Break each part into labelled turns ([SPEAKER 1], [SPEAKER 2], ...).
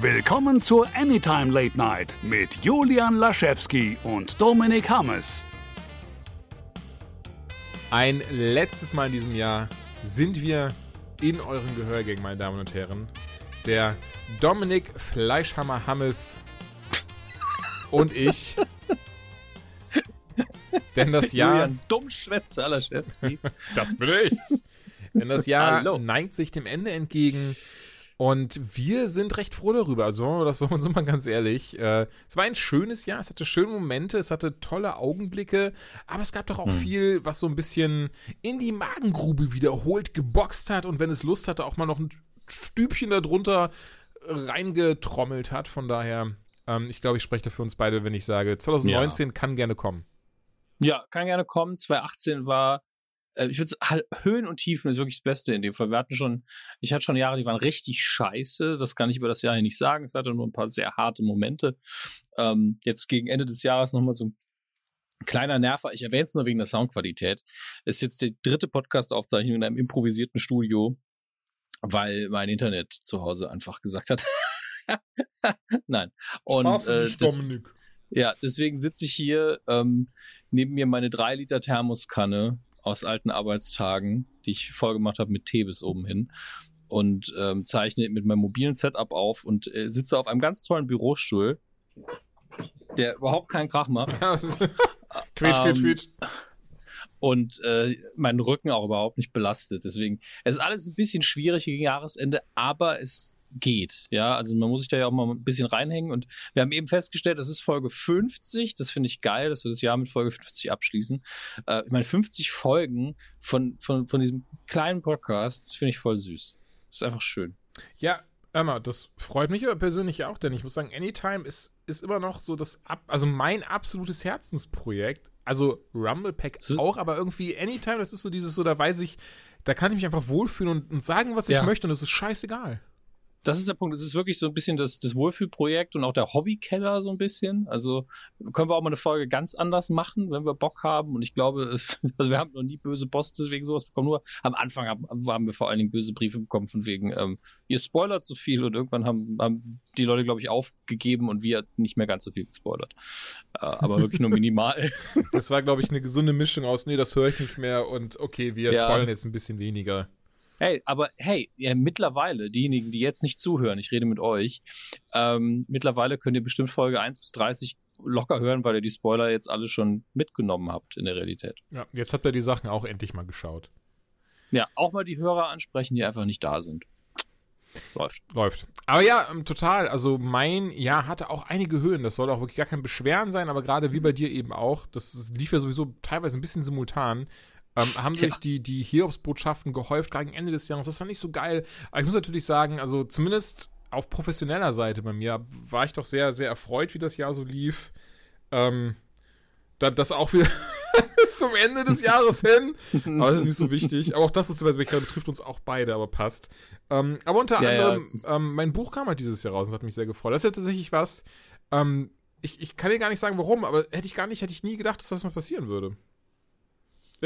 [SPEAKER 1] Willkommen zur Anytime Late Night mit Julian Laschewski und Dominik Hammes.
[SPEAKER 2] Ein letztes Mal in diesem Jahr sind wir in euren Gehörgängen, meine Damen und Herren. Der Dominik Fleischhammer Hammes und ich. Denn das Jahr.
[SPEAKER 3] Julian Dummschwätzer Laschewski.
[SPEAKER 2] das bin ich. Denn das Jahr
[SPEAKER 3] Hallo.
[SPEAKER 2] neigt sich dem Ende entgegen. Und wir sind recht froh darüber. Also, das wollen wir uns mal ganz ehrlich. Äh, es war ein schönes Jahr, es hatte schöne Momente, es hatte tolle Augenblicke, aber es gab doch auch viel, was so ein bisschen in die Magengrube wiederholt geboxt hat und wenn es Lust hatte, auch mal noch ein Stübchen darunter reingetrommelt hat. Von daher, ähm, ich glaube, ich spreche da für uns beide, wenn ich sage, 2019 kann gerne kommen.
[SPEAKER 3] Ja, kann gerne kommen. 2018 war, äh, ich würde halt Höhen und Tiefen ist wirklich das Beste in dem Fall. Wir hatten schon, ich hatte schon Jahre, die waren richtig scheiße. Das kann ich über das Jahr hier nicht sagen. Es hatte nur ein paar sehr harte Momente. Ähm, jetzt gegen Ende des Jahres nochmal so ein kleiner Nerver. Ich erwähne es nur wegen der Soundqualität. Es ist jetzt die dritte Podcast-Aufzeichnung in einem improvisierten Studio, weil mein Internet zu Hause einfach gesagt hat. Nein. Und äh, das, ja, deswegen sitze ich hier ähm, neben mir meine 3 Liter Thermoskanne aus alten Arbeitstagen, die ich voll gemacht habe mit Tee bis oben hin und ähm, zeichne mit meinem mobilen Setup auf und äh, sitze auf einem ganz tollen Bürostuhl, der überhaupt keinen Krach macht
[SPEAKER 2] quietsch, quietsch,
[SPEAKER 3] Ähm,
[SPEAKER 2] quietsch.
[SPEAKER 3] Und äh, meinen Rücken auch überhaupt nicht belastet. Deswegen, es ist alles ein bisschen schwierig gegen Jahresende, aber es geht. Ja, also man muss sich da ja auch mal ein bisschen reinhängen. Und wir haben eben festgestellt, das ist Folge 50. Das finde ich geil, dass wir das Jahr mit Folge 50 abschließen. Äh, ich meine, 50 Folgen von, von, von diesem kleinen Podcast, das finde ich voll süß. Das ist einfach schön.
[SPEAKER 2] Ja, Emma, das freut mich aber persönlich auch, denn ich muss sagen, Anytime ist, ist immer noch so das, ab, also mein absolutes Herzensprojekt. Also Rumble Pack auch, aber irgendwie Anytime, das ist so dieses, so da weiß ich, da kann ich mich einfach wohlfühlen und, und sagen, was ich
[SPEAKER 3] Ja.
[SPEAKER 2] möchte und es ist scheißegal.
[SPEAKER 3] Das ist der Punkt. Es ist wirklich so ein bisschen das, das Wohlfühlprojekt und auch der Hobbykeller so ein bisschen. Also können wir auch mal eine Folge ganz anders machen, wenn wir Bock haben. Und ich glaube, also wir haben noch nie böse Post deswegen sowas bekommen. Nur am Anfang haben, haben wir vor allen Dingen böse Briefe bekommen von wegen, ähm, ihr spoilert so viel und irgendwann haben, haben die Leute, glaube ich, aufgegeben und wir nicht mehr ganz so viel gespoilert. Äh, aber wirklich nur minimal.
[SPEAKER 2] Das war, glaube ich, eine gesunde Mischung aus, nee, das höre ich nicht mehr und okay, wir
[SPEAKER 3] Ja.
[SPEAKER 2] spoilern jetzt ein bisschen weniger.
[SPEAKER 3] Hey, aber hey, ja, mittlerweile, diejenigen, die jetzt nicht zuhören, ich rede mit euch, ähm, mittlerweile könnt ihr bestimmt Folge 1 bis 30 locker hören, weil ihr die Spoiler jetzt alle schon mitgenommen habt in der Realität.
[SPEAKER 2] Ja, jetzt habt ihr die Sachen auch endlich mal geschaut.
[SPEAKER 3] Ja, auch mal die Hörer ansprechen, die einfach nicht da sind. Läuft.
[SPEAKER 2] Läuft. Aber ja, ähm, total. Also mein Jahr hatte auch einige Höhen. Das soll auch wirklich gar kein Beschweren sein, aber gerade wie bei dir eben auch, das, das lief ja sowieso teilweise ein bisschen simultan. Ähm, haben sich
[SPEAKER 3] Ja.
[SPEAKER 2] die, die Hiobsbotschaften gehäuft gegen Ende des Jahres. Das fand ich so geil. Aber ich muss natürlich sagen, also zumindest auf professioneller Seite bei mir war ich doch sehr, sehr erfreut, wie das Jahr so lief. Ähm, da, das auch wieder bis zum Ende des Jahres hin. Aber das ist nicht so wichtig. Aber auch das, was du betrifft uns auch beide, aber passt. Ähm, aber unter
[SPEAKER 3] Ja, ja,
[SPEAKER 2] anderem,
[SPEAKER 3] ist-
[SPEAKER 2] ähm, mein Buch kam halt dieses Jahr raus und hat mich sehr gefreut. Das ist ja tatsächlich was. Ähm, ich, ich kann dir gar nicht sagen, warum, aber hätte ich gar nicht, hätte ich nie gedacht, dass das mal passieren würde.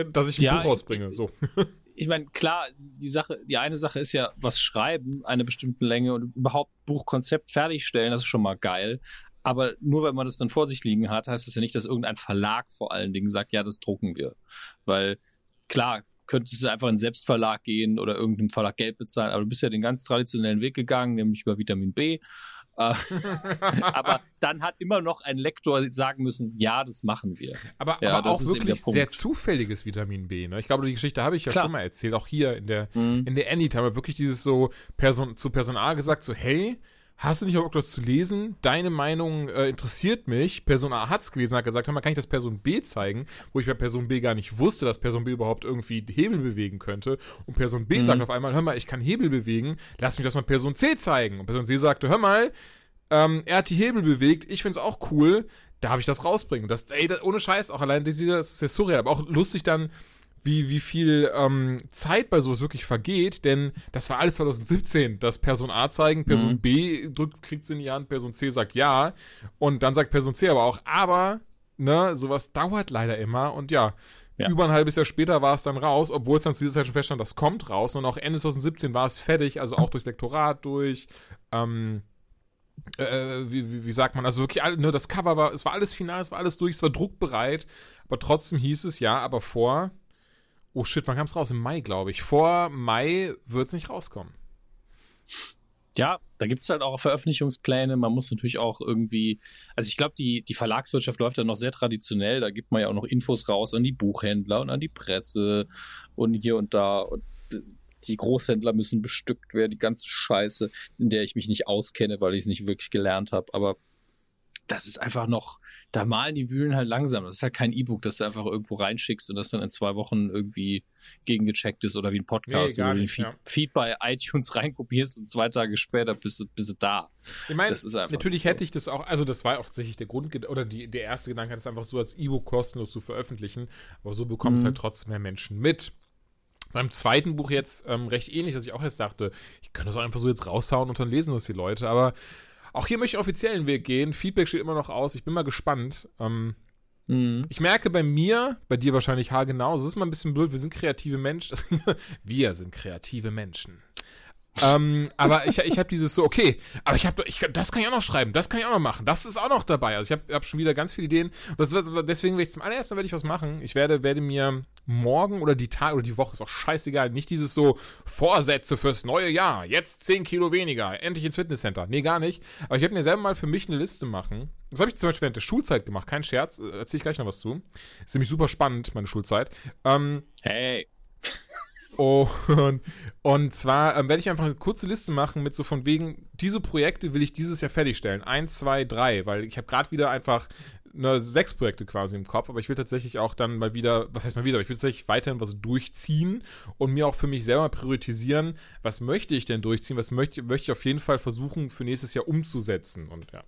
[SPEAKER 2] Dass ich ein
[SPEAKER 3] Ja,
[SPEAKER 2] Buch
[SPEAKER 3] ich-
[SPEAKER 2] rausbringe. so.
[SPEAKER 3] Ich meine, klar, die Sache, die eine Sache ist ja, was schreiben, eine bestimmte Länge und überhaupt Buchkonzept fertigstellen, das ist schon mal geil. Aber nur wenn man das dann vor sich liegen hat, heißt das ja nicht, dass irgendein Verlag vor allen Dingen sagt, ja, das drucken wir. Weil klar, könntest du einfach in einen Selbstverlag gehen oder irgendeinem Verlag Geld bezahlen, aber du bist ja den ganz traditionellen Weg gegangen, nämlich über Vitamin B. Äh, aber dann hat immer noch ein Lektor sagen müssen, ja, das machen wir.
[SPEAKER 2] Aber,
[SPEAKER 3] Ja,
[SPEAKER 2] aber
[SPEAKER 3] das
[SPEAKER 2] auch wirklich sehr zufälliges Vitamin B. Ne? Ich glaube, die Geschichte habe ich ja
[SPEAKER 3] Klar.
[SPEAKER 2] schon mal erzählt, auch hier in der,
[SPEAKER 3] Mhm.
[SPEAKER 2] in der Anytime. Wirklich dieses so Person, zu Personal gesagt, so, hey, hast du nicht mal Bock, das zu lesen? Deine Meinung äh, interessiert mich. Person A hat's gelesen, hat gesagt, hör mal, kann ich das Person B zeigen? Wo ich bei Person B gar nicht wusste, dass Person B überhaupt irgendwie Hebel bewegen könnte. Und Person B
[SPEAKER 3] Mhm.
[SPEAKER 2] sagt auf einmal, hör mal, ich kann Hebel bewegen, lass mich das mal Person C zeigen. Und Person C sagte, hör mal, ähm, er hat die Hebel bewegt, ich find's auch cool, darf ich das rausbringen? Das, ey, das, ohne Scheiß, auch allein das, das ist ja surreal, aber auch lustig dann, wie, wie viel ähm, Zeit bei sowas wirklich vergeht, denn das war alles 2017. Das Person A zeigen, Person
[SPEAKER 3] Mhm.
[SPEAKER 2] B drückt, kriegt's in die Hand, Person C sagt ja und dann sagt Person C aber auch, aber, ne, sowas dauert leider immer und ja,
[SPEAKER 3] Ja.
[SPEAKER 2] über ein halbes Jahr später war es dann raus, obwohl es dann zu dieser Zeit schon feststand, das kommt raus und auch Ende 2017 war es fertig, also auch durchs Lektorat durch, ähm, äh, wie, wie, wie, sagt man, also wirklich, nur das Cover war, es war alles final, es war alles durch, es war druckbereit, aber trotzdem hieß es ja, aber vor, oh shit, wann kam es raus? Im Mai, glaube ich. Vor Mai wird es nicht rauskommen.
[SPEAKER 3] Ja, da gibt es halt auch Veröffentlichungspläne. Man muss natürlich auch irgendwie, also ich glaube, die, die Verlagswirtschaft läuft ja noch sehr traditionell. Da gibt man ja auch noch Infos raus an die Buchhändler und an die Presse und hier und da. Und die Großhändler müssen bestückt werden, die ganze Scheiße, in der ich mich nicht auskenne, weil ich es nicht wirklich gelernt habe. Aber das ist einfach noch, da malen die Wühlen halt langsam. Das ist halt kein E-Book, das du einfach irgendwo reinschickst und das dann in zwei Wochen irgendwie gegengecheckt ist oder wie ein Podcast, nee, wo du den Feed, ja. Feed, bei iTunes reinkopierst und zwei Tage später bist du, bist du da.
[SPEAKER 2] Ich meine, natürlich so. hätte ich das auch, also das war auch tatsächlich der Grund, oder die, der erste Gedanke, das einfach so als E-Book kostenlos zu veröffentlichen, aber so bekommen es mhm. halt trotzdem mehr Menschen mit. Beim zweiten Buch jetzt ähm, recht ähnlich, dass ich auch jetzt dachte, ich könnte das auch einfach so jetzt raushauen und dann lesen das die Leute, aber auch hier möchte ich offiziellen Weg gehen. Feedback steht immer noch aus. Ich bin mal gespannt. Ähm, mhm. Ich merke bei mir, bei dir wahrscheinlich haargenau, es ist mal ein bisschen blöd, wir sind kreative Menschen. wir sind kreative Menschen ähm, aber ich, ich habe dieses so, okay, aber ich habe, ich, das kann ich auch noch schreiben, das kann ich auch noch machen, das ist auch noch dabei. Also ich habe hab schon wieder ganz viele Ideen. Das, deswegen werde ich zum allerersten Mal werde ich was machen. Ich werde, werde mir morgen oder die Tage oder die Woche ist auch scheißegal, nicht dieses so Vorsätze fürs neue Jahr, jetzt 10 Kilo weniger, endlich ins Fitnesscenter. Nee, gar nicht. Aber ich werde mir selber mal für mich eine Liste machen. Das habe ich zum Beispiel während der Schulzeit gemacht, kein Scherz, äh, erzähle ich gleich noch was zu. Ist nämlich super spannend, meine Schulzeit. Ähm,
[SPEAKER 3] hey.
[SPEAKER 2] Und, und zwar ähm, werde ich einfach eine kurze Liste machen mit so von wegen, diese Projekte will ich dieses Jahr fertigstellen. Eins, zwei, drei, weil ich habe gerade wieder einfach ne, sechs Projekte quasi im Kopf, aber ich will tatsächlich auch dann mal wieder, was heißt mal wieder, aber ich will tatsächlich weiterhin was durchziehen und mir auch für mich selber priorisieren, was möchte ich denn durchziehen, was möchte, möchte ich auf jeden Fall versuchen für nächstes Jahr umzusetzen und ja.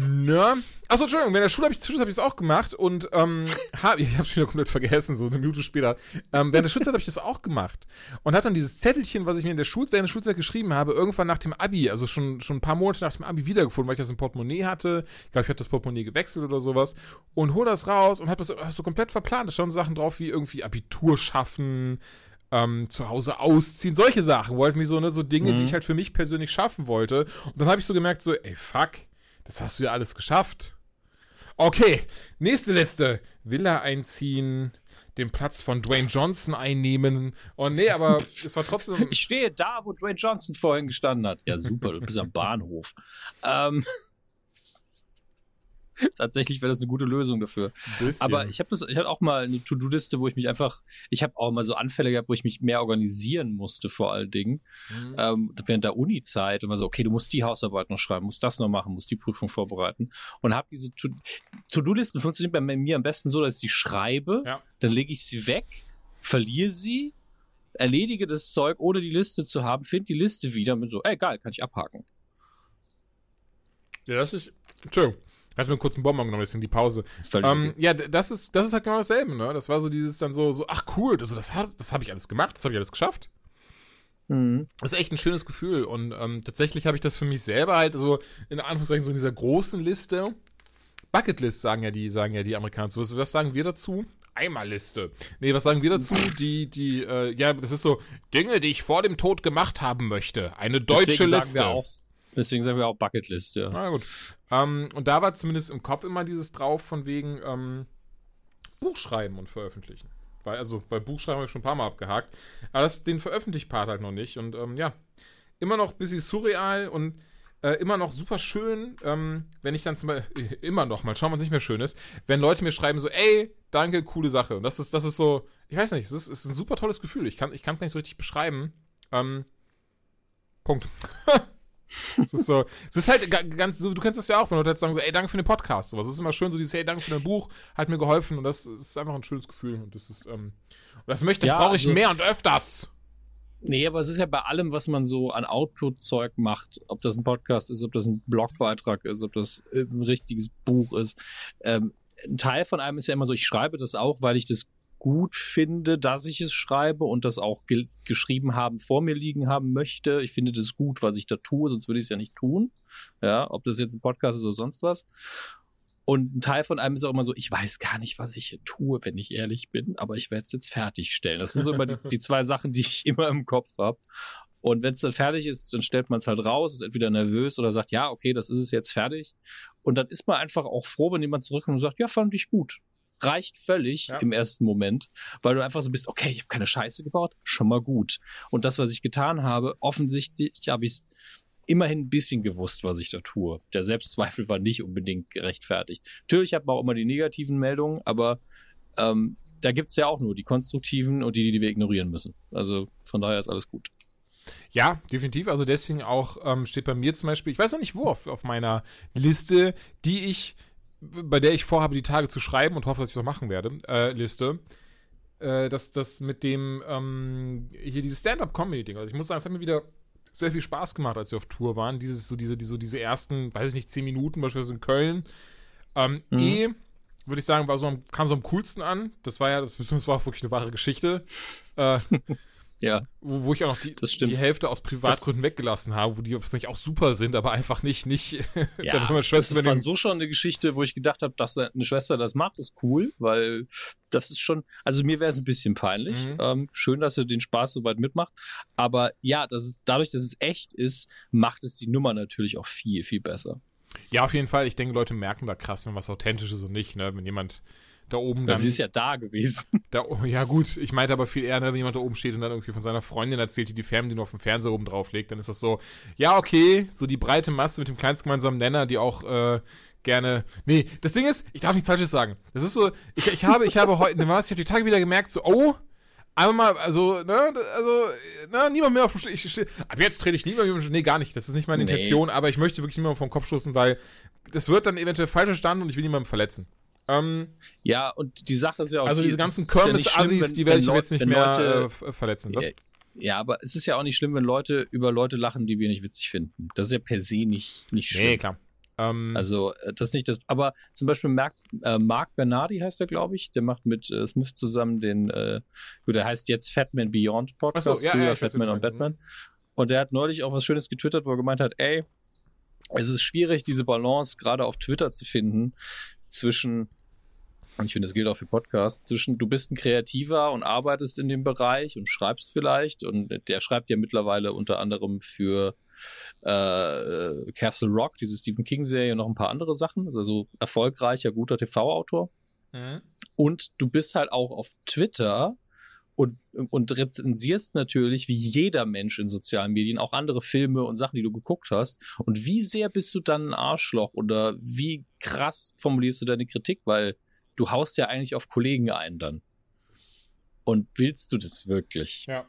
[SPEAKER 2] Ne? Achso, Entschuldigung, während der Schule habe ich, habe ich das auch gemacht und ähm, hab, ich habe es wieder komplett vergessen, so eine Minute später. Ähm, während der Schulzeit habe ich das auch gemacht und habe dann dieses Zettelchen, was ich mir in der Schule, während der Schulzeit geschrieben habe, irgendwann nach dem Abi, also schon, schon ein paar Monate nach dem Abi wiedergefunden, weil ich das im Portemonnaie hatte. Ich glaube, ich hatte das Portemonnaie gewechselt oder sowas und hole das raus und habe das so komplett verplant. Da schauen Sachen drauf wie irgendwie Abitur schaffen, ähm, zu Hause ausziehen, solche Sachen. Wollte mich so, ne, so Dinge, mhm. die ich halt für mich persönlich schaffen wollte. Und dann habe ich so gemerkt, so, ey, fuck das hast du ja alles geschafft. Okay, nächste Liste. Villa einziehen, den Platz von Dwayne Johnson einnehmen. Oh nee, aber es war trotzdem.
[SPEAKER 3] Ich stehe da, wo Dwayne Johnson vorhin gestanden hat. Ja, super, du bist am Bahnhof. Ähm. Tatsächlich wäre das eine gute Lösung dafür. Aber ich habe ich hatte auch mal eine To-Do-Liste, wo ich mich einfach, ich habe auch mal so Anfälle gehabt, wo ich mich mehr organisieren musste vor allen Dingen. Mhm. Ähm, während der Uni-Zeit immer so, okay, du musst die Hausarbeit noch schreiben, musst das noch machen, musst die Prüfung vorbereiten. Und habe diese To-Do-Listen funktionieren bei mir am besten so, dass ich sie schreibe, ja. dann lege ich sie weg, verliere sie, erledige das Zeug, ohne die Liste zu haben, finde die Liste wieder und bin so, ey, geil, kann ich abhaken.
[SPEAKER 2] Ja, das ist. Entschuldigung. Ich hatte nur einen kurzen Bonbon genommen, deswegen die Pause. Ähm, ja, das ist, das ist halt genau dasselbe, ne? Das war so dieses dann so, so ach cool, also das, das habe ich alles gemacht, das habe ich alles geschafft. Mhm. Das ist echt ein schönes Gefühl. Und ähm, tatsächlich habe ich das für mich selber halt so, in Anführungszeichen, so in dieser großen Liste. Bucketlist sagen ja die, sagen ja die Amerikaner so. Was sagen wir dazu? Eimerliste. Nee, was sagen wir dazu? Die, die, äh, ja, das ist so Dinge, die ich vor dem Tod gemacht haben möchte. Eine deutsche Deswegen Liste.
[SPEAKER 3] Sagen wir auch, Deswegen sagen wir auch Bucketlist, ja.
[SPEAKER 2] Na gut. Ähm, und da war zumindest im Kopf immer dieses drauf von wegen ähm, Buchschreiben und veröffentlichen. Weil, also, weil Buchschreiben habe ich schon ein paar Mal abgehakt. Aber das, den Veröffentlicht-Part halt noch nicht. Und ähm, ja, immer noch ein bisschen surreal und äh, immer noch super schön, ähm, wenn ich dann zum Beispiel, immer noch, mal schauen, was nicht mehr schön ist, wenn Leute mir schreiben so, ey, danke, coole Sache. Und das ist, das ist so, ich weiß nicht, es ist, ist ein super tolles Gefühl. Ich kann es gar nicht so richtig beschreiben. Ähm, Punkt. Es ist so, es ist halt ganz, du kennst das ja auch, wenn Leute jetzt sagen so, ey, danke für den Podcast. Sowas. Es ist immer schön, so dieses, hey, danke für dein Buch, hat mir geholfen und das ist einfach ein schönes Gefühl und das ist, ähm, und das möchte, das ja, brauche ich also, mehr und öfters.
[SPEAKER 3] Nee, aber es ist ja bei allem, was man so an Output-Zeug macht, ob das ein Podcast ist, ob das ein Blogbeitrag ist, ob das ein richtiges Buch ist. Ähm, ein Teil von einem ist ja immer so, ich schreibe das auch, weil ich das gut finde, dass ich es schreibe und das auch ge geschrieben haben, vor mir liegen haben möchte. Ich finde das gut, was ich da tue, sonst würde ich es ja nicht tun. Ja, ob das jetzt ein Podcast ist oder sonst was. Und ein Teil von einem ist auch immer so, ich weiß gar nicht, was ich hier tue, wenn ich ehrlich bin, aber ich werde es jetzt fertigstellen. Das sind so immer die, die, zwei Sachen, die ich immer im Kopf habe. Und wenn es dann fertig ist, dann stellt man es halt raus, ist entweder nervös oder sagt, ja, okay, das ist es jetzt fertig. Und dann ist man einfach auch froh, wenn jemand zurückkommt und sagt, ja, fand ich gut. Reicht völlig
[SPEAKER 2] Ja.
[SPEAKER 3] im ersten Moment, weil du einfach so bist, okay, ich habe keine Scheiße gebaut, schon mal gut. Und das, was ich getan habe, offensichtlich habe ich immerhin ein bisschen gewusst, was ich da tue. Der Selbstzweifel war nicht unbedingt gerechtfertigt. Natürlich hat man auch immer die negativen Meldungen, aber ähm, da gibt's ja auch nur die konstruktiven und die, die wir ignorieren müssen. Also von daher ist alles gut.
[SPEAKER 2] Ja, definitiv. Also deswegen auch ähm, steht bei mir zum Beispiel, ich weiß noch nicht wo auf, auf meiner Liste, die ich, bei der ich vorhabe, die Tage zu schreiben und hoffe, dass ich das machen werde, äh, Liste. Äh, dass das mit dem, ähm, hier dieses Stand-Up-Comedy-Ding. Also ich muss sagen, es hat mir wieder sehr viel Spaß gemacht, als wir auf Tour waren. Dieses, so diese, die, so diese ersten, weiß ich nicht, zehn Minuten, beispielsweise in Köln. Ähm,
[SPEAKER 3] Mhm.
[SPEAKER 2] Eh, würde ich sagen, war so am, kam so am coolsten an. Das war ja, das war auch wirklich eine wahre Geschichte. Äh,
[SPEAKER 3] Ja,
[SPEAKER 2] wo, wo ich auch noch die,
[SPEAKER 3] Das
[SPEAKER 2] die Hälfte aus Privatgründen weggelassen habe, wo die natürlich auch super sind, aber einfach nicht, nicht,
[SPEAKER 3] ja
[SPEAKER 2] da will meine
[SPEAKER 3] das
[SPEAKER 2] Schwester
[SPEAKER 3] ist- war so schon eine Geschichte, wo ich gedacht habe, dass eine Schwester das macht, ist cool, weil das ist schon, also mir wäre es ein bisschen peinlich.
[SPEAKER 2] Mhm.
[SPEAKER 3] Ähm, schön, dass sie den Spaß soweit mitmacht. Aber ja, das ist, dadurch, dass es echt ist, macht es die Nummer natürlich auch viel, viel besser.
[SPEAKER 2] Ja, auf jeden Fall. Ich denke, Leute merken da krass, wenn was authentisch ist und nicht, ne? Wenn jemand da oben dann.
[SPEAKER 3] sie ist ja da gewesen.
[SPEAKER 2] da, ja, gut, ich meinte aber viel eher, ne, wenn jemand da oben steht und dann irgendwie von seiner Freundin erzählt, die die Fernbedienung auf dem Fernseher oben drauf legt, dann ist das so, ja, okay, so die breite Masse mit dem kleinsten gemeinsamen Nenner, die auch, äh, gerne. Nee, das Ding ist, ich darf nichts Falsches sagen. Das ist so, ich, ich habe, ich habe heute, was, ich habe die Tage wieder gemerkt, so, oh, einmal mal, also, ne, also, ne, niemand mehr auf dem ich, ich, Ab jetzt trete ich niemand mehr, nee, gar nicht, das ist nicht meine
[SPEAKER 3] Nee.
[SPEAKER 2] Intention, aber ich möchte wirklich niemanden vom Kopf stoßen, weil das wird dann eventuell falsch verstanden und ich will niemanden verletzen. Ähm,
[SPEAKER 3] Ja, und die Sache ist ja auch.
[SPEAKER 2] also
[SPEAKER 3] die-
[SPEAKER 2] diese ganzen
[SPEAKER 3] ja
[SPEAKER 2] Kirmes-Assis,
[SPEAKER 3] wenn-
[SPEAKER 2] die werde ich
[SPEAKER 3] Leu-
[SPEAKER 2] jetzt nicht mehr
[SPEAKER 3] Leute,
[SPEAKER 2] äh, f- verletzen. Was?
[SPEAKER 3] Ja, ja, aber es ist ja auch nicht schlimm, wenn Leute über Leute lachen, die wir nicht witzig finden. Das ist ja per se nicht, nicht schlimm.
[SPEAKER 2] Nee, klar. Ähm,
[SPEAKER 3] Also, äh, das ist nicht das. Aber zum Beispiel Mark, äh, Mark Bernardi heißt er, glaube ich. Der macht mit äh, Smith zusammen den, äh, gut, der heißt jetzt Fatman Beyond Podcast,
[SPEAKER 2] Ach so, ja,
[SPEAKER 3] früher
[SPEAKER 2] ja,
[SPEAKER 3] Fatman und. Batman. Und der hat neulich auch was Schönes getwittert, wo er gemeint hat, ey, es ist schwierig, diese Balance gerade auf Twitter zu finden zwischen, und ich finde, das gilt auch für Podcasts, zwischen du bist ein Kreativer und arbeitest in dem Bereich und schreibst vielleicht und der schreibt ja mittlerweile unter anderem für äh, Castle Rock, diese Stephen King-Serie und noch ein paar andere Sachen. Ist also erfolgreicher, guter TV-Autor.
[SPEAKER 2] mhm.
[SPEAKER 3] Und du bist halt auch auf Twitter und, und rezensierst natürlich, wie jeder Mensch in sozialen Medien, auch andere Filme und Sachen, die du geguckt hast. Und wie sehr bist du dann ein Arschloch oder wie krass formulierst du deine Kritik? Weil du haust ja eigentlich auf Kollegen ein dann. Und willst du das wirklich?
[SPEAKER 2] Ja.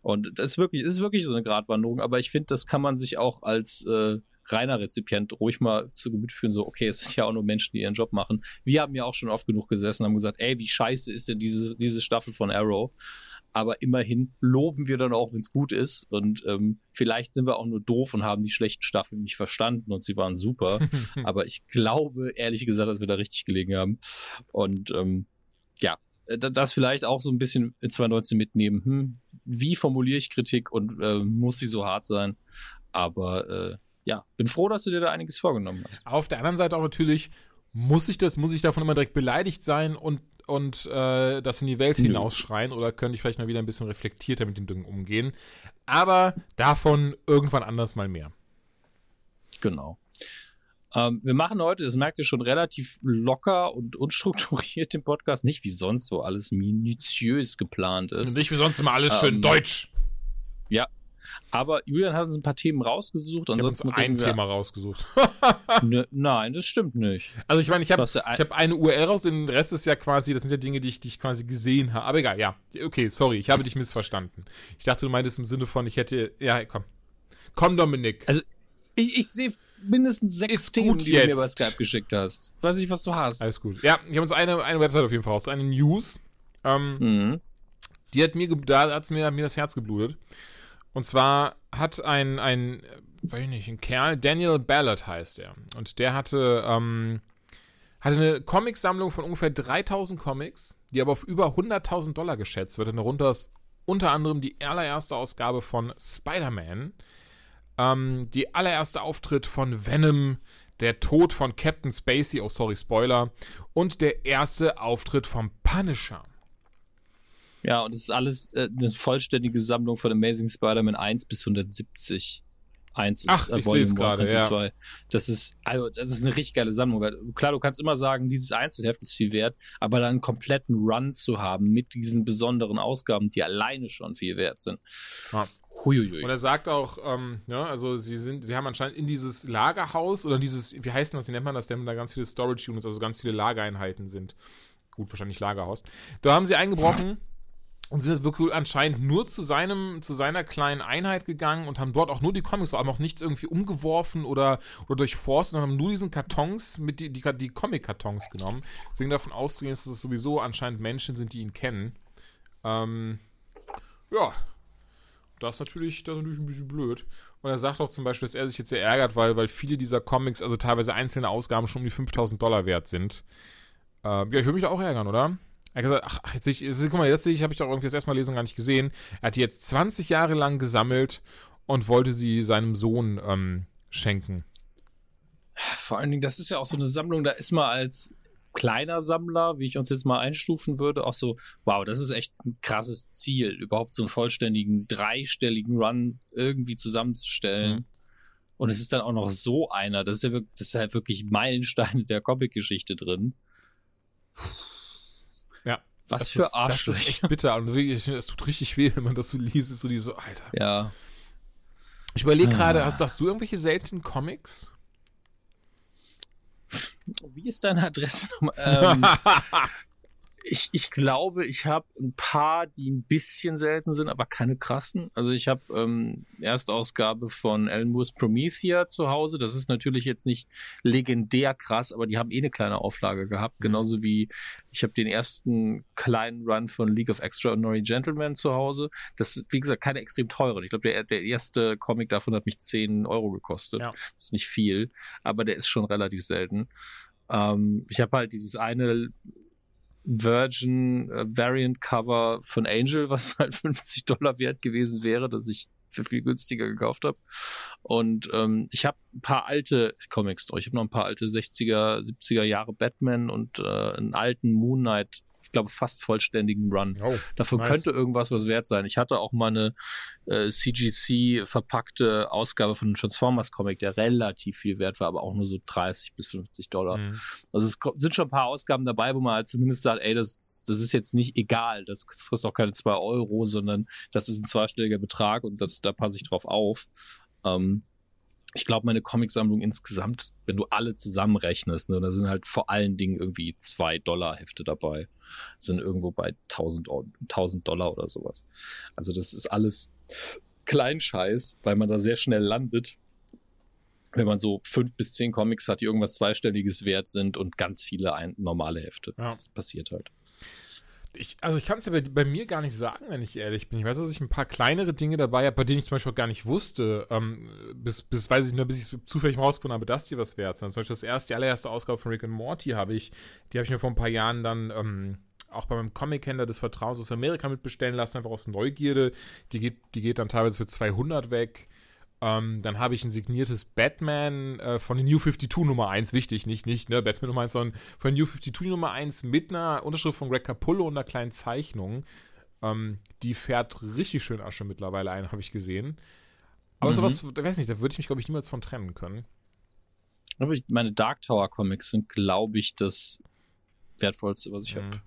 [SPEAKER 3] Und das ist wirklich, ist wirklich so eine Gratwanderung, aber ich finde, das kann man sich auch als äh, reiner Rezipient ruhig mal zu Gemüte führen, so, okay, es sind ja auch nur Menschen, die ihren Job machen. Wir haben ja auch schon oft genug gesessen und haben gesagt, ey, wie scheiße ist denn diese, diese Staffel von Arrow? Aber immerhin loben wir dann auch, wenn es gut ist. Und ähm, vielleicht sind wir auch nur doof und haben die schlechten Staffeln nicht verstanden und sie waren super. Aber ich glaube, ehrlich gesagt, dass wir da richtig gelegen haben. Und ähm, ja, äh, da- das vielleicht auch so ein bisschen in 2019 mitnehmen. Hm, wie formuliere ich Kritik und äh, muss sie so hart sein? Aber äh, ja, bin froh, dass du dir da einiges vorgenommen hast.
[SPEAKER 2] Auf der anderen Seite auch natürlich, muss ich das, muss ich davon immer direkt beleidigt sein und, und äh, das in die Welt hinausschreien oder könnte ich vielleicht mal wieder ein bisschen reflektierter mit den Dingen umgehen? Aber davon irgendwann anders mal mehr.
[SPEAKER 3] Genau. Ähm, wir machen heute, das merkt ihr schon, relativ locker und unstrukturiert den Podcast. Nicht wie sonst, wo alles minutiös geplant ist.
[SPEAKER 2] Nicht wie sonst immer alles schön
[SPEAKER 3] Ähm,
[SPEAKER 2] deutsch.
[SPEAKER 3] Aber Julian hat uns ein paar Themen rausgesucht.
[SPEAKER 2] Ich
[SPEAKER 3] Ansonsten
[SPEAKER 2] ein
[SPEAKER 3] reden wir-
[SPEAKER 2] Thema rausgesucht.
[SPEAKER 3] Ne, nein, das stimmt nicht.
[SPEAKER 2] Also ich meine, ich habe
[SPEAKER 3] ein-
[SPEAKER 2] ich hab eine URL raus, den Rest ist ja quasi, das sind ja Dinge, die ich, die ich quasi gesehen habe. Aber egal, ja. Okay, sorry, ich habe dich missverstanden. Ich dachte, du meintest im Sinne von, ich hätte, ja, komm. Komm, Dominik.
[SPEAKER 3] Also, Ich, ich sehe mindestens sechs
[SPEAKER 2] Ist
[SPEAKER 3] Themen, die du mir
[SPEAKER 2] jetzt.
[SPEAKER 3] bei Skype geschickt hast. Weiß ich, was du hast.
[SPEAKER 2] Alles gut. Ja, ich habe uns eine, eine Website auf jeden Fall raus, eine News. Ähm,
[SPEAKER 3] Mhm.
[SPEAKER 2] die hat mir, da hat's mir, mir das Herz geblutet. Und zwar hat ein, ein, äh, weiß ich nicht, ein Kerl, Daniel Ballard heißt er. Und der hatte, ähm, hatte eine Comicsammlung von ungefähr 3000 Comics, die aber auf über 100.000 Dollar geschätzt wird. Und darunter ist unter anderem die allererste Ausgabe von Spider-Man, ähm, die allererste Auftritt von Venom, der Tod von Captain Spacey, oh sorry, Spoiler, und der erste Auftritt vom Punisher.
[SPEAKER 3] Ja, und es ist alles äh, eine vollständige Sammlung von Amazing Spider-Man 1 bis 170. 1 ist
[SPEAKER 2] Ach,
[SPEAKER 3] äh,
[SPEAKER 2] ich seh's
[SPEAKER 3] 1
[SPEAKER 2] gerade, ja.
[SPEAKER 3] 2. Das ist, also, das ist eine richtig geile Sammlung. Klar, du kannst immer sagen, dieses Einzelheft ist viel wert, aber dann einen kompletten Run zu haben mit diesen besonderen Ausgaben, die alleine schon viel wert sind.
[SPEAKER 2] Ja.
[SPEAKER 3] Huiuiui.
[SPEAKER 2] Und er sagt auch, ähm, ja, also sie sind, sie haben anscheinend in dieses Lagerhaus oder dieses, wie heißt denn das, wie nennt man das, denn da ganz viele Storage Units, also ganz viele Lagereinheiten sind. Gut, wahrscheinlich Lagerhaus. Da haben sie eingebrochen und sind wirklich anscheinend nur zu seinem, zu seiner kleinen Einheit gegangen und haben dort auch nur die Comics, haben auch nichts irgendwie umgeworfen oder, oder durchforstet, sondern haben nur diesen Kartons mit die, die, die Comic-Kartons genommen. Deswegen davon auszugehen, dass es sowieso anscheinend Menschen sind, die ihn kennen. Ähm, ja, das ist natürlich, das ist natürlich ein bisschen blöd. Und er sagt auch zum Beispiel, dass er sich jetzt sehr ärgert, weil, weil viele dieser Comics, also teilweise einzelne Ausgaben, schon um die 5000 Dollar wert sind. Ähm, ja, ich würde mich auch ärgern, oder? Er hat gesagt, ach, jetzt sehe ich, jetzt, guck mal, jetzt sehe ich, habe ich doch irgendwie das erste Mal lesen gar nicht gesehen. Er hat die jetzt 20 Jahre lang gesammelt und wollte sie seinem Sohn ähm, schenken.
[SPEAKER 3] Vor allen Dingen, das ist ja auch so eine Sammlung, da ist man als kleiner Sammler, wie ich uns jetzt mal einstufen würde, auch so, wow, das ist echt ein krasses Ziel, überhaupt so einen vollständigen, dreistelligen Run irgendwie zusammenzustellen.
[SPEAKER 2] Mhm.
[SPEAKER 3] Und es ist dann auch noch so einer, das ist ja wirklich, das ist halt wirklich Meilensteine der Comic-Geschichte drin.
[SPEAKER 2] Ja.
[SPEAKER 3] Was
[SPEAKER 2] das
[SPEAKER 3] für
[SPEAKER 2] ist, Das ist
[SPEAKER 3] Arschlöcher.
[SPEAKER 2] echt bitter. Und wirklich, es tut richtig weh, wenn man das so liest. Ist so die so, Alter.
[SPEAKER 3] Ja.
[SPEAKER 2] Ich überlege gerade,
[SPEAKER 3] Ah.
[SPEAKER 2] hast, hast du irgendwelche seltenen Comics?
[SPEAKER 3] Wie ist deine Adresse nochmal? Ähm, ich, ich glaube, ich habe ein paar, die ein bisschen selten sind, aber keine krassen. Also ich habe ähm, Erstausgabe von Alan Moores Promethea zu Hause. Das ist natürlich jetzt nicht legendär krass, aber die haben eh eine kleine Auflage gehabt. Genauso wie ich habe den ersten kleinen Run von League of Extraordinary Gentlemen zu Hause. Das ist, wie gesagt, keine extrem teure. Ich glaube, der, der erste Comic davon hat mich 10 Euro gekostet.
[SPEAKER 2] Ja.
[SPEAKER 3] Das ist nicht viel, aber der ist schon relativ selten. Ähm, ich habe halt dieses eine Virgin äh, Variant Cover von Angel, was halt 50 Dollar wert gewesen wäre, das ich für viel günstiger gekauft habe. Und ähm, ich habe ein paar alte Comics drauf. Ich habe noch ein paar alte 60er, 70er Jahre Batman und äh, einen alten Moon Knight, glaube fast vollständigen Run.
[SPEAKER 2] Oh,
[SPEAKER 3] Dafür
[SPEAKER 2] Nice.
[SPEAKER 3] könnte irgendwas was wert sein. Ich hatte auch mal eine äh, CGC verpackte Ausgabe von einem Transformers Comic, der relativ viel wert war, aber auch nur so 30 bis 50 Dollar.
[SPEAKER 2] Mhm.
[SPEAKER 3] Also es sind schon ein paar Ausgaben dabei, wo man halt zumindest sagt, ey, das, das ist jetzt nicht egal, das kostet auch keine 2 Euro, sondern das ist ein zweistelliger Betrag und das, da passe ich drauf auf. Ähm, ich glaube, meine Comicsammlung insgesamt, wenn du alle zusammenrechnest, ne, da sind halt vor allen Dingen irgendwie 2 Dollar Hefte dabei. Sind irgendwo bei 1000, Euro- 1000 Dollar oder sowas. Also das ist alles Kleinscheiß, weil man da sehr schnell landet wenn man so fünf bis zehn Comics hat, die irgendwas zweistelliges wert sind und ganz viele ein, normale Hefte.
[SPEAKER 2] Ja.
[SPEAKER 3] Das passiert halt.
[SPEAKER 2] Ich, also ich kann es ja bei, bei mir gar nicht sagen, wenn ich ehrlich bin. Ich weiß, dass ich ein paar kleinere Dinge dabei habe, bei denen ich zum Beispiel auch gar nicht wusste, ähm, bis, bis, weiß ich nur, bis ich zufällig mal rausgefunden habe, dass die was wert sind. Zum Beispiel das erste, die allererste Ausgabe von Rick and Morty habe ich, die habe ich mir vor ein paar Jahren dann ähm, auch bei meinem Comic-Händler des Vertrauens aus Amerika mitbestellen lassen, einfach aus Neugierde. Die geht, die geht dann teilweise für 200 weg. Ähm, dann habe ich ein signiertes Batman äh, von der New 52 Nummer 1, wichtig, nicht, nicht, ne, Batman Nummer 1, sondern von New 52 Nummer 1 mit einer Unterschrift von Greg Capullo und einer kleinen Zeichnung. Ähm, die fährt richtig schön Asche mittlerweile ein, habe ich gesehen. Aber
[SPEAKER 3] Mhm.
[SPEAKER 2] sowas, ich weiß nicht, da würde ich mich, glaube ich, niemals von trennen können.
[SPEAKER 3] Aber ich, meine Dark Tower Comics sind, glaube ich, das wertvollste, was ich habe.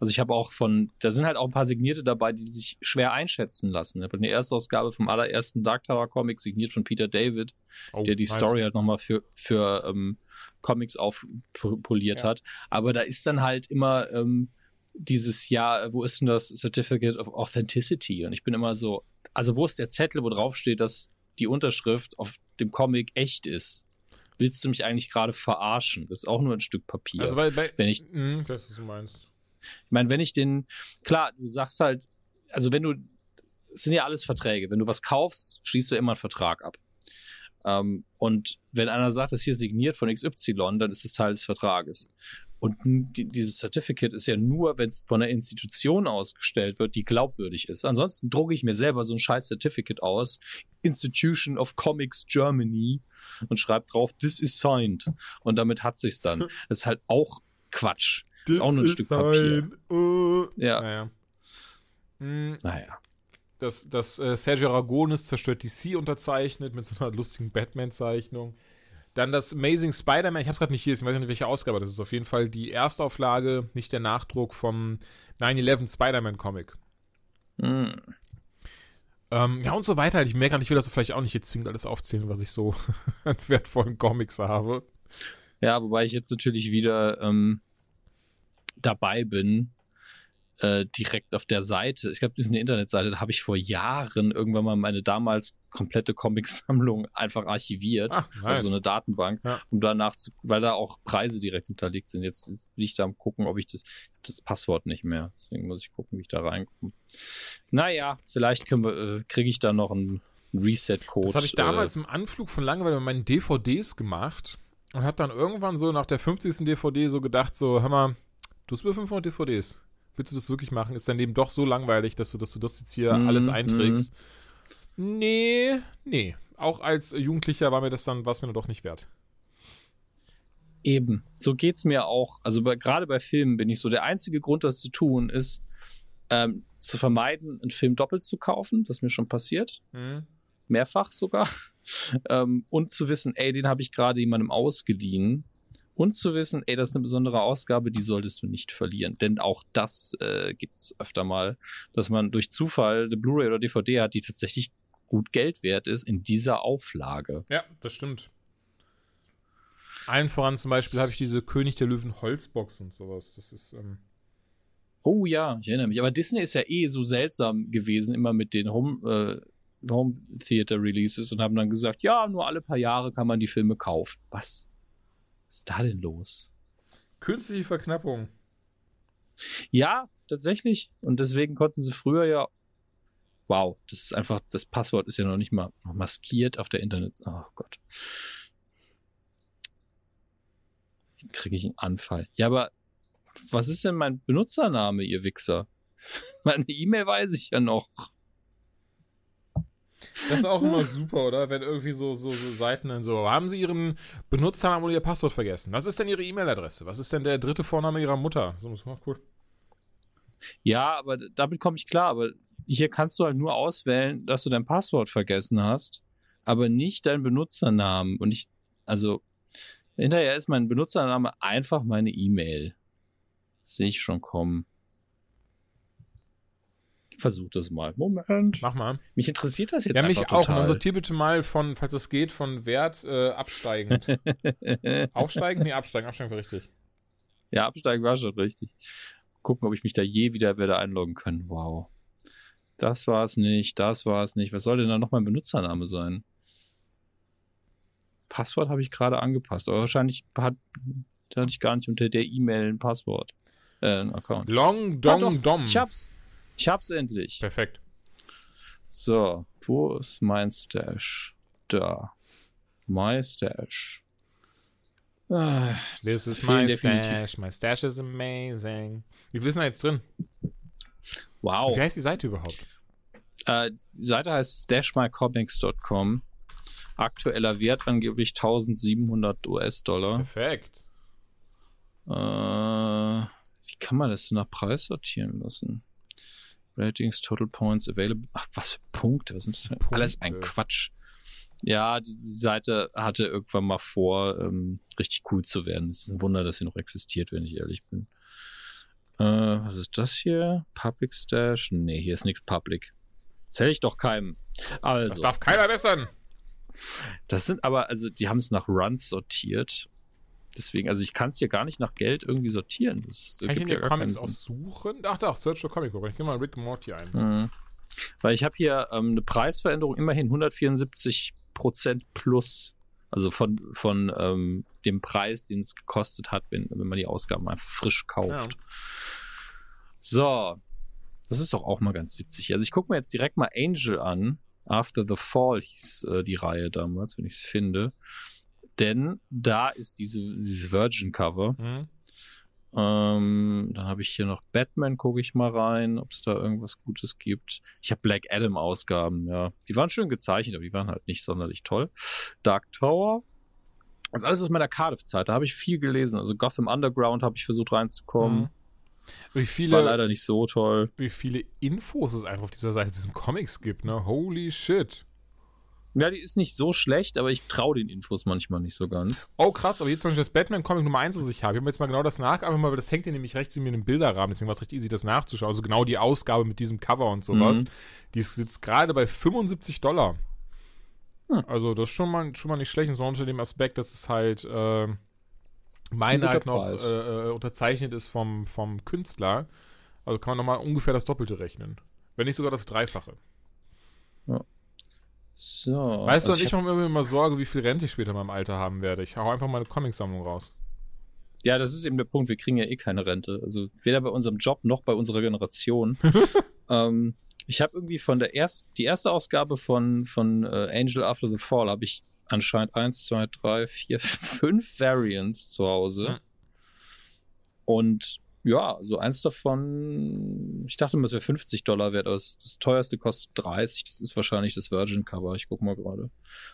[SPEAKER 3] Also ich habe auch von, da sind halt auch ein paar Signierte dabei, die sich schwer einschätzen lassen. Ich habe eine Erstausgabe vom allerersten Dark Tower Comic signiert von Peter David,
[SPEAKER 2] Oh,
[SPEAKER 3] der die
[SPEAKER 2] nice.
[SPEAKER 3] Story halt nochmal für, für ähm, Comics aufpoliert
[SPEAKER 2] Ja.
[SPEAKER 3] hat. Aber da ist dann halt immer ähm, dieses Jahr, wo ist denn das Certificate of Authenticity? Und ich bin immer so, also wo ist der Zettel, wo drauf steht, dass die Unterschrift auf dem Comic echt ist? Willst du mich eigentlich gerade verarschen? Das ist auch nur ein Stück Papier.
[SPEAKER 2] Also bei, bei
[SPEAKER 3] Wenn ich-
[SPEAKER 2] Mhm, das ist, was du meinst.
[SPEAKER 3] Ich meine, wenn ich den, klar, du sagst halt, also wenn du, es sind ja alles Verträge. Wenn du was kaufst, schließt du immer einen Vertrag ab. Ähm, und wenn einer sagt, das hier signiert von XY, dann ist es Teil des Vertrages. Und die, dieses Certificate ist ja nur, wenn es von einer Institution ausgestellt wird, die glaubwürdig ist. Ansonsten drucke ich mir selber so ein scheiß Certificate aus, Institution of Comics Germany, und schreibe drauf, this is signed. Und damit hat sich's dann. Das ist halt auch Quatsch. Ist auch nur ein Stück Papier.
[SPEAKER 2] Uh.
[SPEAKER 3] Ja.
[SPEAKER 2] Naja. Hm,
[SPEAKER 3] Naja.
[SPEAKER 2] dass, dass äh, Sergio Aragonis zerstört DC unterzeichnet mit so einer lustigen Batman-Zeichnung. Dann das Amazing Spider-Man, ich habe es gerade nicht hier, ich weiß nicht, welche Ausgabe das ist. Auf jeden Fall die Erstauflage, nicht der Nachdruck vom 9-11 Spider-Man-Comic.
[SPEAKER 3] Hm.
[SPEAKER 2] Ähm, ja, und so weiter. Ich merke, ich will das vielleicht auch nicht jetzt zwingend alles aufzählen, was ich so an wertvollen Comics habe.
[SPEAKER 3] Ja, wobei ich jetzt natürlich wieder ähm, dabei bin, äh, direkt auf der Seite. Ich glaube, eine Internetseite, da habe ich vor Jahren irgendwann mal meine damals komplette Comicsammlung einfach archiviert.
[SPEAKER 2] Ah, nice.
[SPEAKER 3] Also so eine Datenbank,
[SPEAKER 2] Ja.
[SPEAKER 3] um danach zu, weil da auch Preise direkt hinterlegt sind. Jetzt ist- bin ich da am gucken, ob ich das, das Passwort nicht mehr. Deswegen muss ich gucken, wie ich da reinkomme. Naja, vielleicht äh, kriege ich da noch einen Reset-Code.
[SPEAKER 2] Das habe ich damals im Anflug von Langeweile mit meinen DVDs gemacht und habe dann irgendwann so nach der 50. DVD so gedacht, so, hör mal, du hast über 500 DVDs. Willst du das wirklich machen? Ist dein Leben doch so langweilig, dass du, dass du das jetzt hier
[SPEAKER 3] Mhm,
[SPEAKER 2] alles einträgst? Nee, nee. Auch als Jugendlicher war mir das dann, war es mir dann doch nicht wert.
[SPEAKER 3] Eben, so geht's mir auch. Also bei, gerade bei Filmen bin ich so. Der einzige Grund, das zu tun, ist ähm, zu vermeiden, einen Film doppelt zu kaufen. Das ist mir schon passiert.
[SPEAKER 2] Hm?
[SPEAKER 3] Mehrfach sogar. ähm, und zu wissen, ey, den habe ich gerade jemandem ausgeliehen. Und zu wissen, ey, das ist eine besondere Ausgabe, die solltest du nicht verlieren. Denn auch das äh, gibt's öfter mal, dass man durch Zufall eine Blu-ray oder DVD hat, die tatsächlich gut Geld wert ist in dieser Auflage.
[SPEAKER 2] Ja, das stimmt. Allen voran zum Beispiel habe ich diese König der Löwen Holzbox und sowas. Das ist, ähm,
[SPEAKER 3] Oh ja, ich erinnere mich. Aber Disney ist ja eh so seltsam gewesen, immer mit den Home, äh, Home Theater Releases und haben dann gesagt, ja, nur alle paar Jahre kann man die Filme kaufen. Was? Was ist da denn los?
[SPEAKER 2] künstliche Verknappung.
[SPEAKER 3] Ja, tatsächlich. Und deswegen konnten sie früher ja. Wow, das ist einfach, das Passwort ist ja noch nicht mal maskiert auf der Internet. Oh Gott. Kriege ich einen Anfall. Ja, aber was ist denn mein Benutzername, ihr Wichser? Meine E-Mail weiß ich ja noch.
[SPEAKER 2] Das ist auch immer super, oder? Wenn irgendwie so, so, so Seiten dann so, haben Sie Ihren Benutzernamen oder Ihr Passwort vergessen? Was ist denn Ihre E-Mail-Adresse? Was ist denn der dritte Vorname Ihrer Mutter? So, oh, cool.
[SPEAKER 3] Ja, aber damit komme ich klar. Aber hier kannst du halt nur auswählen, dass du dein Passwort vergessen hast, aber nicht deinen Benutzernamen. Und ich, also, hinterher ist mein Benutzername einfach meine E-Mail. Sehe ich schon kommen. Versuche das mal. Moment.
[SPEAKER 2] Mach mal.
[SPEAKER 3] Mich interessiert das jetzt
[SPEAKER 2] Ja, mich
[SPEAKER 3] einfach
[SPEAKER 2] auch. Und
[SPEAKER 3] total.
[SPEAKER 2] dann sortier bitte mal von, falls es geht, von Wert äh, absteigend. Aufsteigen? Nee, absteigen. Absteigen war richtig.
[SPEAKER 3] ja, absteigen war schon richtig. Gucken, ob ich mich da je wieder werde einloggen können. Wow. Das war es nicht, das war es nicht. Was soll denn da noch mein Benutzername sein? Passwort habe ich gerade angepasst, aber wahrscheinlich hat, hatte ich gar nicht unter der E-Mail ein Passwort. Äh, ein Account.
[SPEAKER 2] Long
[SPEAKER 3] Ah,
[SPEAKER 2] Dong Dom.
[SPEAKER 3] Ich hab's. Ich hab's endlich.
[SPEAKER 2] Perfekt.
[SPEAKER 3] So, wo ist mein Stash? Da. My Stash. Ah,
[SPEAKER 2] This is my
[SPEAKER 3] definitiv-
[SPEAKER 2] stash. My stash is amazing. Wie viel ist denn da jetzt drin?
[SPEAKER 3] wow.
[SPEAKER 2] Wie heißt die Seite überhaupt?
[SPEAKER 3] Äh, die Seite heißt stashmycomics.com. Aktueller Wert angeblich 1700 US-Dollar.
[SPEAKER 2] Perfekt.
[SPEAKER 3] Äh, wie kann man das denn nach Preis sortieren lassen? Ratings, Total Points, Available. Ach, was für Punkte? Was sind das?
[SPEAKER 2] Punkte.
[SPEAKER 3] Alles ein Quatsch. Ja, die, Seite hatte irgendwann mal vor, ähm, richtig cool zu werden. Es ist ein Wunder, dass sie noch existiert, wenn ich ehrlich bin. Äh, was ist das hier? Public Stash? Nee, hier ist nichts Public. Zähle ich doch keinem.
[SPEAKER 2] Das
[SPEAKER 3] Also,
[SPEAKER 2] darf keiner bessern.
[SPEAKER 3] das sind aber, also die haben es nach Runs sortiert. Deswegen, also ich kann es hier gar nicht nach Geld irgendwie sortieren. Das
[SPEAKER 2] Kann ich in
[SPEAKER 3] ja
[SPEAKER 2] Comics
[SPEAKER 3] Sinn.
[SPEAKER 2] aussuchen? Ach doch, Search for Comic Book. Ich gehe mal Rick Morty ein.
[SPEAKER 3] Mhm. Weil ich habe hier ähm, eine Preisveränderung immerhin 174 Prozent plus. Also von, von ähm, dem Preis, den es gekostet hat, wenn, wenn man die Ausgaben einfach frisch kauft. So. Das ist doch auch mal ganz witzig. Also ich gucke mir jetzt direkt mal Angel an. After the Fall hieß äh, die Reihe damals, wenn ich es finde. Denn da ist diese, dieses Virgin-Cover.
[SPEAKER 2] Mhm.
[SPEAKER 3] Ähm, dann habe ich hier noch Batman, gucke ich mal rein, ob es da irgendwas Gutes gibt. Ich habe Black Adam Ausgaben, ja. Die waren schön gezeichnet, aber die waren halt nicht sonderlich toll. Dark Tower. Das ist alles aus meiner Cardiff-Zeit. Da habe ich viel gelesen. Also Gotham Underground habe ich versucht reinzukommen.
[SPEAKER 2] Mhm. Wie
[SPEAKER 3] War
[SPEAKER 2] viele,
[SPEAKER 3] leider nicht so toll.
[SPEAKER 2] wie viele Infos es einfach auf dieser Seite zu diesen Comics gibt, ne? Holy shit.
[SPEAKER 3] Ja, die ist nicht so schlecht, aber ich traue den Infos manchmal nicht so ganz.
[SPEAKER 2] Oh, krass, aber jetzt zum Beispiel das Batman-Comic Nummer 1, was ich habe. Ich habe jetzt mal genau das nach, einfach mal, das hängt ja nämlich rechts in mir in dem Bilderrahmen, deswegen war es recht easy, das nachzuschauen. Also genau die Ausgabe mit diesem Cover und sowas.
[SPEAKER 3] Mhm.
[SPEAKER 2] Die ist jetzt gerade bei 75 Dollar.
[SPEAKER 3] Hm.
[SPEAKER 2] Also, das ist schon mal, schon mal nicht schlecht. Das war unter dem Aspekt, dass es halt äh, meine halt noch äh, äh, unterzeichnet ist vom, vom Künstler. Also kann man nochmal ungefähr das Doppelte rechnen. Wenn nicht sogar das Dreifache.
[SPEAKER 3] So.
[SPEAKER 2] weißt du,
[SPEAKER 3] also
[SPEAKER 2] und ich mache mir immer Sorge, wie viel Rente ich später in meinem Alter haben werde. Ich hau einfach meine Comicsammlung raus.
[SPEAKER 3] Ja, das ist eben der Punkt. Wir kriegen ja eh keine Rente. Also weder bei unserem Job noch bei unserer Generation. ähm, ich habe irgendwie von der ersten, die erste Ausgabe von, von äh, Angel After the Fall habe ich anscheinend eins, zwei, drei, vier, fünf Variants zu Hause. Und ja, so eins davon, ich dachte immer, es wäre 50 Dollar wert, aber das, teuerste kostet 30. Das ist wahrscheinlich das Virgin Cover. Ich guck mal gerade.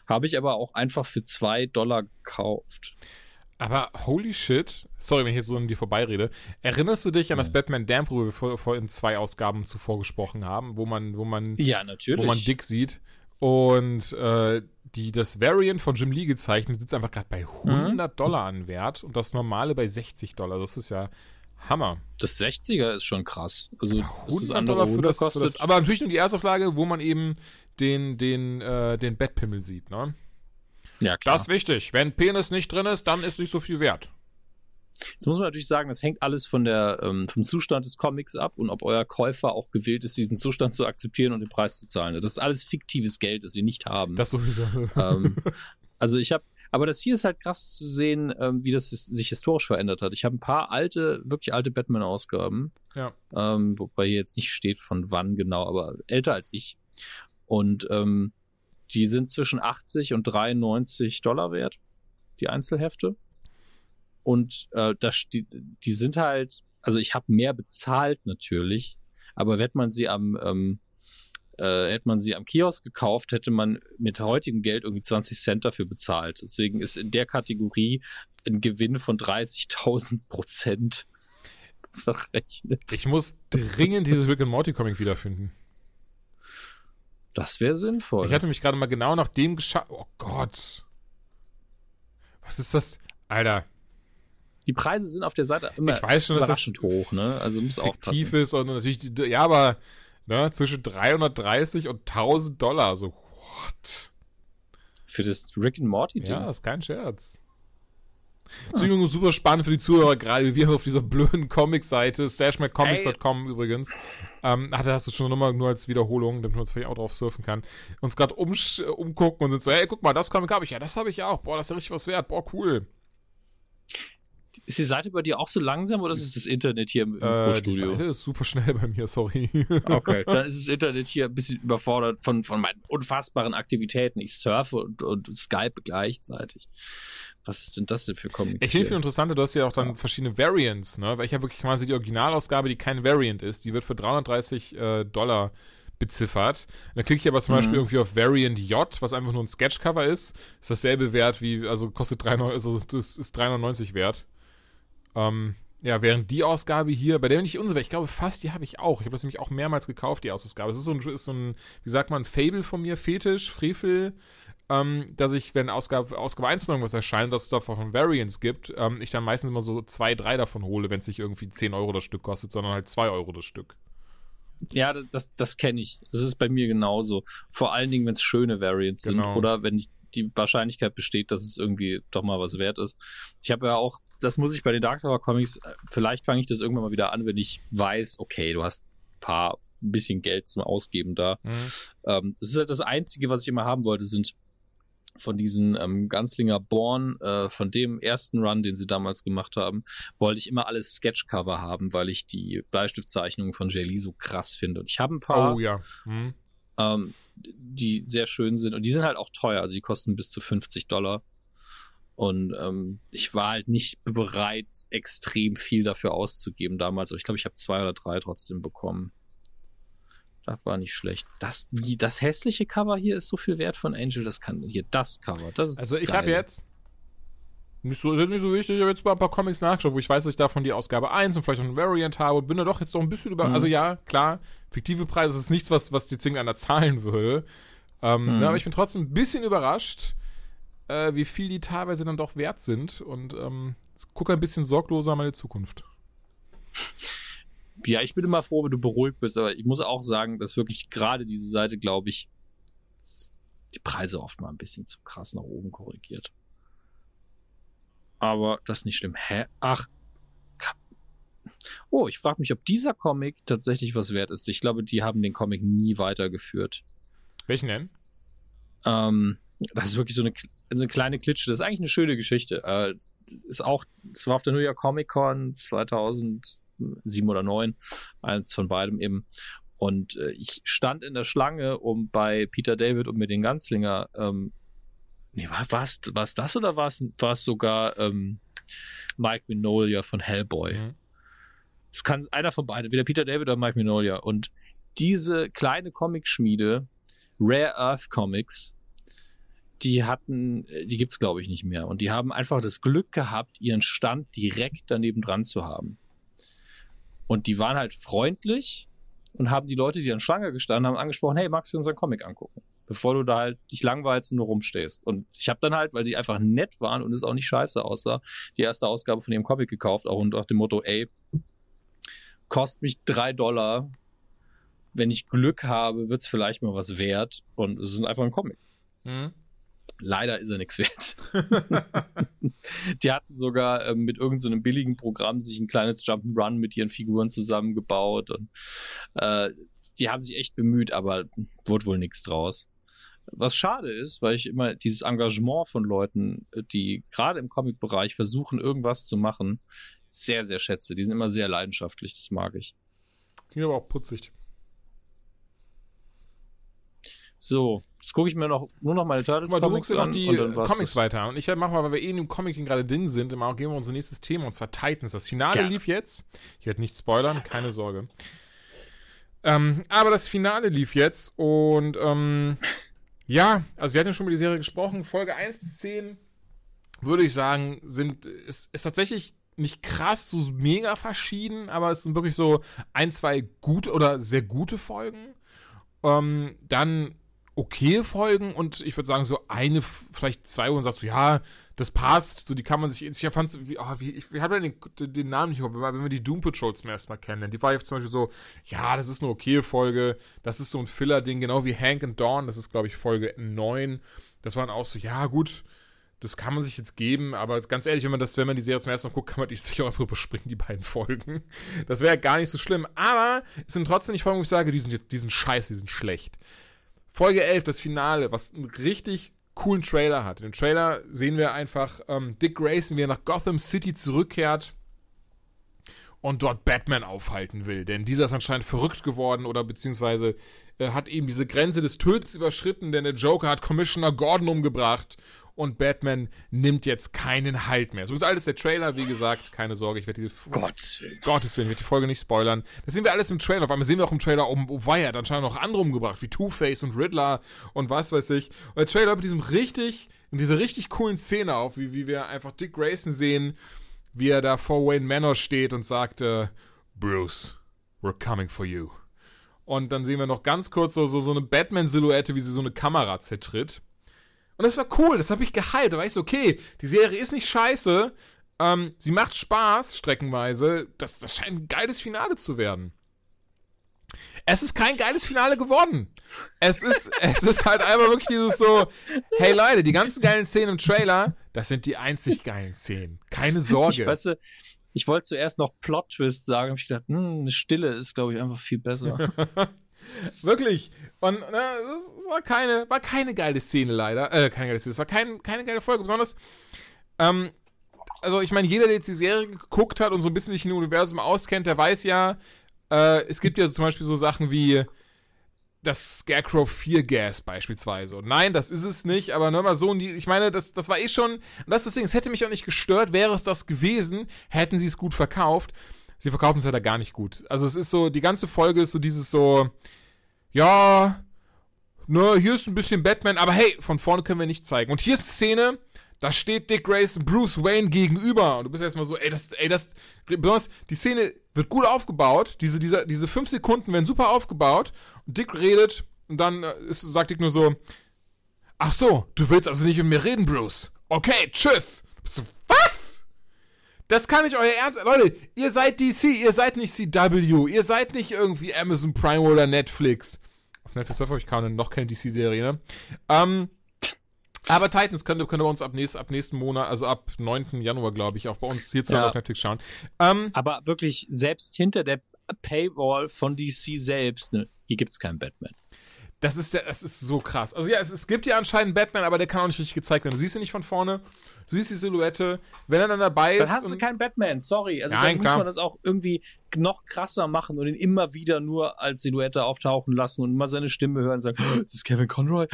[SPEAKER 3] Habe ich aber auch einfach für zwei Dollar gekauft.
[SPEAKER 2] Aber holy shit, sorry, wenn ich jetzt so an dir vorbeirede. Erinnerst du dich an das
[SPEAKER 3] Ja.
[SPEAKER 2] Batman Damp, worüber wir vor, vor in zwei Ausgaben zuvor gesprochen haben, wo man, wo man,
[SPEAKER 3] Ja, natürlich.
[SPEAKER 2] wo man Dick sieht? Und äh, die, das Variant von Jim Lee gezeichnet sitzt einfach gerade bei 100 Dollar an Wert und das normale bei 60 Dollar. Das ist ja Hammer.
[SPEAKER 3] Das 60er ist schon krass. Also, dass das
[SPEAKER 2] 100
[SPEAKER 3] andere
[SPEAKER 2] Dollar für
[SPEAKER 3] 100
[SPEAKER 2] das, für
[SPEAKER 3] kostet.
[SPEAKER 2] das. Aber natürlich nur die Erstauflage, wo man eben den, den, äh, den Bettpimmel sieht, ne?
[SPEAKER 3] ja, klar.
[SPEAKER 2] Das ist wichtig. Wenn Penis nicht drin ist, dann ist nicht so viel wert.
[SPEAKER 3] Jetzt muss man natürlich sagen, das hängt alles von der, ähm, vom Zustand des Comics ab und ob euer Käufer auch gewillt ist, diesen Zustand zu akzeptieren und den Preis zu zahlen. Das ist alles fiktives Geld, das wir nicht haben.
[SPEAKER 2] Das sowieso.
[SPEAKER 3] ähm, also ich habe, aber das hier ist halt krass zu sehen, ähm, wie das sich historisch verändert hat. Ich habe ein paar alte, wirklich alte Batman-Ausgaben,
[SPEAKER 2] Ja.
[SPEAKER 3] ähm, wobei hier jetzt nicht steht von wann genau, aber älter als ich. Und ähm, die sind zwischen 80 und 93 Dollar wert, die Einzelhefte. Und äh, das, die, die sind halt, also ich habe mehr bezahlt natürlich, aber hätte man sie am ähm, äh, hätte man sie am Kiosk gekauft, hätte man mit heutigem Geld irgendwie 20 Cent dafür bezahlt. Deswegen ist in der Kategorie ein Gewinn von 30.000 Prozent verrechnet.
[SPEAKER 2] Ich muss dringend dieses Rick and Morty Comic wiederfinden.
[SPEAKER 3] das wäre sinnvoll.
[SPEAKER 2] Ich hatte mich gerade mal genau nach dem geschaut. Oh Gott. Was ist das? Alter,
[SPEAKER 3] die Preise sind auf der Seite immer
[SPEAKER 2] ich weiß schon, dass das
[SPEAKER 3] überraschend hoch, ne? Also muss
[SPEAKER 2] fiktiv
[SPEAKER 3] aufpassen.
[SPEAKER 2] ist und natürlich, ja, aber ne, zwischen 330 und 1000 Dollar. So, what?
[SPEAKER 3] Für das Rick and Morty Ding.
[SPEAKER 2] Ja, ist kein Scherz. Das ist übrigens super spannend für die Zuhörer, gerade wie wir auf dieser blöden Comic-Seite, stashmaccomics.com übrigens, ähm, ach, da hast du schon nochmal nur als Wiederholung, damit man uns vielleicht auch drauf surfen kann, uns gerade umsch- umgucken und sind so, hey, guck mal, das Comic habe ich ja, das habe ich ja auch, boah, das ist ja richtig was wert, boah, cool.
[SPEAKER 3] Ist die Seite bei dir auch so langsam oder ist das Internet hier im, im
[SPEAKER 2] Äh, die
[SPEAKER 3] Pro-Studio?
[SPEAKER 2] Seite ist super schnell bei mir, sorry.
[SPEAKER 3] Okay, dann ist das Internet hier ein bisschen überfordert von, von meinen unfassbaren Aktivitäten. Ich surfe und, und Skype gleichzeitig. Was ist denn das denn für Comics?
[SPEAKER 2] Ich finde viel interessanter, du hast ja auch dann verschiedene Variants, ne? Weil ich habe wirklich quasi die Originalausgabe, die kein Variant ist, die wird für 330 äh, Dollar beziffert. Und dann klicke ich aber zum
[SPEAKER 3] Mhm.
[SPEAKER 2] Beispiel irgendwie auf Variant J, was einfach nur ein Sketchcover ist. Ist dasselbe Wert wie, also kostet 3, also das ist 390 wert. Ähm, ja, während die Ausgabe hier, bei der bin ich unsicher, ich glaube fast, die habe ich auch. Ich habe das nämlich auch mehrmals gekauft, die Ausgabe. Das ist so ein, ist so ein wie sagt man, Fable von mir, Fetisch, Frevel, ähm, dass ich, wenn Ausgabe, Ausgabe 1 von irgendwas erscheint, dass es davon Variants gibt, ähm, ich dann meistens immer so zwei, drei davon hole, wenn es nicht irgendwie 10 Euro das Stück kostet, sondern halt 2 Euro das Stück.
[SPEAKER 3] Ja, das, das, das kenne ich. Das ist bei mir genauso. Vor allen Dingen, wenn es schöne Variants sind
[SPEAKER 2] Genau.
[SPEAKER 3] oder wenn ich, die Wahrscheinlichkeit besteht, dass es irgendwie doch mal was wert ist. Ich habe ja auch, das muss ich bei den Dark Tower Comics, äh, vielleicht fange ich das irgendwann mal wieder an, wenn ich weiß, okay, du hast ein paar, ein bisschen Geld zum Ausgeben da.
[SPEAKER 2] Mhm.
[SPEAKER 3] Ähm, das ist halt das Einzige, was ich immer haben wollte, sind von diesen ähm, Ganzlinger Born, äh, von dem ersten Run, den sie damals gemacht haben, wollte ich immer alles Sketchcover haben, weil ich die Bleistiftzeichnungen von Jay Lee so krass finde. Und ich habe ein paar,
[SPEAKER 2] Oh ja. Mhm.
[SPEAKER 3] Ähm, die sehr schön sind und die sind halt auch teuer, also die kosten bis zu 50 Dollar. Und ähm, ich war halt nicht bereit, extrem viel dafür auszugeben damals, aber ich glaube, ich habe zwei oder drei trotzdem bekommen. Das war nicht schlecht. Das, wie, das hässliche Cover hier ist so viel wert von Angel, das kann hier das Cover. Das ist
[SPEAKER 2] Also
[SPEAKER 3] das
[SPEAKER 2] ich habe jetzt nicht so, ist nicht so wichtig. Ich habe jetzt mal ein paar Comics nachgeschaut, wo ich weiß, dass ich davon die Ausgabe 1 und vielleicht noch ein Variant habe und bin da doch jetzt doch ein bisschen über. Mhm. Also ja, klar, fiktive Preise ist nichts, was, was dir zwingend einer zahlen würde. Ähm, mhm. ne, aber ich bin trotzdem ein bisschen überrascht, äh, wie viel die teilweise dann doch wert sind und ähm, gucke ein bisschen sorgloser an meine Zukunft.
[SPEAKER 3] Ja, ich bin immer froh, wenn du beruhigt bist, aber ich muss auch sagen, dass wirklich gerade diese Seite, glaube ich, die Preise oft mal ein bisschen zu krass nach oben korrigiert. Aber das ist nicht schlimm. Hä? Ach. Oh, ich frage mich, ob dieser Comic tatsächlich was wert ist. Ich glaube, die haben den Comic nie weitergeführt.
[SPEAKER 2] Welchen denn?
[SPEAKER 3] Ähm, das ist wirklich so eine, eine kleine Klitsche. Das ist eigentlich eine schöne Geschichte. Äh, ist auch, es war auf der New York Comic Con 2007 oder 2009, eins von beidem eben. Und äh, ich stand in der Schlange, um bei Peter David und mir den Ganzlinger, ähm, nee, war, war's, war's das oder war es sogar ähm, Mike Minolia von Hellboy? Mhm. Es kann einer von beiden, weder Peter David oder Mike Minolia. Und diese kleine Comicschmiede, Rare Earth Comics, die hatten, äh, die gibt's glaube ich nicht mehr. Und die haben einfach das Glück gehabt, ihren Stand direkt daneben dran zu haben. Und die waren halt freundlich und haben die Leute, die an Schlange gestanden haben, angesprochen, hey, magst du unseren Comic angucken? Bevor du da halt dich langweilst und nur rumstehst. Und ich habe dann halt, weil die einfach nett waren und es auch nicht scheiße aussah, die erste Ausgabe von ihrem Comic gekauft, auch unter dem Motto, ey, kostet mich drei Dollar. Wenn ich Glück habe, wird's vielleicht mal was wert. Und es ist einfach ein Comic. Mhm. Leider ist er nichts wert. die hatten sogar ähm, mit irgendeinem so billigen Programm sich ein kleines Jump'n'Run mit ihren Figuren zusammengebaut und äh, die haben sich echt bemüht, aber wurde wohl nichts draus. Was schade ist, weil ich immer dieses Engagement von Leuten, die gerade im Comic-Bereich versuchen, irgendwas zu machen, sehr, sehr schätze. Die sind immer sehr leidenschaftlich, das mag ich.
[SPEAKER 2] Klingt aber auch putzig.
[SPEAKER 3] So, Jetzt gucke ich mir noch, nur noch meine Turtles
[SPEAKER 2] mal, Comics du an. noch die Comics das. weiter. Und ich mache mal, weil wir eh in dem Comic gerade drin sind, immer gehen wir unser nächstes Thema, und zwar Titans. Das Finale Gerne. lief jetzt. Ich werde nicht spoilern, keine Sorge. Ähm, aber das Finale lief jetzt und ähm, ja, also wir hatten schon über die Serie gesprochen. Folge 1 bis 10 würde ich sagen, sind, ist, ist tatsächlich nicht krass, so mega verschieden, aber es sind wirklich so ein, zwei gute oder sehr gute Folgen. Ähm, dann okay Folgen und ich würde sagen, so eine, vielleicht zwei, wo man sagt so, ja, das passt, so die kann man sich, ich fand, wie, oh, wie, ich, ich habe den, den Namen nicht, wenn wir die Doom Patrol zum ersten Mal kennen, die war ja zum Beispiel so, ja, das ist eine okay Folge, das ist so ein Filler-Ding, genau wie Hank and Dawn, das ist, glaube ich, Folge 9, das waren auch so, ja, gut, das kann man sich jetzt geben, aber ganz ehrlich, wenn man das, wenn man die Serie zum ersten Mal guckt, kann man die sicher auch einfach überspringen, die beiden Folgen. Das wäre gar nicht so schlimm, aber es sind trotzdem nicht Folgen, wo ich sage, die sind, die sind scheiße, die sind schlecht. Folge 11, das Finale, was einen richtig coolen Trailer hat. In dem Trailer sehen wir einfach ähm, Dick Grayson, wie er nach Gotham City zurückkehrt und dort Batman aufhalten will. Denn dieser ist anscheinend verrückt geworden oder beziehungsweise äh, hat eben diese Grenze des Tötens überschritten, denn der Joker hat Commissioner Gordon umgebracht und Batman nimmt jetzt keinen Halt mehr. So ist alles der Trailer, wie gesagt, keine Sorge, ich werde diese
[SPEAKER 3] Gottes Willen.
[SPEAKER 2] Gottes Willen, wird die Folge nicht spoilern. Das sehen wir alles im Trailer. Auf einmal sehen wir auch im Trailer, oh, oh weia, hat anscheinend noch andere umgebracht, wie Two-Face und Riddler und was weiß ich. Und der Trailer mit diesem richtig, in dieser richtig coolen Szene auf, wie, wie wir einfach Dick Grayson sehen, wie er da vor Wayne Manor steht und sagt, äh, Bruce, we're coming for you. Und dann sehen wir noch ganz kurz so, so, so eine Batman-Silhouette, wie sie so eine Kamera zertritt. Und das war cool, das habe ich gehypt. Da war ich so, okay, die Serie ist nicht scheiße, ähm, sie macht Spaß, streckenweise. Das, das scheint ein geiles Finale zu werden. Es ist kein geiles Finale geworden. Es ist, es ist halt einfach wirklich dieses so, hey Leute, die ganzen geilen Szenen im Trailer, das sind die einzig geilen Szenen. Keine Sorge.
[SPEAKER 3] Ich, weißt ich wollte zuerst noch Plot-Twist sagen, habe ich gedacht, hm, eine Stille ist, glaube ich, einfach viel besser.
[SPEAKER 2] Wirklich. Und ne, es war keine, war keine geile Szene leider. Äh, keine geile Szene. Es war kein, keine geile Folge. Besonders, ähm, also ich meine, jeder, der jetzt die Serie geguckt hat und so ein bisschen sich dem Universum auskennt, der weiß ja, äh, es gibt ja zum Beispiel so Sachen wie das Scarecrow 4 Gas beispielsweise. Und nein, das ist es nicht, aber nur mal so, ich meine, das, das war eh schon, und das ist das Ding, es hätte mich auch nicht gestört, wäre es das gewesen, hätten sie es gut verkauft. Sie verkaufen es halt gar nicht gut. Also es ist so, die ganze Folge ist so dieses so, ja, ne, hier ist ein bisschen Batman, aber hey, von vorne können wir nicht zeigen. Und hier ist Szene, da steht Dick Grayson Bruce Wayne gegenüber. Und du bist erstmal so, ey, das, ey, das, besonders, die Szene wird gut aufgebaut. Diese, diese, diese fünf Sekunden werden super aufgebaut. Und Dick redet und dann äh, ist, sagt Dick nur so, ach so, du willst also nicht mit mir reden, Bruce. Okay, tschüss. So, was? Das kann nicht euer Ernst. Leute, ihr seid DC, ihr seid nicht CW, ihr seid nicht irgendwie Amazon Prime oder Netflix. Auf Netflix habe ich kaum noch keine DC-Serie, ne? Ähm, aber Titans könnt, könnt ihr uns ab, nächst, ab nächsten Monat, also ab 9. Januar, glaube ich, auch bei uns hierzu ja. auf Netflix schauen. Ähm,
[SPEAKER 3] Aber wirklich, selbst hinter der Paywall von DC selbst, ne, hier gibt es keinen Batman.
[SPEAKER 2] Das ist ja, das ist so krass. Also ja, es, es gibt ja anscheinend Batman, aber der kann auch nicht richtig gezeigt werden. Du siehst ihn nicht von vorne, du siehst die Silhouette. Wenn er dann dabei ist.
[SPEAKER 3] Dann hast du keinen Batman, sorry. Also Nein, dann muss man das auch irgendwie noch krasser machen und ihn immer wieder nur als Silhouette auftauchen lassen und immer seine Stimme hören und sagen, das ist Kevin Conroy.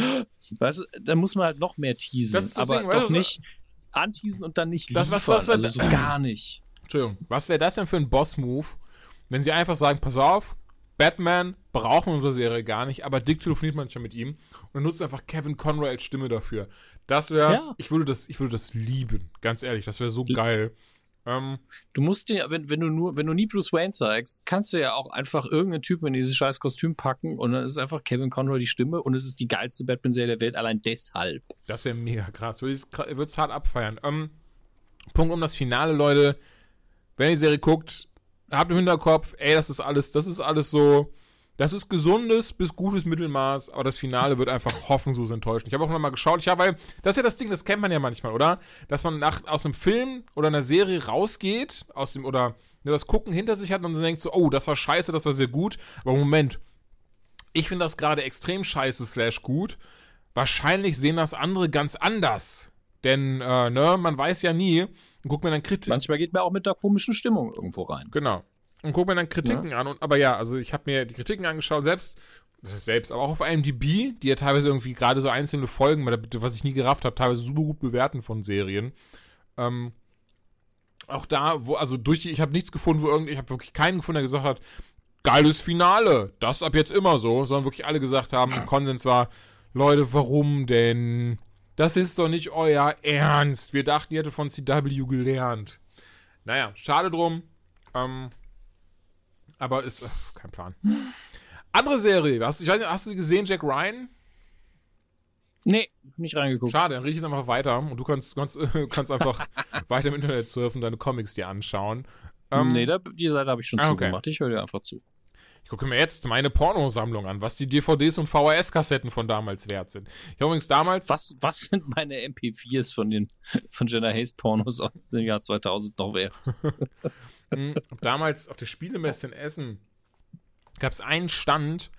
[SPEAKER 3] Weißt du, dann muss man halt noch mehr teasen. Das ist das aber Ding, doch nicht anteasen und dann nicht liefern. Das, was, was, was, also so gar nicht.
[SPEAKER 2] Entschuldigung, was wäre das denn für ein Boss-Move, wenn sie einfach sagen, pass auf, Batman brauchen unsere Serie gar nicht, aber Dick telefoniert manchmal mit ihm und nutzt einfach Kevin Conroy als Stimme dafür. Das wäre, ja. ich würde das, ich würde das lieben, ganz ehrlich, das wäre so geil. Ähm,
[SPEAKER 3] du musst dir, wenn, wenn du nur, wenn du nie Bruce Wayne zeigst, kannst du ja auch einfach irgendeinen Typen in dieses scheiß Kostüm packen und dann ist einfach Kevin Conroy die Stimme und es ist die geilste Batman-Serie der Welt, allein deshalb.
[SPEAKER 2] Das wäre mega krass. Würde es hart abfeiern. Ähm, Punkt um das Finale, Leute. Wenn ihr die Serie guckt, habt im Hinterkopf, ey, das ist alles, das ist alles so, das ist gesundes bis gutes Mittelmaß, aber das Finale wird einfach hoffnungslos enttäuschend. Ich habe auch noch mal geschaut, ich habe, weil das ist ja das Ding, das kennt man ja manchmal, oder? Dass man nach, aus einem Film oder einer Serie rausgeht, aus dem, oder ne, das Gucken hinter sich hat und dann denkt so, oh, das war scheiße, das war sehr gut, aber Moment, ich finde das gerade extrem scheiße slash gut. Wahrscheinlich sehen das andere ganz anders. Denn, äh, ne, man weiß ja nie. Und guckt mir dann Kritik.
[SPEAKER 3] Manchmal geht man auch mit der komischen Stimmung irgendwo rein.
[SPEAKER 2] Genau. Und guckt mir dann Kritiken ja. an. Und, aber ja, also ich habe mir die Kritiken angeschaut, selbst, selbst, aber auch auf IMDb, die ja teilweise irgendwie gerade so einzelne Folgen, was ich nie gerafft habe, teilweise super gut bewerten von Serien. Ähm, auch da, wo, also durch die, ich habe nichts gefunden, wo irgendwie, ich habe wirklich keinen gefunden, der gesagt hat, geiles Finale, das ab jetzt immer so, sondern wirklich alle gesagt haben, Konsens war, Leute, warum denn? Das ist doch nicht euer Ernst. Wir dachten, ihr hättet von CW gelernt. Naja, schade drum. Ähm, aber ist ach, kein Plan. Andere Serie. Hast, ich weiß nicht, hast du gesehen, Jack Ryan?
[SPEAKER 3] Nee, nicht reingeguckt.
[SPEAKER 2] Schade, dann riech ich es einfach weiter und du kannst, kannst, kannst einfach weiter im Internet surfen, deine Comics dir anschauen.
[SPEAKER 3] Ähm, nee, da, die Seite habe ich schon ah, zugemacht. Ich höre dir einfach zu.
[SPEAKER 2] Gucke mir jetzt meine Pornosammlung an, was die DVDs und VHS-Kassetten von damals wert sind. Ich habe übrigens damals.
[SPEAKER 3] Was, was sind meine MP4s von den von Jenna Hayes Pornos aus dem Jahr 2000 noch wert?
[SPEAKER 2] Hm, damals auf der Spielemesse in Essen gab es einen Stand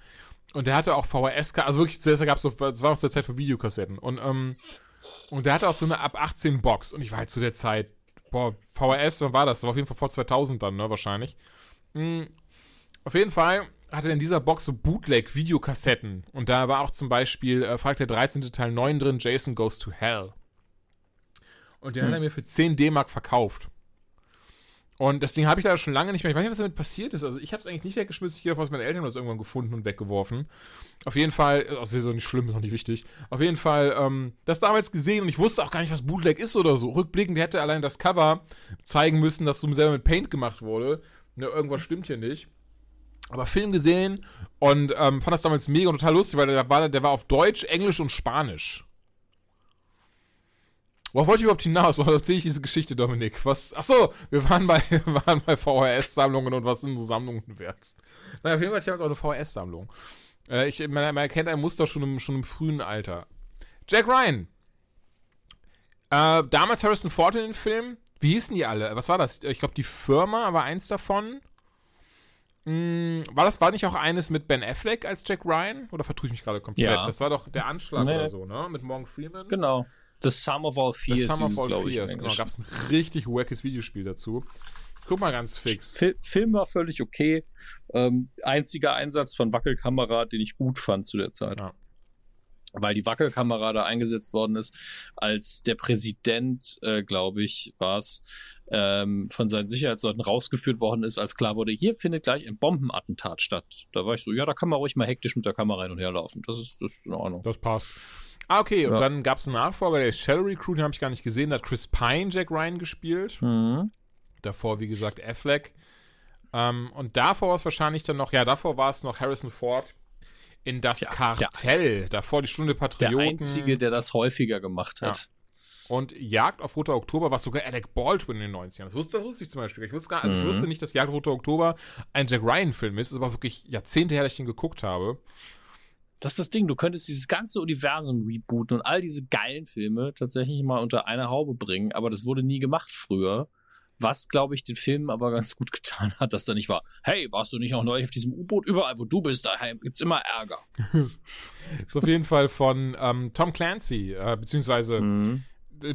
[SPEAKER 2] und der hatte auch VHS, also wirklich, zuerst gab es so, das war noch zur Zeit für Videokassetten und, ähm, und der hatte auch so eine ab 18 Box und ich war halt zu der Zeit, boah, VHS, wann war das? Das war auf jeden Fall vor 2000 dann, ne, wahrscheinlich. Mhm. Auf jeden Fall hatte er in dieser Box so Bootleg-Videokassetten. Und da war auch zum Beispiel äh, Freitag der 13. Teil 9 drin, Jason Goes to Hell. Und den hm. hat er mir für 10 D-Mark verkauft. Und das Ding habe ich da schon lange nicht mehr. Ich weiß nicht, was damit passiert ist. Also ich habe es eigentlich nicht weggeschmissen. Ich gehe davon aus, meine Eltern haben das irgendwann gefunden und weggeworfen. Auf jeden Fall, also ist auch nicht schlimm, ist auch nicht wichtig. Auf jeden Fall, ähm, das damals gesehen und ich wusste auch gar nicht, was Bootleg ist oder so. Rückblickend hätte allein das Cover zeigen müssen, dass so selber mit Paint gemacht wurde. Ne, irgendwas stimmt hier nicht aber Film gesehen und ähm, fand das damals mega und total lustig, weil der war, der war auf Deutsch, Englisch und Spanisch. Worauf wollte ich überhaupt hinaus? Worauf erzähle ich diese Geschichte, Dominik? Was? Achso, wir waren bei, waren bei VHS-Sammlungen und was sind so Sammlungen wert? Naja, auf jeden Fall, ich habe auch eine VHS-Sammlung. Äh, man, man, erkennt ein Muster schon im, schon im frühen Alter. Jack Ryan. Äh, damals Harrison Ford in den Film. Wie hießen die alle? Was war das? Ich glaube, die Firma war eins davon. Hm, war das war nicht auch eines mit Ben Affleck als Jack Ryan? Oder vertue ich mich gerade komplett? Ja. Das war doch der Anschlag nee. oder so, ne? Mit Morgan Freeman.
[SPEAKER 3] Genau. The Sum of All Fears.
[SPEAKER 2] The Sum of All Fears, genau. Gab es ein richtig wackes Videospiel dazu. Guck mal ganz fix.
[SPEAKER 3] Fil Film war völlig okay. Ähm, einziger Einsatz von Wackelkamera, den ich gut fand zu der Zeit. Ja weil die Wackelkamera da eingesetzt worden ist, als der Präsident, äh, glaube ich, war es, ähm, von seinen Sicherheitsleuten rausgeführt worden ist, als klar wurde, hier findet gleich ein Bombenattentat statt. Da war ich so, ja, da kann man ruhig mal hektisch mit der Kamera hin und her laufen. Das ist, das ist in Ordnung.
[SPEAKER 2] Das passt. Ah, okay, und
[SPEAKER 3] Ja.
[SPEAKER 2] dann gab es einen Nachfolger, der ist Shadow Recruit, den habe ich gar nicht gesehen. Da hat Chris Pine Jack Ryan gespielt.
[SPEAKER 3] Mhm.
[SPEAKER 2] Davor, wie gesagt, Affleck. Ähm, und davor war es wahrscheinlich dann noch, ja, davor war es noch Harrison Ford in das
[SPEAKER 3] Ja,
[SPEAKER 2] Kartell. Davor die Stunde
[SPEAKER 3] Der
[SPEAKER 2] Patrioten.
[SPEAKER 3] Einzige, der das häufiger gemacht hat.
[SPEAKER 2] Und Jagd auf Roter Oktober war sogar Alec Baldwin in den 90ern. Das wusste, das wusste ich zum Beispiel. Ich wusste, gar, also ich
[SPEAKER 3] Mhm.
[SPEAKER 2] wusste nicht, dass Jagd auf Roter Oktober ein Jack Ryan-Film ist. Das ist aber wirklich Jahrzehnte her, dass ich den geguckt habe.
[SPEAKER 3] Das ist das Ding, du könntest dieses ganze Universum rebooten und all diese geilen Filme tatsächlich mal unter eine Haube bringen, aber das wurde nie gemacht früher. Was, glaube ich, den Film aber ganz gut getan hat, dass da nicht war, hey, warst du nicht noch neu auf diesem U-Boot? Überall, wo du bist, daheim gibt's immer Ärger.
[SPEAKER 2] Ist auf jeden Fall von ähm, Tom Clancy, äh, beziehungsweise
[SPEAKER 3] Mhm.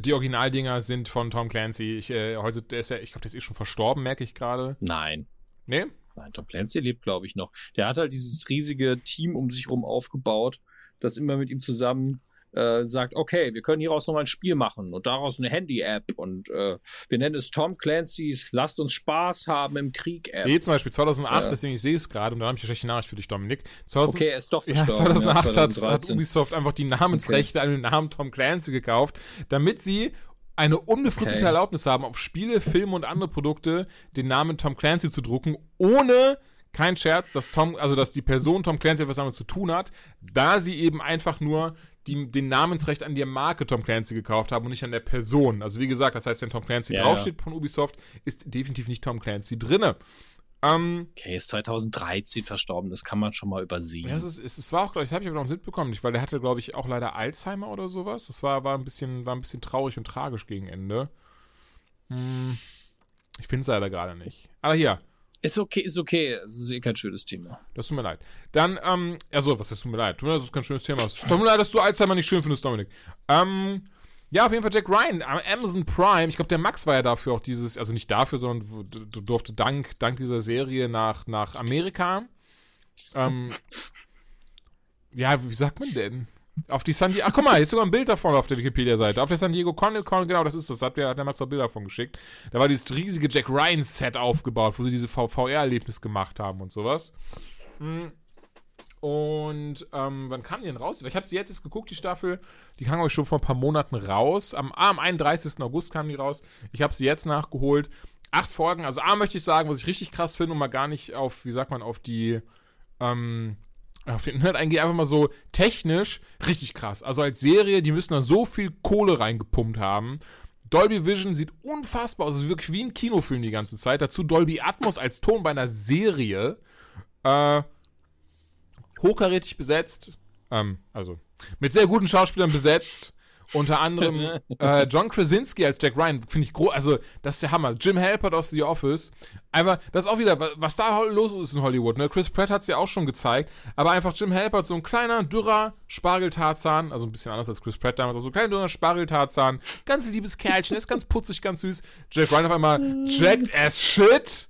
[SPEAKER 2] die Originaldinger sind von Tom Clancy. Ich, äh, heute, der ist ja, ich glaube, der ist eh schon verstorben, merke ich gerade.
[SPEAKER 3] Nein.
[SPEAKER 2] Nee?
[SPEAKER 3] Nein, Tom Clancy lebt, glaube ich, noch. Der hat halt dieses riesige Team um sich rum aufgebaut, das immer mit ihm zusammen äh, sagt, okay, wir können hieraus nochmal ein Spiel machen und daraus eine Handy-App und äh, wir nennen es Tom Clancy's Lasst uns Spaß haben im Krieg-App.
[SPEAKER 2] Nee, zum Beispiel 2008,
[SPEAKER 3] Ja.
[SPEAKER 2] deswegen ich sehe es gerade und dann habe ich eine schlechte Nachricht für dich, Dominik. 2000,
[SPEAKER 3] Okay, er ist doch
[SPEAKER 2] Ja,
[SPEAKER 3] verstorben.
[SPEAKER 2] 2008
[SPEAKER 3] ja,
[SPEAKER 2] hat, hat
[SPEAKER 3] 2013.
[SPEAKER 2] Ubisoft einfach die Namensrechte an den Namen Tom Clancy gekauft, damit sie eine unbefristete
[SPEAKER 3] Okay.
[SPEAKER 2] Erlaubnis haben, auf Spiele, Filme und andere Produkte den Namen Tom Clancy zu drucken, ohne kein Scherz, dass Tom, also dass die Person Tom Clancy etwas damit zu tun hat, da sie eben einfach nur die, den Namensrecht an der Marke Tom Clancy gekauft haben und nicht an der Person. Also wie gesagt, das heißt, wenn Tom Clancy
[SPEAKER 3] Ja,
[SPEAKER 2] draufsteht von Ubisoft, ist definitiv nicht Tom Clancy drinne. Ähm,
[SPEAKER 3] Okay, ist 2013 verstorben, das kann man schon mal übersehen.
[SPEAKER 2] ja, es, ist, es, war auch, glaube ich, das habe ich aber noch mitbekommen, nicht, weil der hatte, glaube ich, auch leider Alzheimer oder sowas. Das war, war, ein, bisschen, war ein bisschen traurig und tragisch gegen Ende. Hm, ich finde es leider gerade nicht. Aber hier,
[SPEAKER 3] ist okay, ist okay. Es ist eh kein schönes Thema.
[SPEAKER 2] das tut mir leid. Dann, ähm, also, was ist tut mir leid? Tut mir leid, das ist kein schönes Thema. Tut mir leid, dass du Alzheimer nicht schön findest, Dominik. Ähm, ja, auf jeden Fall Jack Ryan, am Amazon Prime. Ich glaube, der Max war ja dafür auch dieses, also nicht dafür, sondern durfte dank, dank dieser Serie nach, nach Amerika. Ähm, ja, wie sagt man denn? Auf die San Diego. Ach, guck mal, hier ist sogar ein Bild davon auf der Wikipedia-Seite. Auf der San Diego Con, Con genau, das ist das. Hat der, hat der Max auch Bilder davon geschickt. Da war dieses riesige Jack Ryan-Set aufgebaut, wo sie diese VR-Erlebnis gemacht haben und sowas. Hm. Und ähm, wann kam die denn raus? Ich habe sie jetzt erst geguckt, die Staffel. Die kam euch schon vor ein paar Monaten raus. Am, ah, am 31. August kam die raus. Ich habe sie jetzt nachgeholt. Acht Folgen. Also A möchte ich sagen, was ich richtig krass finde und mal gar nicht auf, wie sagt man, auf die ähm, auf den Inhalt eingehe, einfach mal so technisch richtig krass. Also als Serie, die müssen da so viel Kohle reingepumpt haben. Dolby Vision sieht unfassbar aus, also wirklich wie ein Kinofilm die ganze Zeit. Dazu Dolby Atmos als Ton bei einer Serie. Äh, hochkarätig besetzt. Ähm, also mit sehr guten Schauspielern besetzt. Unter anderem äh, John Krasinski als Jack Ryan, finde ich groß. Also, das ist der Hammer. Jim Halpert aus The Office. Einfach, das ist auch wieder, wa- was da los ist in Hollywood. Ne? Chris Pratt hat es ja auch schon gezeigt. Aber einfach Jim Halpert, so ein kleiner, dürrer Spargeltarzan. Also ein bisschen anders als Chris Pratt damals. Aber so ein kleiner, dürrer Spargeltarzan. Ganz liebes Kerlchen. Ist ganz putzig, ganz süß. Jack Ryan auf einmal jacked as shit.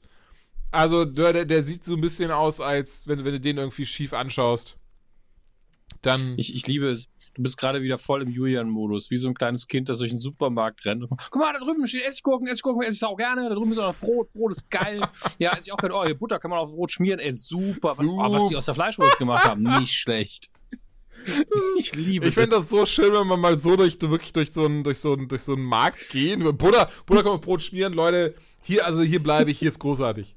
[SPEAKER 2] Also, der, der, der sieht so ein bisschen aus, als wenn, wenn du den irgendwie schief anschaust. Dann.
[SPEAKER 3] Ich, ich liebe es. Du bist gerade wieder voll im Julian-Modus, wie so ein kleines Kind, das durch den Supermarkt rennt. Guck mal, da drüben steht Essiggurken, Essiggurken, esse ich auch gerne. Da drüben ist auch noch Brot, Brot ist geil. ja, esse ich auch gerne. Oh, hier Butter kann man auf Brot schmieren. Ey, super. Was, oh, was die aus der Fleischwurst gemacht haben, nicht schlecht. Ich liebe
[SPEAKER 2] Ich finde das so schön, wenn man mal so durch, wirklich durch so einen, durch so einen, durch so einen Markt gehen. Butter, Butter kann man auf Brot schmieren, Leute. Hier, also hier bleibe ich, hier ist großartig.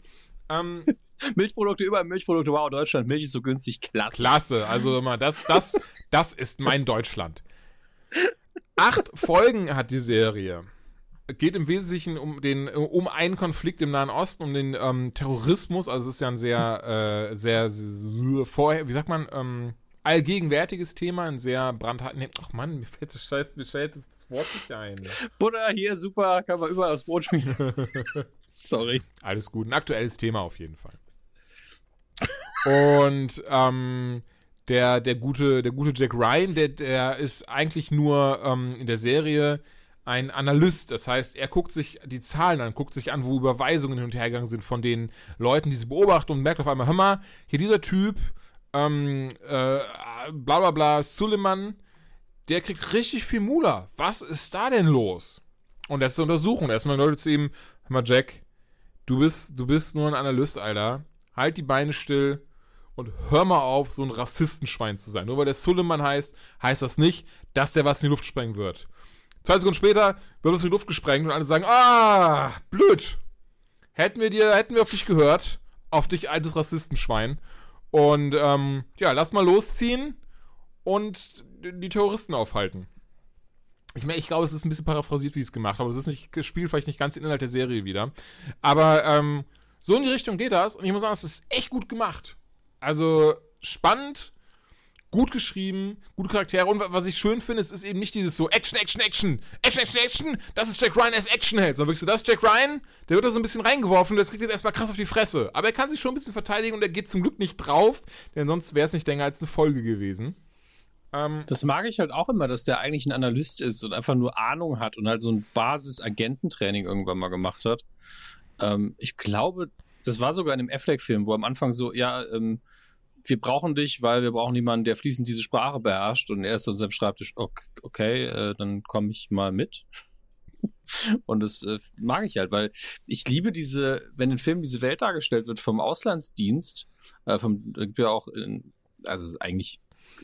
[SPEAKER 2] Ähm,
[SPEAKER 3] Milchprodukte, überall Milchprodukte. Wow, Deutschland, Milch ist so günstig. Klasse.
[SPEAKER 2] klasse. Also immer, das, das, das ist mein Deutschland. Acht Folgen hat die Serie. Geht im Wesentlichen um den, um einen Konflikt im Nahen Osten, um den ähm, Terrorismus. Also es ist ja ein sehr, äh, sehr, sehr vorher, wie sagt man, ähm, allgegenwärtiges Thema, ein sehr brandhart. Nee, ach Mann, mir fällt das Scheiß, mir fällt das Wort nicht ein.
[SPEAKER 3] Butter, hier, super, kann man überall aufs Brot schmieren. Sorry.
[SPEAKER 2] Alles gut. Ein aktuelles Thema auf jeden Fall. Und ähm, der, der, gute, der gute Jack Ryan, der, der ist eigentlich nur ähm, in der Serie ein Analyst. Das heißt, er guckt sich die Zahlen an, guckt sich an, wo Überweisungen hin und her gegangen sind von den Leuten, die sie beobachten und merkt auf einmal, hör mal, hier dieser Typ, ähm, äh, bla bla bla, Suleiman, der kriegt richtig viel Mula. Was ist da denn los? Und das ist eine Untersuchung. Erstmal Leute zu ihm, hör mal, Jack, du bist, du bist nur ein Analyst, Alter. Halt die Beine still und hör mal auf, so ein Rassistenschwein zu sein. Nur weil der Suleiman heißt, heißt das nicht, dass der was in die Luft sprengen wird. Zwei Sekunden später wird es in die Luft gesprengt und alle sagen, ah, blöd. Hätten wir dir, hätten wir auf dich gehört, auf dich altes Rassistenschwein. Und ähm, ja, lass mal losziehen und die Terroristen aufhalten. Ich meine, ich glaube, es ist ein bisschen paraphrasiert, wie ich es gemacht habe. Es ist nicht, spielt vielleicht nicht ganz den Inhalt der Serie wieder. Aber ähm, so in die Richtung geht das. Und ich muss sagen, es ist echt gut gemacht. Also spannend, gut geschrieben, gute Charaktere. Und was ich schön finde, es ist eben nicht dieses so Action, Action, Action, Action, Action, Action. Das ist Jack Ryan als Actionheld. Sondern wirklich so, das ist Jack Ryan, der wird da so ein bisschen reingeworfen, der kriegt jetzt erstmal krass auf die Fresse. Aber er kann sich schon ein bisschen verteidigen und er geht zum Glück nicht drauf, denn sonst wäre es nicht länger als eine Folge gewesen.
[SPEAKER 3] Ähm, das mag ich halt auch immer, dass der eigentlich ein Analyst ist und einfach nur Ahnung hat und halt so ein Basis-Agententraining irgendwann mal gemacht hat. Ähm, ich glaube, das war sogar in einem Affleck-Film, wo am Anfang so, ja, ähm, wir brauchen dich, weil wir brauchen jemanden, der fließend diese Sprache beherrscht. Und er ist an seinem Schreibtisch, okay, okay äh, dann komme ich mal mit. Und das äh, mag ich halt, weil ich liebe diese, wenn in Filmen diese Welt dargestellt wird vom Auslandsdienst, äh, vom, gibt ja auch, in, also eigentlich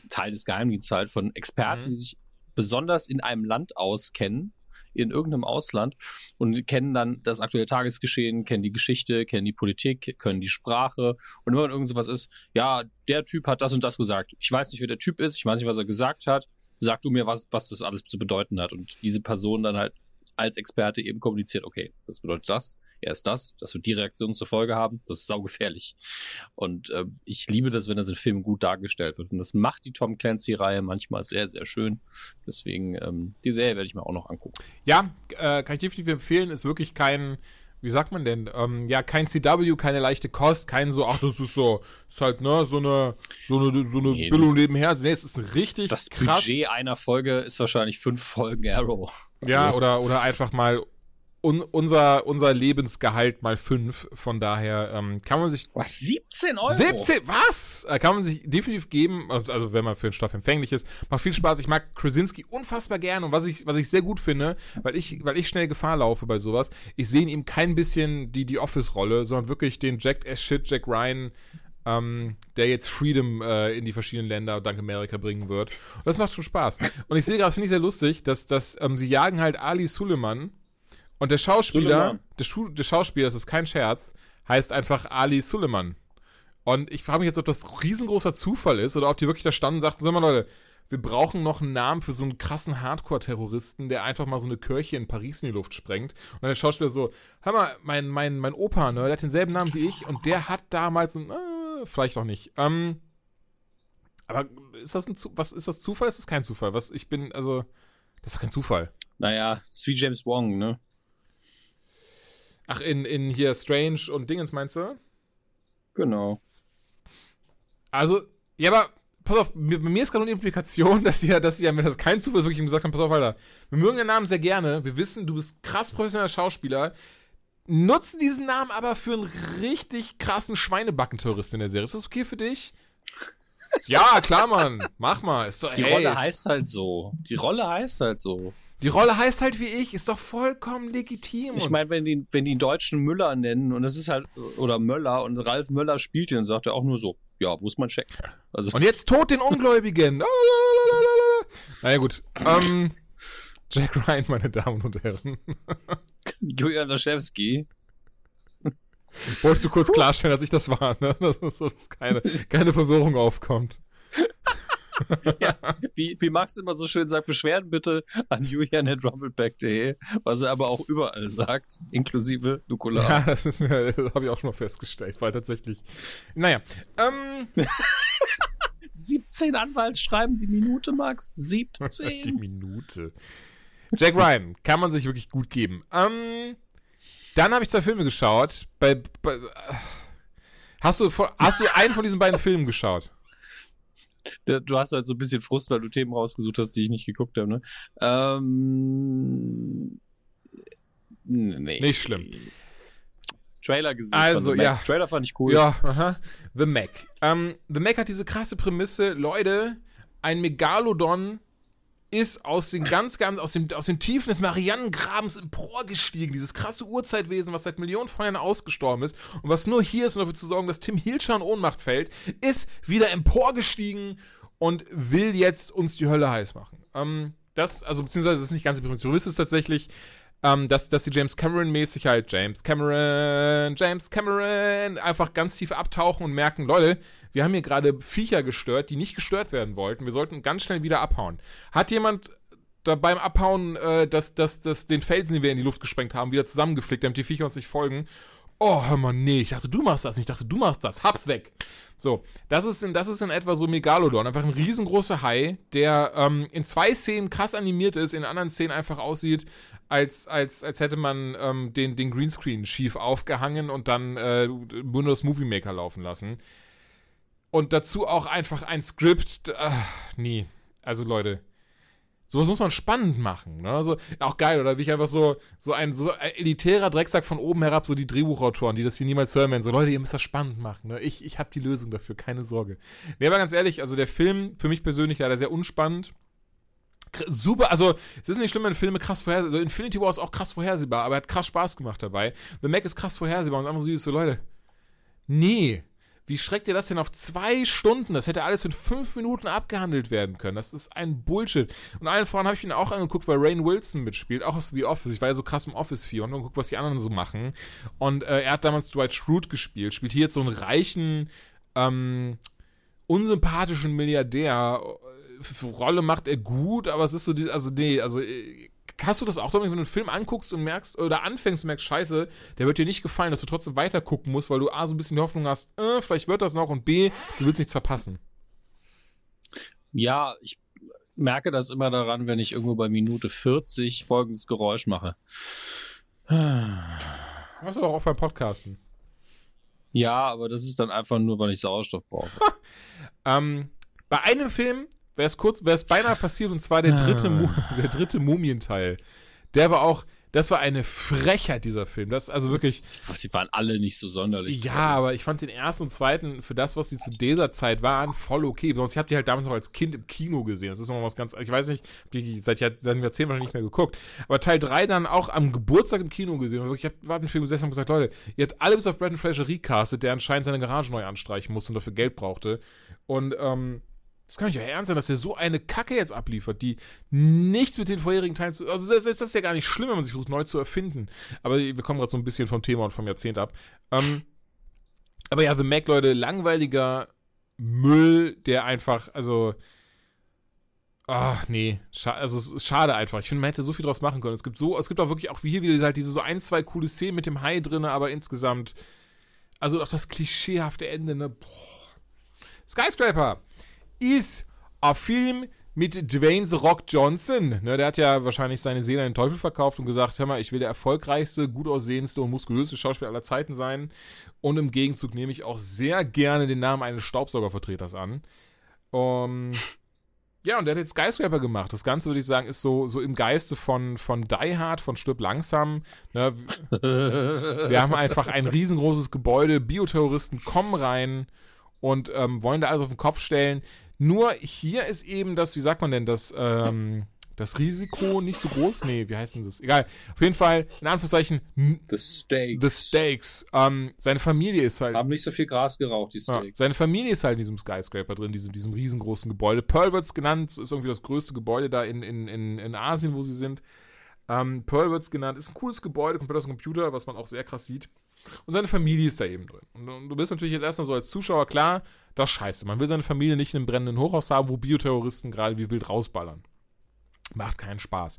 [SPEAKER 3] Teil des Geheimdienstes halt von Experten, mhm. die sich besonders in einem Land auskennen in irgendeinem Ausland und kennen dann das aktuelle Tagesgeschehen, kennen die Geschichte, kennen die Politik, können die Sprache. Und wenn irgend sowas ist, ja, der Typ hat das und das gesagt. Ich weiß nicht, wer der Typ ist, ich weiß nicht, was er gesagt hat. Sag du mir, was, was das alles zu bedeuten hat. Und diese Person dann halt als Experte eben kommuniziert, okay, das bedeutet das, er ist das, das wird die Reaktion zur Folge haben, das ist saugefährlich. Und äh, ich liebe das, wenn das in Filmen gut dargestellt wird. Und das macht die Tom Clancy-Reihe manchmal sehr, sehr schön. Deswegen, ähm, die Serie werde ich mir auch noch angucken.
[SPEAKER 2] Ja, äh, kann ich definitiv empfehlen, ist wirklich kein, wie sagt man denn, ähm, ja, kein CW, keine leichte Kost, kein so, ach, das ist so, ist halt, ne, so eine, so eine, so eine nee, Bildung nebenher. Nee, es ist richtig
[SPEAKER 3] Das krass. Budget einer Folge ist wahrscheinlich fünf Folgen Arrow.
[SPEAKER 2] Ja, also oder, oder einfach mal un, unser, unser Lebensgehalt mal fünf. Von daher ähm, kann man sich.
[SPEAKER 3] Was? 17 Euro?
[SPEAKER 2] 17? Was? Äh, kann man sich definitiv geben. Also, also, wenn man für den Stoff empfänglich ist. Macht viel Spaß. Ich mag Krasinski unfassbar gerne. Und was ich, was ich sehr gut finde, weil ich, weil ich schnell Gefahr laufe bei sowas, ich sehe in ihm kein bisschen die, die Office-Rolle, sondern wirklich den Jack as Shit, Jack Ryan. Ähm, der jetzt Freedom äh, in die verschiedenen Länder dank Amerika bringen wird. Und das macht schon Spaß. Und ich sehe gerade, das finde ich sehr lustig, dass, dass ähm, sie jagen halt Ali Suleiman, und der Schauspieler, der, Schu der Schauspieler, das ist kein Scherz, heißt einfach Ali Suleiman. Und ich frage mich jetzt, ob das riesengroßer Zufall ist oder ob die wirklich da standen und sagten, sag mal Leute, wir brauchen noch einen Namen für so einen krassen Hardcore-Terroristen, der einfach mal so eine Kirche in Paris in die Luft sprengt. Und dann der Schauspieler so, hör mal, mein, mein, mein Opa, ne, der hat denselben Namen wie ich und der hat damals, äh, vielleicht auch nicht. Ähm, aber ist das ein, was, ist das Zufall? Ist das kein Zufall? Was, ich bin, also, das ist kein Zufall.
[SPEAKER 3] Naja, ist wie James Wong, ne?
[SPEAKER 2] Ach, in, in hier Strange und Dingens meinst du?
[SPEAKER 3] Genau.
[SPEAKER 2] Also, ja, aber pass auf, bei mir ist gerade eine Implikation, dass sie ja, dass sie ja, wenn das kein Zufall ist, wirklich gesagt haben, pass auf, Alter, wir mögen den Namen sehr gerne, wir wissen, du bist krass professioneller Schauspieler, nutzen diesen Namen aber für einen richtig krassen Schweinebacken-Tourist in der Serie. Ist das okay für dich? ja, klar, Mann. Mach mal. Ist
[SPEAKER 3] doch, Die ey, Rolle heißt halt so. Die Rolle heißt halt so.
[SPEAKER 2] Die Rolle heißt halt wie ich, ist doch vollkommen legitim.
[SPEAKER 3] Ich meine, wenn die, wenn die Deutschen Müller nennen und es ist halt, oder Möller und Ralf Möller spielt den, sagt er auch nur so, ja, wo ist mein Check?
[SPEAKER 2] Also, und jetzt tot den Ungläubigen. naja, gut. Ähm, Jack Ryan, meine Damen und Herren.
[SPEAKER 3] Julian Laschewski.
[SPEAKER 2] Wolltest du kurz klarstellen, dass ich das war, ne? Dass, dass keine, keine Verwirrung aufkommt.
[SPEAKER 3] ja, wie, wie Max immer so schön sagt, Beschwerden bitte an julian.rumbleback.de, was er aber auch überall sagt, inklusive Nukular.
[SPEAKER 2] Ja, das ist mir, das habe ich auch schon mal festgestellt, weil tatsächlich. Naja, ähm.
[SPEAKER 3] 17 Anwaltsschreiben die Minute, Max. 17.
[SPEAKER 2] die Minute. Jack Ryan kann man sich wirklich gut geben. Ähm, dann habe ich zwei Filme geschaut. Bei, bei, hast, du, hast du einen von diesen beiden Filmen geschaut?
[SPEAKER 3] Du hast halt so ein bisschen Frust, weil du Themen rausgesucht hast, die ich nicht geguckt habe, ne? Ähm,
[SPEAKER 2] nee. Nicht schlimm.
[SPEAKER 3] Trailer gesehen.
[SPEAKER 2] Also, ja.
[SPEAKER 3] Trailer fand ich cool.
[SPEAKER 2] Ja, aha. The Mac. Ähm, The Mac hat diese krasse Prämisse, Leute, ein Megalodon ist aus den ganz, ganz, aus, dem, aus den Tiefen des Marianengrabens emporgestiegen. Dieses krasse Urzeitwesen, was seit Millionen von Jahren ausgestorben ist und was nur hier ist, um dafür zu sorgen, dass Tim Hilscher in Ohnmacht fällt, ist wieder emporgestiegen und will jetzt uns die Hölle heiß machen. Ähm, das, also beziehungsweise das ist nicht ganz die Prämisse. Die Prämisse ist tatsächlich, ähm, dass, dass sie James Cameron-mäßig halt James Cameron, James Cameron einfach ganz tief abtauchen und merken, Leute, wir haben hier gerade Viecher gestört, die nicht gestört werden wollten. Wir sollten ganz schnell wieder abhauen. Hat jemand da beim Abhauen äh, das, das, das, den Felsen, den wir in die Luft gesprengt haben, wieder zusammengeflickt, damit die Viecher uns nicht folgen? Oh, hör mal, nee, ich dachte, du machst das. Ich dachte, du machst das. Hab's weg. So, das ist in, das ist in etwa so Megalodon. Einfach ein riesengroßer Hai, der ähm, in zwei Szenen krass animiert ist, in anderen Szenen einfach aussieht, als, als, als hätte man ähm, den, den Greenscreen schief aufgehangen und dann äh, Windows Movie Maker laufen lassen. Und dazu auch einfach ein Skript. Äh, nee. Also, Leute, Sowas muss man spannend machen. Ne? Also, auch geil, oder wie ich einfach so, so ein so elitärer Drecksack von oben herab, so die Drehbuchautoren, die das hier niemals hören werden, so Leute, ihr müsst das spannend machen. Ne? Ich, ich habe die Lösung dafür, keine Sorge. Nee, aber ganz ehrlich, also der Film, für mich persönlich leider sehr unspannend. Super, also es ist nicht schlimm, wenn Filme krass vorhersehbar Also Infinity War ist auch krass vorhersehbar, aber er hat krass Spaß gemacht dabei. The Mac ist krass vorhersehbar und einfach so, so Leute. Nee, wie schreckt ihr das denn auf zwei Stunden? Das hätte alles in fünf Minuten abgehandelt werden können. Das ist ein Bullshit. Und allen voran habe ich ihn auch angeguckt, weil Rain Wilson mitspielt, auch aus The Office. Ich war ja so krass im Office 4 und geguckt, was die anderen so machen. Und äh, er hat damals Dwight Schrute gespielt, spielt hier jetzt so einen reichen, ähm, unsympathischen Milliardär. Rolle macht er gut, aber es ist so, die, also nee, also äh, hast du das auch, wenn du einen Film anguckst und merkst, oder anfängst und merkst, scheiße, der wird dir nicht gefallen, dass du trotzdem weiter gucken musst, weil du A, so ein bisschen die Hoffnung hast, äh, vielleicht wird das noch und B, du willst nichts verpassen.
[SPEAKER 3] Ja, ich merke das immer daran, wenn ich irgendwo bei Minute 40 folgendes Geräusch mache.
[SPEAKER 2] Das machst du auch beim Podcasten.
[SPEAKER 3] Ja, aber das ist dann einfach nur, weil ich Sauerstoff brauche.
[SPEAKER 2] ähm, bei einem Film wäre es kurz, wäre es beinahe passiert und zwar der dritte, ah. der dritte Mumienteil. Der war auch, das war eine Frechheit, dieser Film. Das also wirklich.
[SPEAKER 3] Die waren alle nicht so sonderlich.
[SPEAKER 2] Ja, toll. aber ich fand den ersten und zweiten, für das, was sie zu dieser Zeit waren, voll okay. Sonst ich habe die halt damals noch als Kind im Kino gesehen. Das ist nochmal was ganz. Ich weiß nicht, die seit Jahrzehnten wahrscheinlich nicht mehr geguckt. Aber Teil 3 dann auch am Geburtstag im Kino gesehen. Und ich hab, war den Film gesessen und gesagt, Leute, ihr habt alle bis auf Brandon Fraser recastet, der anscheinend seine Garage neu anstreichen musste und dafür Geld brauchte. Und ähm, das kann nicht ja ernst sein, dass er so eine Kacke jetzt abliefert, die nichts mit den vorherigen Teilen zu. Also, das, das ist ja gar nicht schlimm, wenn man sich versucht, neu zu erfinden. Aber wir kommen gerade so ein bisschen vom Thema und vom Jahrzehnt ab. Ähm, aber ja, The Mac, Leute, langweiliger Müll, der einfach, also. Ach, nee. Also, es ist schade einfach. Ich finde, man hätte so viel draus machen können. Es gibt so, es gibt auch wirklich auch wie hier wieder halt diese so ein, zwei coole Szenen mit dem Hai drin, aber insgesamt. Also auch das klischeehafte Ende, ne? Boah. Skyscraper ist ein Film mit Dwayne The Rock Johnson. Ne, der hat ja wahrscheinlich seine Seele an den Teufel verkauft und gesagt, hör mal, ich will der erfolgreichste, gut aussehendste und muskulöste Schauspieler aller Zeiten sein. Und im Gegenzug nehme ich auch sehr gerne den Namen eines Staubsaugervertreters an. Um, ja, und der hat jetzt Skyscraper gemacht. Das Ganze, würde ich sagen, ist so, so im Geiste von, von Die Hard, von Stirb langsam. Ne, wir haben einfach ein riesengroßes Gebäude, Bioterroristen kommen rein und ähm, wollen da alles auf den Kopf stellen. Nur hier ist eben das, wie sagt man denn, das, ähm, das Risiko nicht so groß. Nee, wie heißt denn das? Egal. Auf jeden Fall, in Anführungszeichen,
[SPEAKER 3] The Stakes.
[SPEAKER 2] The Stakes. Ähm, seine Familie ist halt.
[SPEAKER 3] Haben nicht so viel Gras geraucht, die Stakes.
[SPEAKER 2] Ja, seine Familie ist halt in diesem Skyscraper drin, diesem, diesem riesengroßen Gebäude. Pearl wird es genannt, ist irgendwie das größte Gebäude da in, in, in, in Asien, wo sie sind. Ähm, Pearl wird es genannt, ist ein cooles Gebäude, komplett aus dem Computer, was man auch sehr krass sieht. Und seine Familie ist da eben drin. Und, und du bist natürlich jetzt erstmal so als Zuschauer klar, das ist scheiße. Man will seine Familie nicht in einem brennenden Hochhaus haben, wo Bioterroristen gerade wie wild rausballern. Macht keinen Spaß.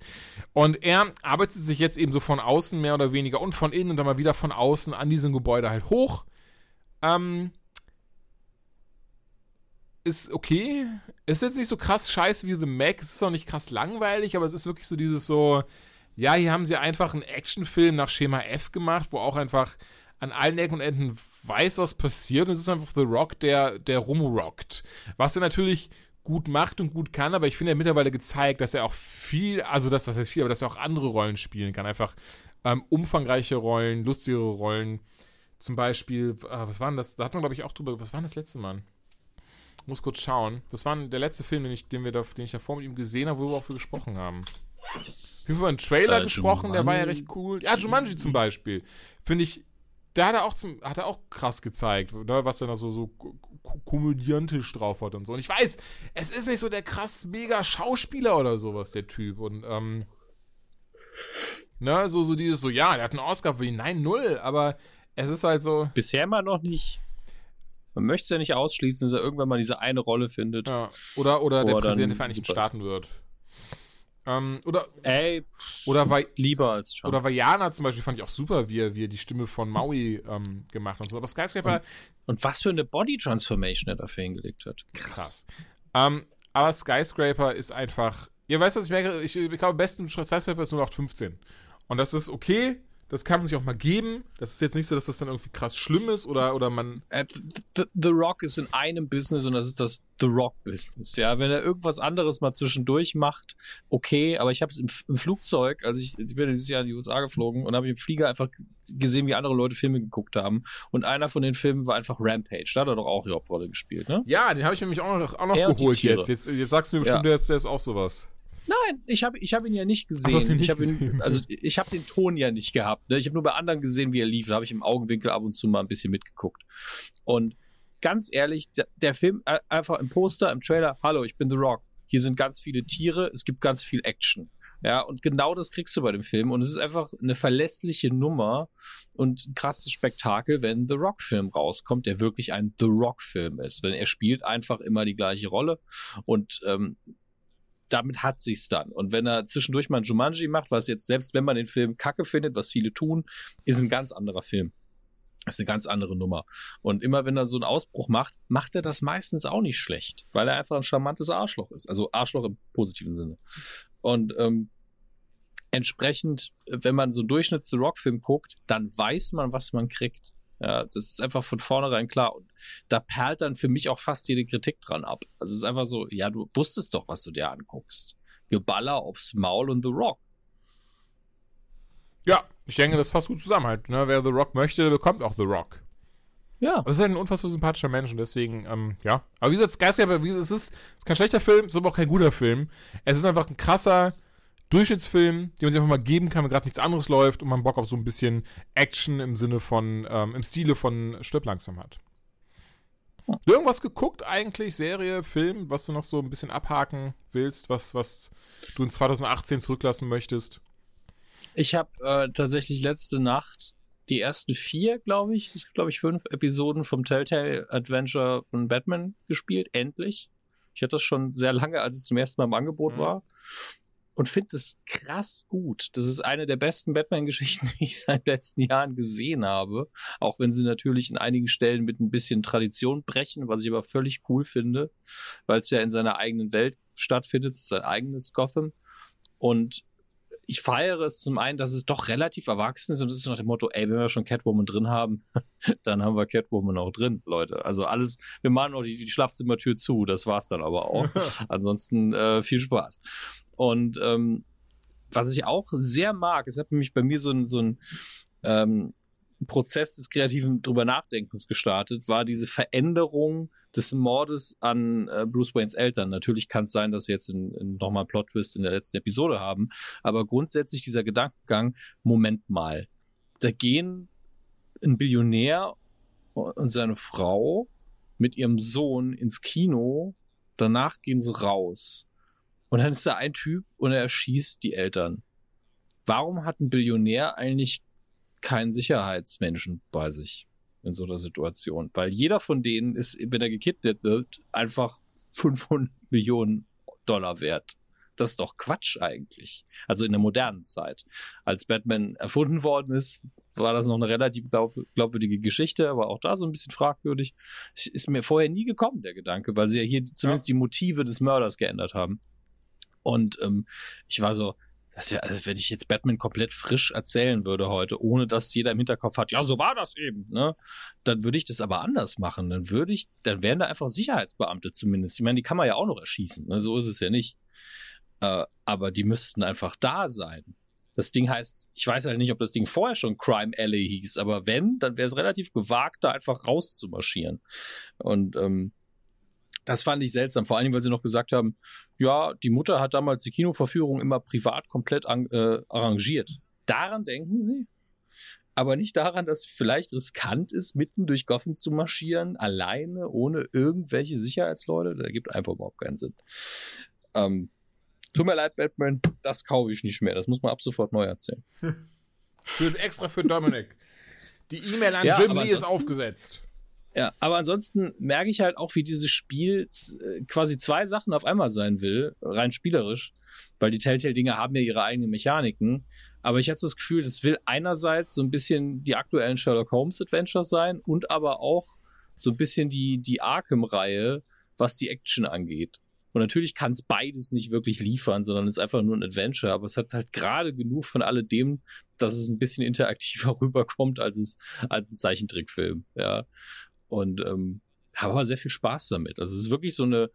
[SPEAKER 2] Und er arbeitet sich jetzt eben so von außen mehr oder weniger und von innen und dann mal wieder von außen an diesem Gebäude halt hoch. Ähm, ist okay. Ist jetzt nicht so krass scheiße wie The Mac. Es ist auch nicht krass langweilig, aber es ist wirklich so dieses so, ja, hier haben sie einfach einen Actionfilm nach Schema F gemacht, wo auch einfach an allen Ecken und Enden weiß, was passiert. Und es ist einfach The Rock, der, der rumrockt. Was er natürlich gut macht und gut kann, aber ich finde, er hat mittlerweile gezeigt, dass er auch viel, also das, was heißt viel, aber dass er auch andere Rollen spielen kann. Einfach ähm, umfangreiche Rollen, lustigere Rollen. Zum Beispiel, äh, was war denn das? Da hat man, glaube ich, auch drüber, was war denn das letzte Mal? Muss kurz schauen. Das war der letzte Film, den ich, den wir da, den ich davor mit ihm gesehen habe, wo wir auch für gesprochen haben. Wir haben über einen Trailer äh, gesprochen, Jumanji. der war ja recht cool. Ja, Jumanji zum Beispiel. Finde ich da hat er auch, zum, hat er auch krass gezeigt, ne, was er da so, so komödiantisch drauf hat und so. Und ich weiß, es ist nicht so der krass mega Schauspieler oder sowas, der Typ. Und, ähm, ne, so, so dieses so, ja, der hat einen Oscar für ihn. Nein, null, aber es ist halt so.
[SPEAKER 3] Bisher immer noch nicht. Man möchte es ja nicht ausschließen, dass er irgendwann mal diese eine Rolle findet.
[SPEAKER 2] Ja. Oder, oder der Präsident der Vereinigten Staaten wird. Ähm, oder,
[SPEAKER 3] Ey,
[SPEAKER 2] oder weil,
[SPEAKER 3] lieber als Trump.
[SPEAKER 2] Oder Vajana zum Beispiel fand ich auch super, wie er, wie er die Stimme von Maui ähm, gemacht hat und so. Aber Skyscraper.
[SPEAKER 3] Und, und, was für eine Body Transformation er dafür hingelegt hat.
[SPEAKER 2] Krass. krass. Ähm, aber Skyscraper ist einfach. Ihr weißt, was ich merke? Ich, ich glaube, am besten Skyscraper ist nur noch 15. Und das ist okay. Das kann man sich auch mal geben. Das ist jetzt nicht so, dass das dann irgendwie krass schlimm ist oder, oder man.
[SPEAKER 3] Äh, the, The, Rock ist in einem Business und das ist das The Rock Business. Ja, wenn er irgendwas anderes mal zwischendurch macht, okay, aber ich habe es im, im, Flugzeug, also ich, ich, bin dieses Jahr in die USA geflogen und habe im Flieger einfach gesehen, wie andere Leute Filme geguckt haben. Und einer von den Filmen war einfach Rampage. Da hat er doch auch die Hauptrolle gespielt, ne?
[SPEAKER 2] Ja, den habe ich nämlich auch noch, auch noch geholt jetzt. jetzt. Jetzt sagst du mir bestimmt, ja. der, ist, der ist auch sowas.
[SPEAKER 3] Nein, ich habe ich hab ihn ja nicht gesehen.
[SPEAKER 2] Ach, nicht
[SPEAKER 3] ich habe
[SPEAKER 2] ihn,
[SPEAKER 3] also ich habe den Ton ja nicht gehabt. Ne? Ich habe nur bei anderen gesehen, wie er lief. Da habe ich im Augenwinkel ab und zu mal ein bisschen mitgeguckt. Und ganz ehrlich, der, der Film äh, einfach im Poster, im Trailer, hallo, ich bin The Rock. Hier sind ganz viele Tiere, es gibt ganz viel Action. Ja, und genau das kriegst du bei dem Film. Und es ist einfach eine verlässliche Nummer und ein krasses Spektakel, wenn The Rock-Film rauskommt, der wirklich ein The Rock-Film ist. Denn er spielt einfach immer die gleiche Rolle. Und ähm, damit hat sich's dann. Und wenn er zwischendurch mal ein Jumanji macht, was jetzt selbst wenn man den Film kacke findet, was viele tun, ist ein ganz anderer Film. ist eine ganz andere Nummer. Und immer wenn er so einen Ausbruch macht, macht er das meistens auch nicht schlecht, weil er einfach ein charmantes Arschloch ist. Also Arschloch im positiven Sinne. Und ähm, entsprechend, wenn man so einen Durchschnitts-Rock-Film guckt, dann weiß man, was man kriegt. Ja, das ist einfach von vornherein klar. Und da perlt dann für mich auch fast jede Kritik dran ab. Also es ist einfach so, ja, du wusstest doch, was du dir anguckst. Geballer aufs Maul und The Rock.
[SPEAKER 2] Ja, ich denke, das fasst gut zusammen halt. Ne? Wer The Rock möchte, bekommt auch The Rock.
[SPEAKER 3] Ja.
[SPEAKER 2] Aber es ist halt ein unfassbar sympathischer Mensch und deswegen, ähm, ja. Aber wie gesagt, Skyscraper, wie gesagt, es ist, es ist kein schlechter Film, es ist aber auch kein guter Film. Es ist einfach ein krasser, Durchschnittsfilm, den man sich einfach mal geben kann, wenn gerade nichts anderes läuft und man Bock auf so ein bisschen Action im Sinne von, ähm, im Stile von Stirb langsam hat. Irgendwas geguckt eigentlich, Serie, Film, was du noch so ein bisschen abhaken willst, was, was du in 2018 zurücklassen möchtest?
[SPEAKER 3] Ich habe äh, tatsächlich letzte Nacht die ersten vier, glaube ich, glaube ich, fünf Episoden vom Telltale Adventure von Batman gespielt, endlich. Ich hatte das schon sehr lange, als es zum ersten Mal im Angebot mhm. war und finde es krass gut. Das ist eine der besten Batman-Geschichten, die ich seit letzten Jahren gesehen habe. Auch wenn sie natürlich in einigen Stellen mit ein bisschen Tradition brechen, was ich aber völlig cool finde, weil es ja in seiner eigenen Welt stattfindet. Es ist sein eigenes Gotham. Und ich feiere es zum einen, dass es doch relativ erwachsen ist und es ist nach dem Motto, ey, wenn wir schon Catwoman drin haben, dann haben wir Catwoman auch drin, Leute. Also alles, wir machen noch die, die Schlafzimmertür zu, das war's dann aber auch. Ansonsten äh, viel Spaß. Und ähm, was ich auch sehr mag, es hat nämlich bei mir so ein, so ein ähm, Prozess des kreativen drüber Nachdenkens gestartet, war diese Veränderung des Mordes an äh, Bruce Waynes Eltern. Natürlich kann es sein, dass sie jetzt in, in nochmal Plot-Twist in der letzten Episode haben, aber grundsätzlich dieser Gedankengang, Moment mal, da gehen ein Billionär und seine Frau mit ihrem Sohn ins Kino, danach gehen sie raus. Und dann ist da ein Typ und er erschießt die Eltern. Warum hat ein Billionär eigentlich keinen Sicherheitsmenschen bei sich in so einer Situation? Weil jeder von denen ist, wenn er gekidnappt wird, einfach 500 Millionen Dollar wert. Das ist doch Quatsch eigentlich. Also in der modernen Zeit. Als Batman erfunden worden ist, war das noch eine relativ glaub, glaubwürdige Geschichte, aber auch da so ein bisschen fragwürdig. Es ist mir vorher nie gekommen, der Gedanke, weil sie ja hier zumindest ja. die Motive des Mörders geändert haben. Und ähm, ich war so, das wäre, also wenn ich jetzt Batman komplett frisch erzählen würde heute, ohne dass jeder im Hinterkopf hat, ja, so war das eben, ne? Dann würde ich das aber anders machen. Dann würde ich, dann wären da einfach Sicherheitsbeamte zumindest. Ich meine, die kann man ja auch noch erschießen, ne? So ist es ja nicht. Äh, aber die müssten einfach da sein. Das Ding heißt, ich weiß halt nicht, ob das Ding vorher schon Crime Alley hieß, aber wenn, dann wäre es relativ gewagt, da einfach rauszumarschieren. Und ähm, das fand ich seltsam, vor allem, weil sie noch gesagt haben, ja, die Mutter hat damals die Kinoverführung immer privat komplett an, äh, arrangiert. Daran denken sie? aber nicht daran, dass es vielleicht riskant ist, mitten durch Gotham zu marschieren, alleine, ohne irgendwelche Sicherheitsleute. Da gibt einfach überhaupt keinen Sinn. Ähm, tut mir leid, Batman, das kaufe ich nicht mehr. Das muss man ab sofort neu erzählen.
[SPEAKER 2] Für, extra für Dominik. Die E-Mail an
[SPEAKER 3] Ja,
[SPEAKER 2] Jim Lee ist aufgesetzt.
[SPEAKER 3] Ja, aber ansonsten merke ich halt auch, wie dieses Spiel äh, quasi zwei Sachen auf einmal sein will, rein spielerisch, weil die Telltale-Dinge haben ja ihre eigenen Mechaniken. Aber ich hatte das Gefühl, das will einerseits so ein bisschen die aktuellen Sherlock Holmes Adventures sein und aber auch so ein bisschen die, die Arkham-Reihe, was die Action angeht. Und natürlich kann es beides nicht wirklich liefern, sondern es ist einfach nur ein Adventure, aber es hat halt gerade genug von alledem, dass es ein bisschen interaktiver rüberkommt als es als ein Zeichentrickfilm, ja. Und ähm, habe aber sehr viel Spaß damit. Also es ist wirklich so eine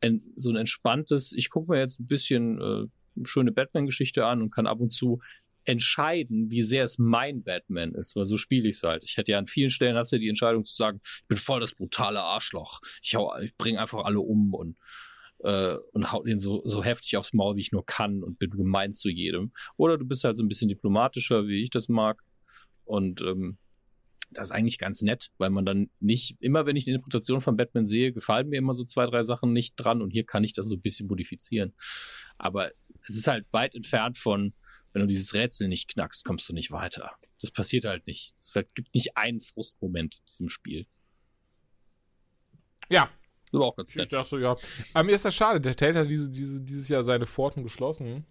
[SPEAKER 3] ein, so ein entspanntes, ich gucke mir jetzt ein bisschen äh, schöne Batman-Geschichte an und kann ab und zu entscheiden, wie sehr es mein Batman ist, weil so spiele ich es halt. Ich hätte ja an vielen Stellen hast du die Entscheidung zu sagen, ich bin voll das brutale Arschloch. Ich, ich bringe einfach alle um und äh, und hau den so, so heftig aufs Maul, wie ich nur kann und bin gemein zu jedem. Oder du bist halt so ein bisschen diplomatischer, wie ich das mag. Und ähm, das ist eigentlich ganz nett, weil man dann nicht, immer wenn ich eine Interpretation von Batman sehe, gefallen mir immer so zwei, drei Sachen nicht dran und hier kann ich das so ein bisschen modifizieren. Aber es ist halt weit entfernt von, wenn du dieses Rätsel nicht knackst, kommst du nicht weiter. Das passiert halt nicht. Es halt, gibt nicht einen Frustmoment in diesem Spiel.
[SPEAKER 2] Ja,
[SPEAKER 3] Das aber auch ganz
[SPEAKER 2] ich
[SPEAKER 3] nett.
[SPEAKER 2] dachte, ja. Aber mir ist das schade. Der Tate hat diese, diese, dieses Jahr seine Pforten geschlossen.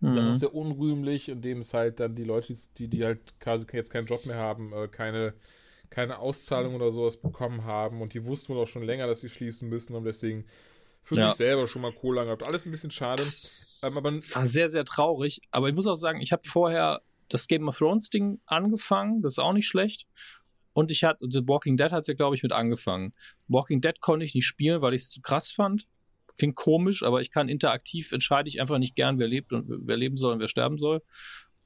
[SPEAKER 2] Das
[SPEAKER 3] Mhm.
[SPEAKER 2] ist sehr unrühmlich, indem es halt dann die Leute, die, die halt quasi jetzt keinen Job mehr haben, äh, keine, keine Auszahlung oder sowas bekommen haben und die wussten wohl auch schon länger, dass sie schließen müssen und deswegen für
[SPEAKER 3] Ja.
[SPEAKER 2] sich selber schon mal Kohle gehabt. Alles ein bisschen schade.
[SPEAKER 3] Das
[SPEAKER 2] Ähm, aber
[SPEAKER 3] war sehr, sehr traurig. Aber ich muss auch sagen, ich habe vorher das Game of Thrones Ding angefangen. Das ist auch nicht schlecht. Und ich hatte, The Walking Dead hat es ja, glaube ich, mit angefangen. Walking Dead konnte ich nicht spielen, weil ich es zu krass fand. Klingt komisch, aber ich kann interaktiv entscheide ich einfach nicht gern, wer lebt und wer leben soll und wer sterben soll.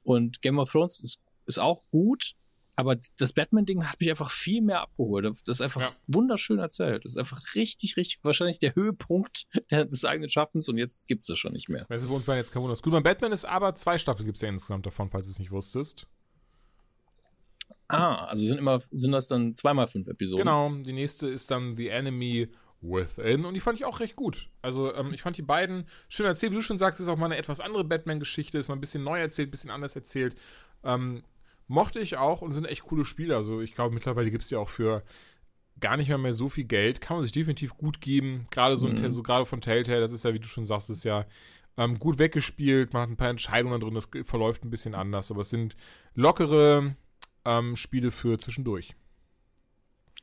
[SPEAKER 3] Und Game of Thrones ist, ist auch gut, aber das Batman-Ding hat mich einfach viel mehr abgeholt. Das ist einfach
[SPEAKER 2] Ja.
[SPEAKER 3] wunderschön erzählt. Das ist einfach richtig, richtig, wahrscheinlich der Höhepunkt des eigenen Schaffens und jetzt gibt es es schon nicht mehr.
[SPEAKER 2] Weißt du, bei uns waren jetzt kein Wunder. Gut, beim Batman ist aber zwei Staffeln gibt es ja insgesamt davon, falls du es nicht wusstest.
[SPEAKER 3] Ah, also sind immer, sind das dann zweimal fünf Episoden?
[SPEAKER 2] Genau, die nächste ist dann The Enemy Within und die fand ich auch recht gut. Also ähm, ich fand die beiden schön erzählt, wie du schon sagst, ist auch mal eine etwas andere Batman-Geschichte, ist mal ein bisschen neu erzählt, ein bisschen anders erzählt. Ähm, mochte ich auch und sind echt coole Spiele. Also ich glaube, mittlerweile gibt es ja auch für gar nicht mehr, mehr so viel Geld. Kann man sich definitiv gut geben. Gerade so, ein
[SPEAKER 3] Mhm.
[SPEAKER 2] So gerade von Telltale, das ist ja, wie du schon sagst, ist ja ähm, gut weggespielt. Man hat ein paar Entscheidungen drin, das verläuft ein bisschen anders. Aber es sind lockere ähm, Spiele für zwischendurch.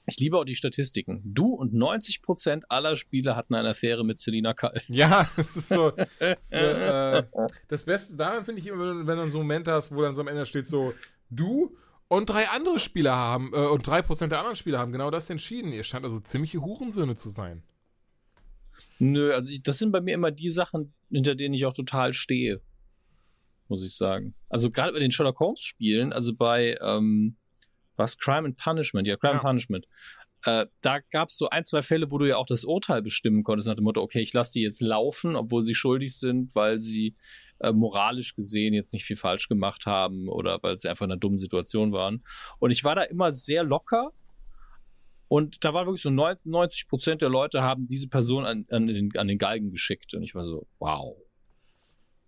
[SPEAKER 3] Ich liebe auch die Statistiken. Du und 90% aller Spieler hatten eine Affäre mit Selina Kall.
[SPEAKER 2] Ja, es ist so. Äh, das Beste daran finde ich immer, wenn, du- dann so einen Moment hast, wo dann so am Ende steht so, du und drei andere Spieler haben, äh, und drei Prozent der anderen Spieler haben genau das entschieden. Ihr scheint also ziemliche Hurensöhne zu sein.
[SPEAKER 3] Nö, also ich, das sind bei mir immer die Sachen, hinter denen ich auch total stehe. Muss ich sagen. Also gerade bei den Sherlock Holmes Spielen, also bei ähm, was Crime and Punishment, ja, Crime and
[SPEAKER 2] Ja.
[SPEAKER 3] Punishment. Äh, da gab es so ein, zwei Fälle, wo du ja auch das Urteil bestimmen konntest, nach dem Motto, okay, ich lasse die jetzt laufen, obwohl sie schuldig sind, weil sie äh, moralisch gesehen jetzt nicht viel falsch gemacht haben oder weil sie einfach in einer dummen Situation waren. Und ich war da immer sehr locker. Und da war wirklich so 90 Prozent der Leute haben diese Person an, an, den, an den Galgen geschickt. Und ich war so, wow.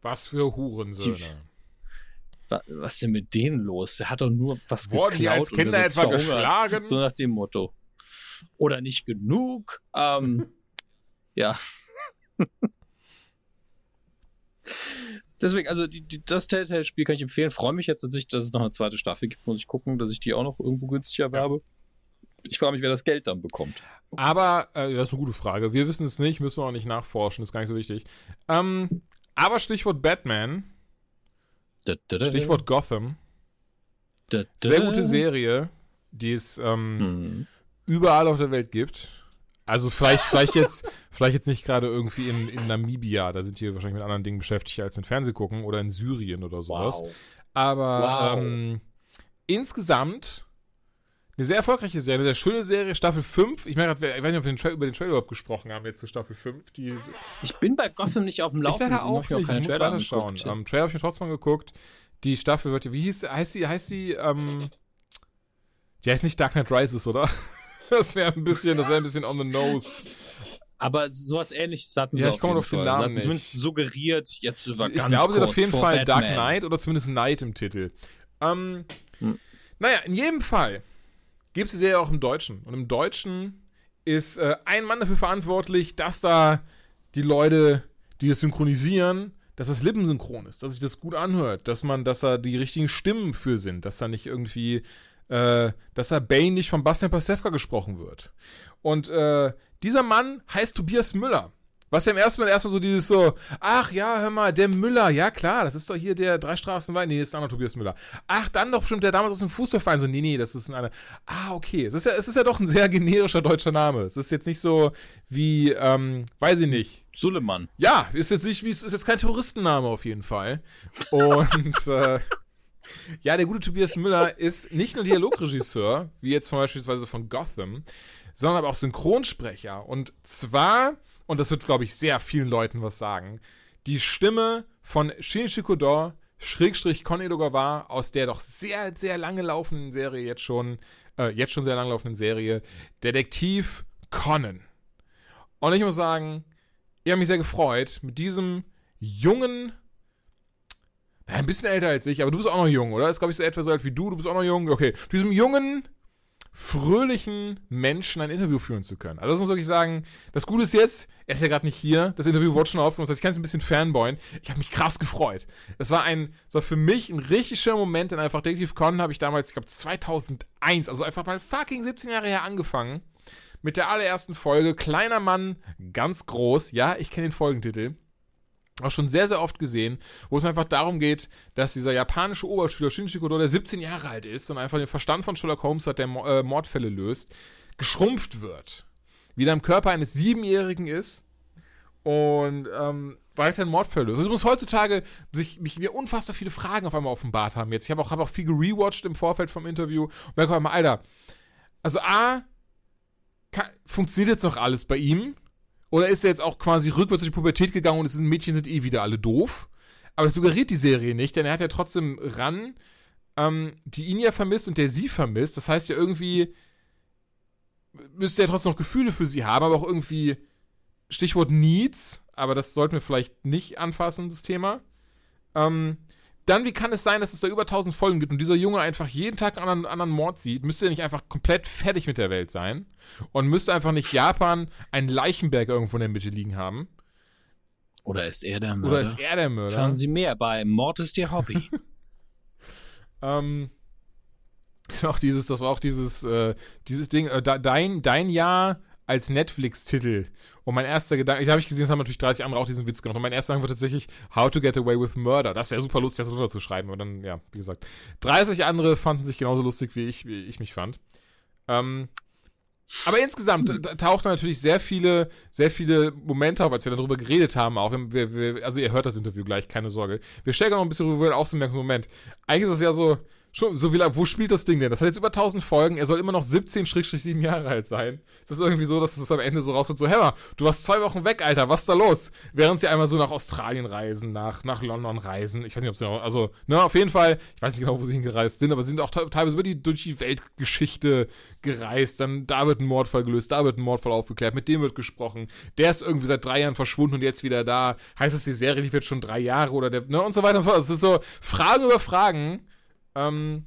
[SPEAKER 2] Was für Hurensöhne.
[SPEAKER 3] wa- Was ist denn mit denen los? Der hat doch nur was
[SPEAKER 2] Wurden die
[SPEAKER 3] geklaut
[SPEAKER 2] als
[SPEAKER 3] und wir
[SPEAKER 2] Kinder etwa
[SPEAKER 3] verhungert.
[SPEAKER 2] geschlagen?
[SPEAKER 3] So nach dem Motto. Oder nicht genug. Ähm, ja. Deswegen, also die, die, das Telltale-Spiel kann ich empfehlen. Freue mich jetzt, dass, ich, dass es noch eine zweite Staffel gibt. Muss ich gucken, dass ich die auch noch irgendwo günstig erwerbe. Ich frage mich, wer das Geld dann bekommt.
[SPEAKER 2] Aber, äh, das ist eine gute Frage. Wir wissen es nicht, müssen wir auch nicht nachforschen, ist gar nicht so wichtig. Ähm, aber Stichwort Batman, Stichwort Gotham. Sehr gute Serie, die es ähm,
[SPEAKER 3] Hm.
[SPEAKER 2] überall auf der Welt gibt. Also vielleicht, vielleicht jetzt, vielleicht jetzt nicht gerade irgendwie in, in Namibia, da sind die wahrscheinlich mit anderen Dingen beschäftigt als mit Fernsehgucken oder in Syrien oder sowas.
[SPEAKER 3] Wow.
[SPEAKER 2] Aber
[SPEAKER 3] Wow.
[SPEAKER 2] ähm, insgesamt eine sehr erfolgreiche Serie, eine sehr schöne Serie, Staffel 5. Ich, meine, ich weiß nicht, ob wir den über den Trailer überhaupt gesprochen haben, jetzt zu Staffel 5. Die
[SPEAKER 3] Ich bin bei Gotham nicht auf dem
[SPEAKER 2] ich
[SPEAKER 3] Laufenden.
[SPEAKER 2] leider
[SPEAKER 3] deswegen hab
[SPEAKER 2] auch
[SPEAKER 3] ich
[SPEAKER 2] nicht,
[SPEAKER 3] keine
[SPEAKER 2] ich muss
[SPEAKER 3] Trailer
[SPEAKER 2] weiterschauen. Am Trailer habe ich mir trotzdem mal geguckt. die Staffel wird, wie hieß, heißt sie, heißt sie, ähm, die heißt nicht Dark Knight Rises, oder? Das wäre ein bisschen, das wäre ein bisschen on the nose.
[SPEAKER 3] Aber sowas ähnliches hatten sie
[SPEAKER 2] Ja, ich komme auf den
[SPEAKER 3] Fall.
[SPEAKER 2] Namen
[SPEAKER 3] Sie zumindest suggeriert, jetzt über
[SPEAKER 2] Ich
[SPEAKER 3] ganz
[SPEAKER 2] glaube, sie hat auf jeden Fall Dark
[SPEAKER 3] Batman.
[SPEAKER 2] Knight oder zumindest Knight im Titel. Ähm,
[SPEAKER 3] Hm.
[SPEAKER 2] Naja, in jedem Fall gibt es die Serie auch im Deutschen. Und im Deutschen ist äh, ein Mann dafür verantwortlich, dass da die Leute, die das synchronisieren, dass das lippensynchron ist, dass sich das gut anhört, dass man, dass da die richtigen Stimmen für sind, dass da nicht irgendwie, äh, dass da Bane nicht von Bastian Pasewka gesprochen wird. Und äh, dieser Mann heißt Tobias Müller. Was ja im ersten Mal erstmal so dieses so, ach ja, hör mal, der Müller, ja klar, das ist doch hier der drei Straßen weit. Nee, das ist ein anderer Tobias Müller. Ach, dann doch bestimmt der damals aus dem Fußballverein. So, nee, nee, das ist ein anderer. Ah, okay. Es ist ja, es ist ja doch ein sehr generischer deutscher Name. Es ist jetzt nicht so wie, ähm, weiß ich nicht.
[SPEAKER 3] Suleiman.
[SPEAKER 2] Ja, ist jetzt nicht wie, ist jetzt kein Terroristenname auf jeden Fall. Und, äh, ja, der gute Tobias Müller ist nicht nur Dialogregisseur, wie jetzt beispielsweise von Gotham, sondern aber auch Synchronsprecher. Und zwar, und das wird, glaube ich, sehr vielen Leuten was sagen, die Stimme von Shinichi Kodor, Schrägstrich Kon Edogawa, aus der doch sehr, sehr lange laufenden Serie jetzt schon, äh, jetzt schon sehr lange laufenden Serie, Detektiv Conan. Und ich muss sagen, ich habe mich sehr gefreut, mit diesem jungen, ein bisschen älter als ich, aber du bist auch noch jung, oder? Ist, glaube ich, so etwa so alt wie du, du bist auch noch jung. Okay, diesem jungen, fröhlichen Menschen ein Interview führen zu können. Also das muss ich wirklich sagen, das Gute ist jetzt, er ist ja gerade nicht hier, das Interview wurde schon aufgenommen, das heißt, ich kann es ein bisschen fanboyen. Ich habe mich krass gefreut. Das war ein, so für mich ein richtig schöner Moment, denn einfach Detective Con habe ich damals, ich glaube 2001, also einfach mal fucking 17 Jahre her angefangen. Mit der allerersten Folge, kleiner Mann, ganz groß. Ja, ich kenne den Folgentitel auch schon sehr, sehr oft gesehen, wo es einfach darum geht, dass dieser japanische Oberschüler Shinji Kodo, der 17 Jahre alt ist und einfach den Verstand von Sherlock Holmes hat, der äh, Mordfälle löst, geschrumpft wird. Wieder im Körper eines Siebenjährigen ist und ähm, weiterhin Mordfälle löst. Also muss heutzutage sich, mich, mir unfassbar viele Fragen auf einmal offenbart haben jetzt. Ich habe auch, hab auch viel gerewatcht im Vorfeld vom Interview und merke auf einmal, Alter, also A, ka- funktioniert jetzt noch alles bei ihm? Oder ist er jetzt auch quasi rückwärts durch die Pubertät gegangen und es sind Mädchen sind eh wieder alle doof? Aber das suggeriert die Serie nicht, denn er hat ja trotzdem ran, ähm, die ihn ja vermisst und der sie vermisst. Das heißt ja irgendwie, müsste er trotzdem noch Gefühle für sie haben, aber auch irgendwie, Stichwort Needs, aber das sollten wir vielleicht nicht anfassen, das Thema. Ähm, dann, wie kann es sein, dass es da über 1000 Folgen gibt und dieser Junge einfach jeden Tag einen anderen, anderen Mord sieht? Müsste er nicht einfach komplett fertig mit der Welt sein? Und müsste einfach nicht Japan einen Leichenberg irgendwo in der Mitte liegen haben?
[SPEAKER 3] Oder ist er der Mörder?
[SPEAKER 2] Oder ist er der Mörder?
[SPEAKER 3] Schauen Sie mehr bei Mord ist Ihr Hobby.
[SPEAKER 2] Ähm, auch dieses, das war auch dieses, äh, dieses Ding, äh, dein, dein Jahr als Netflix-Titel. Und mein erster Gedanke, ich habe ich gesehen, es haben natürlich 30 andere auch diesen Witz gemacht. Und mein erster Gedanke war tatsächlich How to Get Away with Murder. Das wäre super lustig, das runterzuschreiben. Aber dann, ja, wie gesagt, 30 andere fanden sich genauso lustig, wie ich, wie ich mich fand. Ähm, aber insgesamt tauchten natürlich sehr viele, sehr viele Momente auf, als wir darüber geredet haben. Auch wir, wir, also ihr hört das Interview gleich, keine Sorge. Wir stellen noch ein bisschen rüber, auch so merken, Moment. Eigentlich ist das ja so, schon, so wie wo spielt das Ding denn? Das hat jetzt über 1000 Folgen, er soll immer noch 17-7 Jahre alt sein. Ist irgendwie so, dass es am Ende so rauskommt, so, Hämmer, du warst zwei Wochen weg, Alter, was ist da los? Während sie einmal so nach Australien reisen, nach, nach London reisen, ich weiß nicht, ob sie noch, also, ne, auf jeden Fall, ich weiß nicht genau, wo sie hingereist sind, aber sie sind auch te- teilweise über die, durch die Weltgeschichte gereist, dann da wird ein Mordfall gelöst, da wird ein Mordfall aufgeklärt, mit dem wird gesprochen, der ist irgendwie seit drei Jahren verschwunden und jetzt wieder da, heißt es, die Serie lief jetzt schon drei Jahre oder der, ne, und so weiter und so fort. Es ist so Fragen über Fragen, ähm,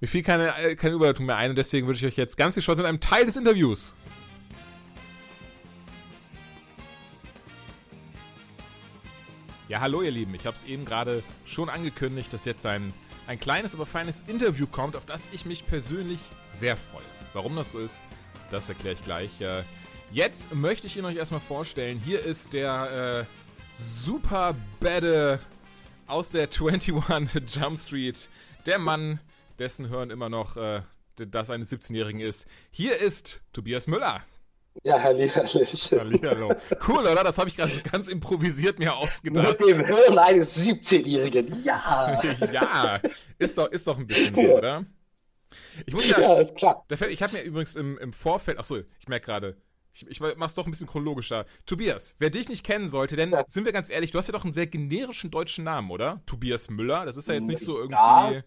[SPEAKER 2] mir fiel keine, äh, keine Überleitung mehr ein und deswegen wünsche ich euch jetzt ganz viel Spaß mit einem Teil des Interviews. Ja, hallo ihr Lieben. Ich habe es eben gerade schon angekündigt, dass jetzt ein, ein kleines, aber feines Interview kommt, auf das ich mich persönlich sehr freue. Warum das so ist, das erkläre ich gleich. Äh, jetzt möchte ich ihn euch erstmal vorstellen. Hier ist der äh, super Bade aus der 21 Jump Street. Der Mann, dessen Hören immer noch äh, das eines 17-Jährigen ist. Hier ist Tobias Müller.
[SPEAKER 4] Ja, hallihallig.
[SPEAKER 2] Hallihallo. Cool, oder? Das habe ich gerade ganz improvisiert mir ausgedacht.
[SPEAKER 4] Mit dem Hirn eines 17-Jährigen. Ja.
[SPEAKER 2] ja, ist doch, ist doch ein bisschen so, oder? Ich muss ja,
[SPEAKER 4] Ja, ist klar.
[SPEAKER 2] ich habe mir übrigens im, im Vorfeld, achso, ich merke gerade, ich, ich mach's doch ein bisschen chronologischer. Tobias, wer dich nicht kennen sollte, denn
[SPEAKER 4] Ja.
[SPEAKER 2] sind wir ganz ehrlich, du hast ja doch einen sehr generischen deutschen Namen, oder? Tobias Müller. Das ist ja jetzt nicht so irgendwie.
[SPEAKER 4] Ja.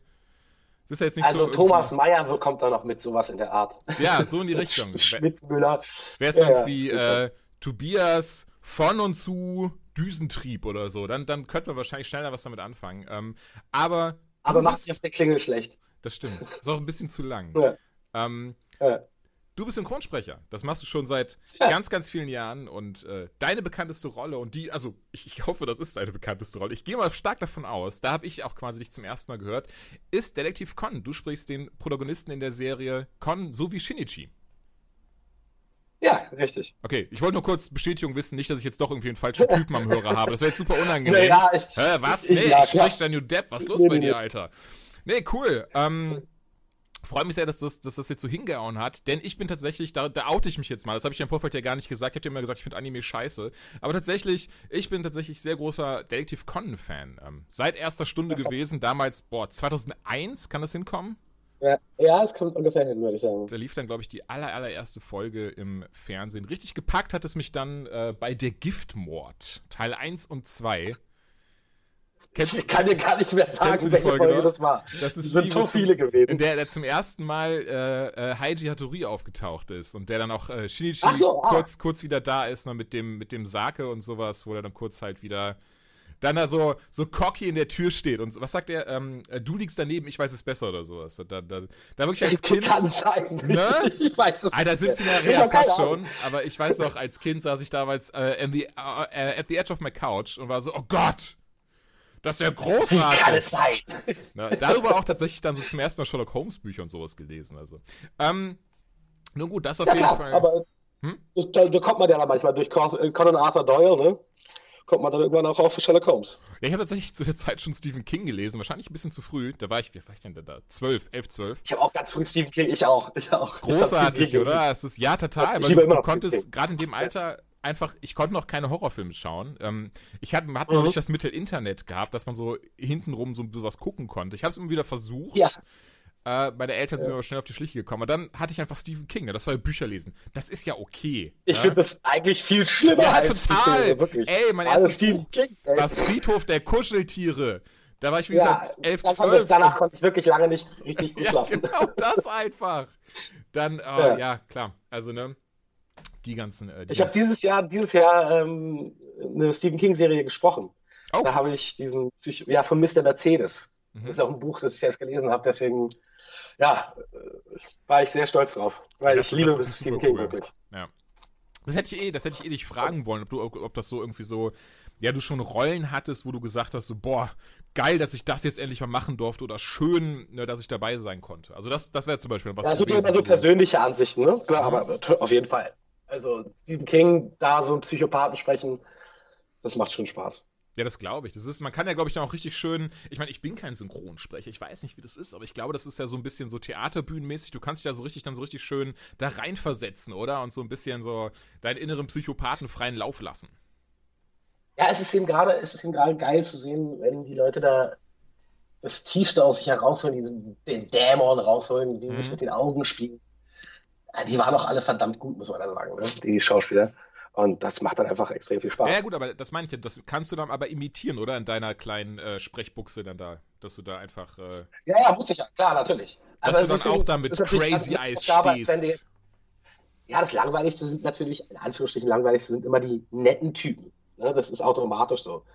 [SPEAKER 2] Das ist ja jetzt nicht
[SPEAKER 4] Also
[SPEAKER 2] so.
[SPEAKER 4] Thomas
[SPEAKER 2] irgendwie-
[SPEAKER 4] Meyer kommt da noch mit sowas in der Art.
[SPEAKER 2] Ja, so in die Richtung.
[SPEAKER 4] Schmidt-Müller.
[SPEAKER 2] Wäre es
[SPEAKER 4] Ja,
[SPEAKER 2] irgendwie äh, Tobias von und zu Düsentrieb oder so, dann, dann könnte man wahrscheinlich schneller was damit anfangen. Ähm, aber.
[SPEAKER 4] Aber
[SPEAKER 2] du
[SPEAKER 4] macht sich auf der Klingel schlecht.
[SPEAKER 2] Das stimmt. Ist auch ein bisschen zu lang.
[SPEAKER 4] Ja.
[SPEAKER 2] Ähm,
[SPEAKER 4] Ja.
[SPEAKER 2] Du bist Synchronsprecher. Das machst du schon seit
[SPEAKER 4] Ja.
[SPEAKER 2] ganz, ganz vielen Jahren. Und äh, deine bekannteste Rolle, und die, also ich, ich hoffe, das ist deine bekannteste Rolle. Ich gehe mal stark davon aus, da habe ich auch quasi dich zum ersten Mal gehört, ist Detektiv Con. Du sprichst den Protagonisten in der Serie Con sowie Shinichi.
[SPEAKER 4] Ja, richtig.
[SPEAKER 2] Okay, ich wollte nur kurz Bestätigung wissen, nicht, dass ich jetzt doch irgendwie einen falschen Typen am Hörer habe. Das wäre jetzt super unangenehm.
[SPEAKER 4] Naja, ich,
[SPEAKER 2] Hä, was?
[SPEAKER 4] ich-
[SPEAKER 2] Nee,
[SPEAKER 4] ja,
[SPEAKER 2] ich
[SPEAKER 4] klar.
[SPEAKER 2] sprech dein New Depp. Was ist los
[SPEAKER 4] Nee,
[SPEAKER 2] bei
[SPEAKER 4] nee,
[SPEAKER 2] dir. Alter? Nee, cool. Ähm, freue mich sehr, dass das, dass das jetzt so hingehauen hat, denn ich bin tatsächlich, da, da oute ich mich jetzt mal, das habe ich ja im Vorfeld ja gar nicht gesagt, ich habe dir immer gesagt, ich finde Anime scheiße, aber tatsächlich, ich bin tatsächlich sehr großer Detective Conan-Fan. Ähm, seit erster Stunde gewesen, damals, boah, 2001, kann das hinkommen?
[SPEAKER 4] ja, ja, es kommt ungefähr hin, würde ich sagen.
[SPEAKER 2] Da lief dann, glaube ich, die aller, allererste Folge im Fernsehen. Richtig gepackt hat es mich dann äh, bei Der Giftmord, Teil 1 und 2. Kennst
[SPEAKER 4] Ich kann dir gar nicht mehr sagen, welche
[SPEAKER 2] Folge
[SPEAKER 4] Folge,
[SPEAKER 2] noch?
[SPEAKER 4] das war.
[SPEAKER 2] das ist
[SPEAKER 4] sind so viele gewesen.
[SPEAKER 2] in der, der zum ersten Mal äh, äh, Haiji Hattori aufgetaucht ist und der dann auch äh, Shinichi
[SPEAKER 4] so, ah.
[SPEAKER 2] kurz, kurz wieder da ist, noch mit dem, mit dem Sake und sowas, wo er dann kurz halt wieder dann da so, so cocky in der Tür steht und was sagt er? Ähm, äh, du liegst daneben, ich weiß es besser oder sowas. Da, da, da wirklich als Kind.
[SPEAKER 4] Kann sein.
[SPEAKER 2] Ne?
[SPEAKER 4] Ich weiß es
[SPEAKER 2] Alter,
[SPEAKER 4] nicht
[SPEAKER 2] 17
[SPEAKER 4] mehr.
[SPEAKER 2] Jahre her, passt schon. Aber ich weiß noch, als Kind saß ich damals äh, the, äh, at the edge of my couch und war so, oh Gott, das ist ja großartig.
[SPEAKER 4] sein?
[SPEAKER 2] Ne, darüber auch tatsächlich dann so zum ersten Mal Sherlock Holmes Bücher und sowas gelesen. Also, ähm, nun gut, das auf
[SPEAKER 4] Ja
[SPEAKER 2] jeden
[SPEAKER 4] klar,
[SPEAKER 2] Fall.
[SPEAKER 4] aber
[SPEAKER 2] Hm?
[SPEAKER 4] da, da kommt man ja dann manchmal durch Con- äh, Conan Arthur Doyle, ne? Kommt man dann irgendwann auch auf Sherlock Holmes.
[SPEAKER 2] ja, ich habe tatsächlich zu der Zeit schon Stephen King gelesen, wahrscheinlich ein bisschen zu früh. Da war ich, wie war ich denn da? 12, 11, 12.
[SPEAKER 4] Ich habe auch ganz früh Stephen King, ich auch. Ich auch. Ich
[SPEAKER 2] Großartig,
[SPEAKER 4] King
[SPEAKER 2] oder? Es ist ja total,
[SPEAKER 4] Ich
[SPEAKER 2] weil du, du konntest gerade in dem Alter einfach, ich konnte noch keine Horrorfilme schauen. Ähm, ich hatte, hatte
[SPEAKER 4] Mhm.
[SPEAKER 2] noch nicht das Mittel Internet gehabt, dass man so hintenrum so sowas gucken konnte. Ich habe es immer wieder versucht.
[SPEAKER 4] Ja.
[SPEAKER 2] Äh, meine Eltern sind mir aber schnell auf die Schliche gekommen. Und dann hatte ich einfach Stephen King, ne? das war ja Bücher lesen. Das ist ja okay.
[SPEAKER 4] Ich
[SPEAKER 2] ne?
[SPEAKER 4] finde das eigentlich viel schlimmer
[SPEAKER 2] Ja,
[SPEAKER 4] als
[SPEAKER 2] total.
[SPEAKER 4] Serie, wirklich.
[SPEAKER 2] Ey, mein erstes
[SPEAKER 4] Stephen
[SPEAKER 2] Buch
[SPEAKER 4] King. ey.
[SPEAKER 2] war Friedhof der Kuscheltiere. Da war ich, wie
[SPEAKER 4] Ja,
[SPEAKER 2] gesagt, 11,
[SPEAKER 4] dann konnte ich,
[SPEAKER 2] 12.
[SPEAKER 4] danach konnte ich wirklich lange nicht richtig gut
[SPEAKER 2] ja,
[SPEAKER 4] schlafen.
[SPEAKER 2] genau das einfach. Dann, äh,
[SPEAKER 4] Ja.
[SPEAKER 2] ja. klar. Also, ne, die ganzen. Äh, die
[SPEAKER 4] Ich habe dieses Jahr, dieses Jahr ähm, eine Stephen King-Serie gesprochen.
[SPEAKER 2] Oh.
[SPEAKER 4] Da habe ich diesen, Psych- ja, von Mr. Mercedes.
[SPEAKER 2] Mhm.
[SPEAKER 4] Das ist auch ein Buch, das ich erst gelesen habe, deswegen, ja, äh, war ich sehr stolz drauf. Weil
[SPEAKER 2] Das-
[SPEAKER 4] ich liebe
[SPEAKER 2] das
[SPEAKER 4] Stephen King
[SPEAKER 2] cool.
[SPEAKER 4] wirklich.
[SPEAKER 2] Das hätte ich eh, das hätte ich eh dich fragen wollen, ob du, ob, ob das so irgendwie so, ja, du schon Rollen hattest, wo du gesagt hast, so, boah, geil, dass ich das jetzt endlich mal machen durfte oder schön, ne, dass ich dabei sein konnte. Also das, das wäre zum Beispiel was
[SPEAKER 4] Ja, so
[SPEAKER 2] gewesen.
[SPEAKER 4] immer so
[SPEAKER 2] wo du-
[SPEAKER 4] persönliche Ansichten, ne? Klar,
[SPEAKER 2] Mhm.
[SPEAKER 4] aber auf jeden Fall. Also Stephen King, da so einen Psychopathen sprechen, das macht schon Spaß.
[SPEAKER 2] Ja, das glaube ich. Das ist, man kann ja, glaube ich, dann auch richtig schön. Ich meine, ich bin kein Synchronsprecher, ich weiß nicht, wie das ist, aber ich glaube, das ist ja so ein bisschen so theaterbühnenmäßig. Du kannst dich ja so richtig dann so richtig schön da reinversetzen, oder? Und so ein bisschen so deinen inneren Psychopathen freien Lauf lassen.
[SPEAKER 4] Ja, es ist eben gerade, es ist eben gerade geil zu sehen, wenn die Leute da das Tiefste aus sich herausholen, diesen, den Dämon rausholen, die das
[SPEAKER 2] Mhm.
[SPEAKER 4] mit den Augen spielen. Ja, die waren auch alle verdammt gut, muss man da sagen, ne? die Schauspieler. Und das macht dann einfach extrem viel Spaß.
[SPEAKER 2] Ja, ja, gut, aber das meine ich ja, das kannst du dann aber imitieren, oder? In deiner kleinen äh, Sprechbuchse dann da, dass du da einfach. Äh,
[SPEAKER 4] Ja, ja, muss ich ja, klar, natürlich.
[SPEAKER 2] Dass du
[SPEAKER 4] es
[SPEAKER 2] dann auch da mit Crazy Eyes stehst.
[SPEAKER 4] du Ja, das Langweiligste sind natürlich, in Anführungsstrichen langweiligste sind immer die netten Typen. Ne? Das ist automatisch so.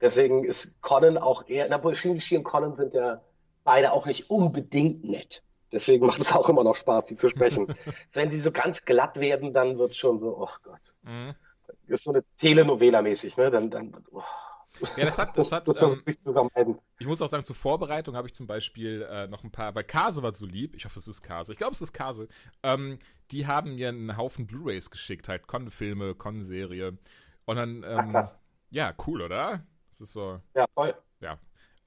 [SPEAKER 4] Deswegen ist Conan auch eher, na, Shinji und Conan sind ja beide auch nicht unbedingt nett. Deswegen macht es auch immer noch Spaß, die zu sprechen. wenn sie so ganz glatt werden, dann wird es schon so, oh Gott.
[SPEAKER 2] mhm.
[SPEAKER 4] Das ist so eine Telenovela-mäßig, ne? Dann, dann, oh.
[SPEAKER 2] Ja, das hat, das hat,
[SPEAKER 4] das
[SPEAKER 2] ähm,
[SPEAKER 4] versuche ich zu vermeiden.
[SPEAKER 2] Ich muss auch sagen, zur Vorbereitung habe ich zum Beispiel äh, noch ein paar, weil Kase war so lieb, ich hoffe, es ist Kase, ich glaube, es ist Kase, ähm, die haben mir einen Haufen Blu-Rays geschickt, halt Con-Filme, Con-Serie. Und dann,
[SPEAKER 4] Ach,
[SPEAKER 2] ähm,
[SPEAKER 4] krass.
[SPEAKER 2] ja, cool, oder? Das ist so,
[SPEAKER 4] Ja, voll.
[SPEAKER 2] ja.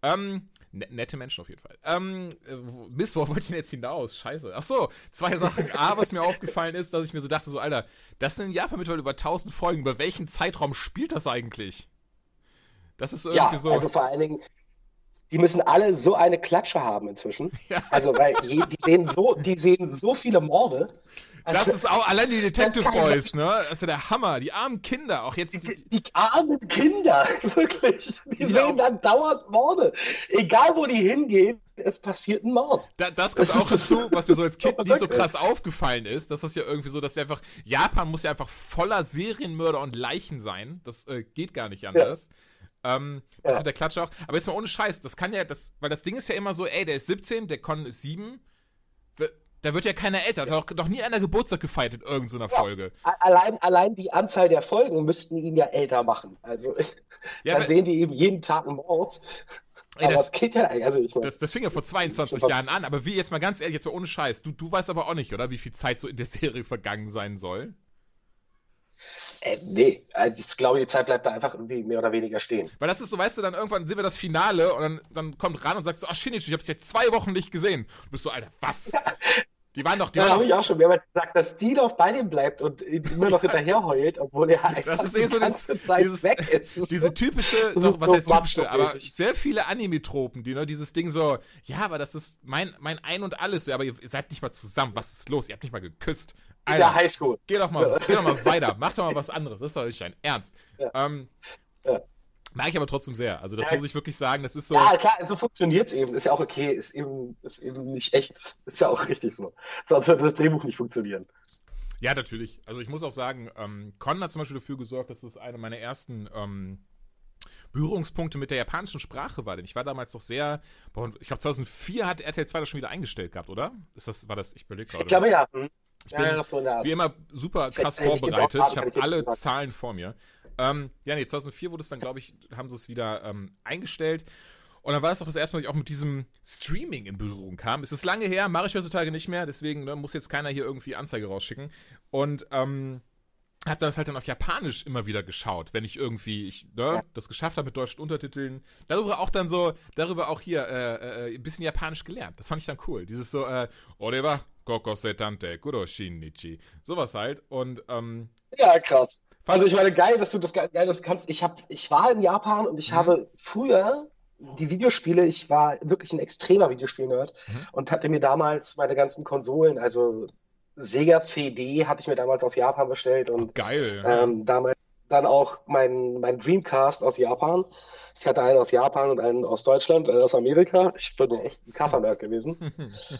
[SPEAKER 2] Ähm, nette Menschen auf jeden Fall. Ähm, äh, wo- Mist, wo wollte ich denn jetzt hinaus? Scheiße. Ach so, zwei Sachen. A, was mir aufgefallen ist, dass ich mir so dachte, so, Alter, das sind in Japan mittlerweile über 1000 Folgen. Über welchen Zeitraum spielt das eigentlich? Das ist irgendwie
[SPEAKER 4] Ja,
[SPEAKER 2] so.
[SPEAKER 4] also vor allen Dingen, die müssen alle so eine Klatsche haben inzwischen.
[SPEAKER 2] Ja.
[SPEAKER 4] Also, weil je, die sehen so, die sehen so viele Morde.
[SPEAKER 2] Das
[SPEAKER 4] Also,
[SPEAKER 2] ist auch allein die Detective
[SPEAKER 4] Das
[SPEAKER 2] Boys, ne? Das ist ja der Hammer. Die armen Kinder, auch jetzt.
[SPEAKER 4] die, die armen Kinder, wirklich. Die
[SPEAKER 2] Ja.
[SPEAKER 4] sehen dann dauernd Morde. Egal, wo die hingehen, es passiert ein Mord.
[SPEAKER 2] Da, das kommt auch dazu, was mir so als Kind
[SPEAKER 4] Oh,
[SPEAKER 2] nie so krass aufgefallen ist, dass das ja irgendwie so, dass ja einfach, Japan muss ja einfach voller Serienmörder und Leichen sein. Das äh, geht gar nicht anders. Ähm, das
[SPEAKER 4] Ja.
[SPEAKER 2] mit der Klatsche auch. Aber jetzt mal ohne Scheiß, das kann ja, das, weil das Ding ist ja immer so, ey, der ist 17, der Con ist 7. Da wird ja keiner älter. Da hat doch, nie einer Geburtstag gefeiert in irgendeiner Folge.
[SPEAKER 4] A- Allein, allein die Anzahl der Folgen müssten ihn ja älter machen. Also,
[SPEAKER 2] Ja,
[SPEAKER 4] dann sehen die eben jeden Tag einen Mord.
[SPEAKER 2] Ey, das-
[SPEAKER 4] das geht ja, also ich meine,
[SPEAKER 2] Das, das fing ja vor 22
[SPEAKER 4] Schon
[SPEAKER 2] Jahren an, aber wie jetzt mal ganz ehrlich, jetzt mal ohne Scheiß, du, du weißt aber auch nicht, oder? Wie viel Zeit so in der Serie vergangen sein soll.
[SPEAKER 4] Äh, nee, also ich glaube, die Zeit bleibt da einfach irgendwie mehr oder weniger stehen.
[SPEAKER 2] Weil das ist so, weißt du, dann irgendwann sehen wir das Finale und dann, dann kommt ran und sagt so, ach Shinichi, ich hab's jetzt zwei Wochen nicht gesehen. Du bist so, Alter, was? Die waren doch, die
[SPEAKER 4] Da
[SPEAKER 2] waren
[SPEAKER 4] habe ich auch schon mehrmals gesagt, dass die doch bei dem bleibt und immer noch hinterher heult, obwohl er einfach
[SPEAKER 2] Das ist eh so
[SPEAKER 4] die
[SPEAKER 2] das-
[SPEAKER 4] ganze Zeit
[SPEAKER 2] dieses-
[SPEAKER 4] weg ist.
[SPEAKER 2] diese typische,
[SPEAKER 4] So-
[SPEAKER 2] doch, was
[SPEAKER 4] so
[SPEAKER 2] heißt typische, aber sehr viele Anime-Tropen, die, ne, dieses Ding so, ja, aber das ist mein, mein Ein und Alles, ja, aber ihr seid nicht mal zusammen, was ist los? Ihr habt nicht mal geküsst.
[SPEAKER 4] In der
[SPEAKER 2] Alter,
[SPEAKER 4] Highschool.
[SPEAKER 2] geh doch mal, geh doch mal weiter, mach doch mal was anderes, das ist doch nicht dein Ernst.
[SPEAKER 4] Ja.
[SPEAKER 2] Ähm,
[SPEAKER 4] Ja.
[SPEAKER 2] Mag ich aber trotzdem sehr. Also, das
[SPEAKER 4] Ja.
[SPEAKER 2] muss ich wirklich sagen, das ist so.
[SPEAKER 4] Ja, klar, so funktioniert es eben. Ist ja auch okay. Ist eben, ist eben nicht echt. Ist ja auch richtig so. Sonst würde das Drehbuch nicht funktionieren.
[SPEAKER 2] Ja, natürlich. Also ich muss auch sagen, ähm, Con hat zum Beispiel dafür gesorgt, dass es eine meiner ersten ähm, Berührungspunkte mit der japanischen Sprache war. Denn ich war damals doch sehr, ich glaube 2004 hat RTL 2 das schon wieder eingestellt gehabt, oder? Ist das, war das, ich überlege gerade.
[SPEAKER 4] Ich glaube ja.
[SPEAKER 2] Ich bin
[SPEAKER 4] ja, so
[SPEAKER 2] wie immer super krass
[SPEAKER 4] ich
[SPEAKER 2] vorbereitet.
[SPEAKER 4] auch
[SPEAKER 2] Ich habe alle. Zahlen vor mir. Ähm, ja, nee, 2004 wurde es dann, glaube ich, haben sie es wieder ähm, eingestellt. Und dann war es doch das erste Mal, dass ich auch mit diesem Streaming in Berührung kam. Es ist lange her, mache ich heutzutage nicht mehr, deswegen ne, muss jetzt keiner hier irgendwie Anzeige rausschicken. Und ähm, habe das halt dann auf Japanisch immer wieder geschaut, wenn ich irgendwie ich, ne, das geschafft habe mit deutschen Untertiteln. Darüber auch dann so, darüber auch hier äh, äh, ein bisschen Japanisch gelernt. Das fand ich dann cool. Dieses so, äh, Oreva, Kokose Tante, Kuro Shinichi. Sowas halt. Und ähm,
[SPEAKER 4] Ja, krass. Also ich meine, geil, dass du das geil, das kannst. Ich hab, ich war in Japan und ich
[SPEAKER 2] Mhm.
[SPEAKER 4] habe früher die Videospiele, ich war wirklich ein extremer Videospiel-Nerd
[SPEAKER 2] Mhm.
[SPEAKER 4] und hatte mir damals meine ganzen Konsolen, also Sega CD hatte ich mir damals aus Japan bestellt und
[SPEAKER 2] geil.
[SPEAKER 4] ähm, damals dann auch mein, mein Dreamcast aus Japan. Ich hatte einen aus Japan und einen aus Deutschland, einen aus Amerika. Ich bin ja echt ein krasser Nerd gewesen,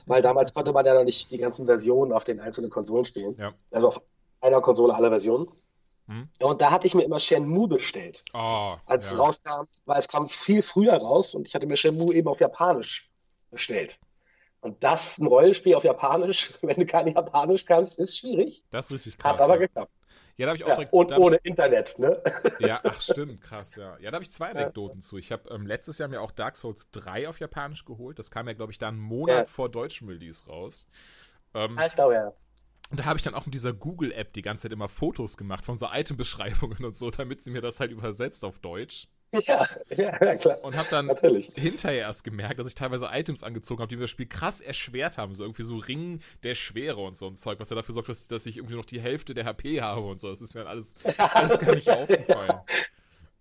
[SPEAKER 4] weil damals konnte man ja noch nicht die ganzen Versionen auf den einzelnen Konsolen spielen.
[SPEAKER 2] Ja.
[SPEAKER 4] Also auf einer Konsole alle Versionen.
[SPEAKER 2] Mhm.
[SPEAKER 4] Und da hatte ich mir immer Shenmue bestellt,
[SPEAKER 2] Oh,
[SPEAKER 4] als es
[SPEAKER 2] ja.
[SPEAKER 4] rauskam, weil es kam viel früher raus und ich hatte mir Shenmue eben auf Japanisch bestellt. Und das, ein Rollenspiel auf Japanisch, wenn du kein Japanisch kannst, ist schwierig.
[SPEAKER 2] Das ist richtig krass.
[SPEAKER 4] Hat aber
[SPEAKER 2] ja.
[SPEAKER 4] geklappt.
[SPEAKER 2] Ja, da habe ich auch
[SPEAKER 4] Ja, und ohne Internet, ne?
[SPEAKER 2] ich, ja, ach stimmt, krass, ja. Ja, da habe ich zwei Anekdoten zu. Ich habe ähm, letztes Jahr mir auch Dark Souls 3 auf Japanisch geholt. Das kam ja, glaube ich, da einen Monat
[SPEAKER 4] Ja.
[SPEAKER 2] vor deutschem Release raus. Ähm,
[SPEAKER 4] Ja, ich glaube ja.
[SPEAKER 2] Und da habe ich dann auch mit dieser Google-App die ganze Zeit immer Fotos gemacht von so Item-Beschreibungen und so, damit sie mir das halt übersetzt auf Deutsch.
[SPEAKER 4] Ja, ja, klar.
[SPEAKER 2] Und habe dann
[SPEAKER 4] Natürlich.
[SPEAKER 2] hinterher erst gemerkt, dass ich teilweise Items angezogen habe, die mir das Spiel krass erschwert haben. So irgendwie so Ring der Schwere und so ein Zeug, was ja dafür sorgt, dass, dass ich irgendwie noch die Hälfte der HP habe und so. Das ist mir dann alles, alles gar nicht aufgefallen.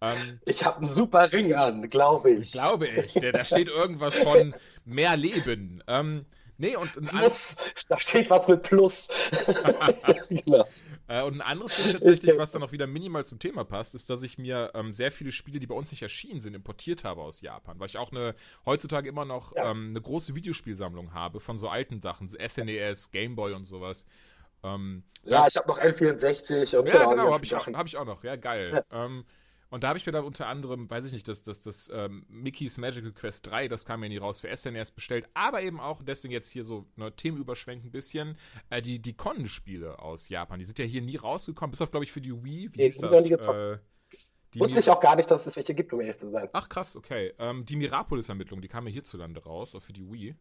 [SPEAKER 2] Ähm,
[SPEAKER 4] Ich habe einen super Ring an, glaube ich.
[SPEAKER 2] glaube ich. Da steht irgendwas von mehr Leben. Ähm, nee, und
[SPEAKER 4] Plus, da steht was mit Plus. genau.
[SPEAKER 2] äh, und ein anderes Ding tatsächlich, was dann auch wieder minimal zum Thema passt, ist, dass ich mir ähm, sehr viele Spiele, die bei uns nicht erschienen sind, importiert habe aus Japan. Weil ich auch eine heutzutage immer noch
[SPEAKER 4] Ja.
[SPEAKER 2] ähm, eine große Videospielsammlung habe von so alten Sachen, SNES, Gameboy und sowas. Ähm,
[SPEAKER 4] Ja, ich habe noch N64 und
[SPEAKER 2] Ja,
[SPEAKER 4] genau,
[SPEAKER 2] genau, habe ich, hab ich auch noch. Ja, geil. Ähm, und da habe ich mir dann unter anderem, weiß ich nicht, das, das, das ähm, Mickey's Magical Quest 3, das kam mir nie raus, für SNES bestellt, aber eben auch, deswegen jetzt hier so ne, Themenüberschwenk ein bisschen, äh, die, die Con-Spiele aus Japan. Die sind ja hier nie rausgekommen, bis auf, glaube ich, für die Wii. Wie
[SPEAKER 4] Nee, die
[SPEAKER 2] das? Äh, die
[SPEAKER 4] Wusste ich auch gar nicht, dass es welche gibt, um ehrlich zu sein.
[SPEAKER 2] Ach krass, okay. Ähm, die Mirapolis-Ermittlung, die kam ja hierzulande raus, auch für die Wii.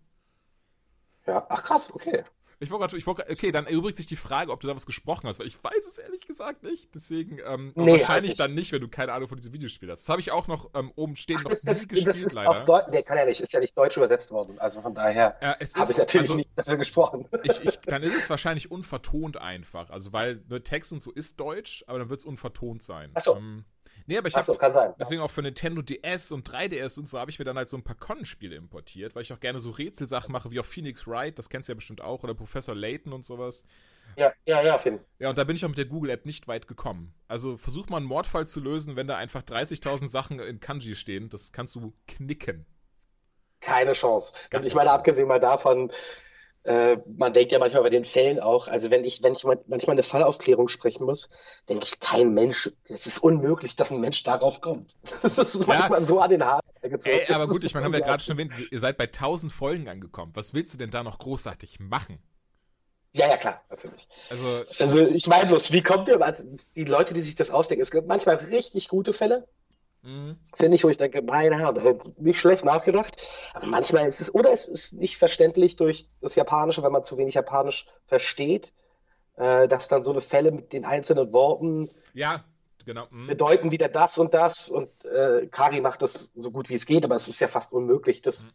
[SPEAKER 4] Ja, ach krass, okay.
[SPEAKER 2] Ich wollte gerade, ich wollte, okay, dann erübrigt sich die Frage, ob du da was gesprochen hast, weil ich weiß es ehrlich gesagt nicht. Deswegen, ähm,
[SPEAKER 4] Nee,
[SPEAKER 2] wahrscheinlich
[SPEAKER 4] nicht.
[SPEAKER 2] dann nicht, wenn du keine Ahnung von diesem Videospiel hast. Das habe ich auch noch ähm, oben stehen,
[SPEAKER 4] Ach,
[SPEAKER 2] noch
[SPEAKER 4] das, das,
[SPEAKER 2] gespielt,
[SPEAKER 4] das ist
[SPEAKER 2] leider.
[SPEAKER 4] auf Deutsch. Nee, kann ja nicht. Ist ja nicht deutsch übersetzt worden. Also von daher
[SPEAKER 2] Ja,
[SPEAKER 4] habe ich natürlich
[SPEAKER 2] also,
[SPEAKER 4] nicht dafür gesprochen.
[SPEAKER 2] ich, ich, dann ist es wahrscheinlich unvertont einfach. Also, weil ne, Text und so ist deutsch, aber dann wird es unvertont sein.
[SPEAKER 4] Ach so.
[SPEAKER 2] Ähm, Nee, aber ich
[SPEAKER 4] so,
[SPEAKER 2] habe
[SPEAKER 4] kann sein.
[SPEAKER 2] deswegen auch für Nintendo DS und 3DS und so habe ich mir dann halt so ein paar Con-Spiele importiert, weil ich auch gerne so Rätselsachen mache, wie auch Phoenix Wright, das kennst du ja bestimmt auch, oder Professor Layton und sowas.
[SPEAKER 4] Ja, ja, ja, Finn.
[SPEAKER 2] Ja, und da bin ich auch mit der Google-App nicht weit gekommen. Also versuch mal einen Mordfall zu lösen, wenn da einfach 30.000 Sachen in Kanji stehen. Das kannst du knicken.
[SPEAKER 4] Keine Chance. Und ich meine, abgesehen mal davon, äh, man denkt ja manchmal bei den Fällen auch, also wenn ich, wenn ich mal, manchmal eine Fallaufklärung sprechen muss, denke ich, kein Mensch, es ist unmöglich, dass ein Mensch darauf kommt. Das ist manchmal so an den Haaren gezogen.
[SPEAKER 2] Ey, aber gut, ich meine, haben wir gerade schon erwähnt, ihr seid bei 1000 Folgen angekommen. Was willst du denn da noch großartig machen?
[SPEAKER 4] Ja, ja, klar, natürlich.
[SPEAKER 2] Also,
[SPEAKER 4] Also ich meine bloß, wie kommt ihr, also die Leute, die sich das ausdenken, es gibt manchmal richtig gute Fälle,
[SPEAKER 2] mh,
[SPEAKER 4] finde ich, wo ich denke, meine Herren, da wird nicht schlecht nachgedacht. Aber manchmal ist es, oder es ist nicht verständlich durch das Japanische, wenn man zu wenig Japanisch versteht, äh, dass dann so eine Fälle mit den einzelnen Worten
[SPEAKER 2] ja, genau. mh.
[SPEAKER 4] bedeuten wieder das und das. Und äh, Kari macht das so gut wie es geht, aber es ist ja fast unmöglich, das
[SPEAKER 2] Mhm.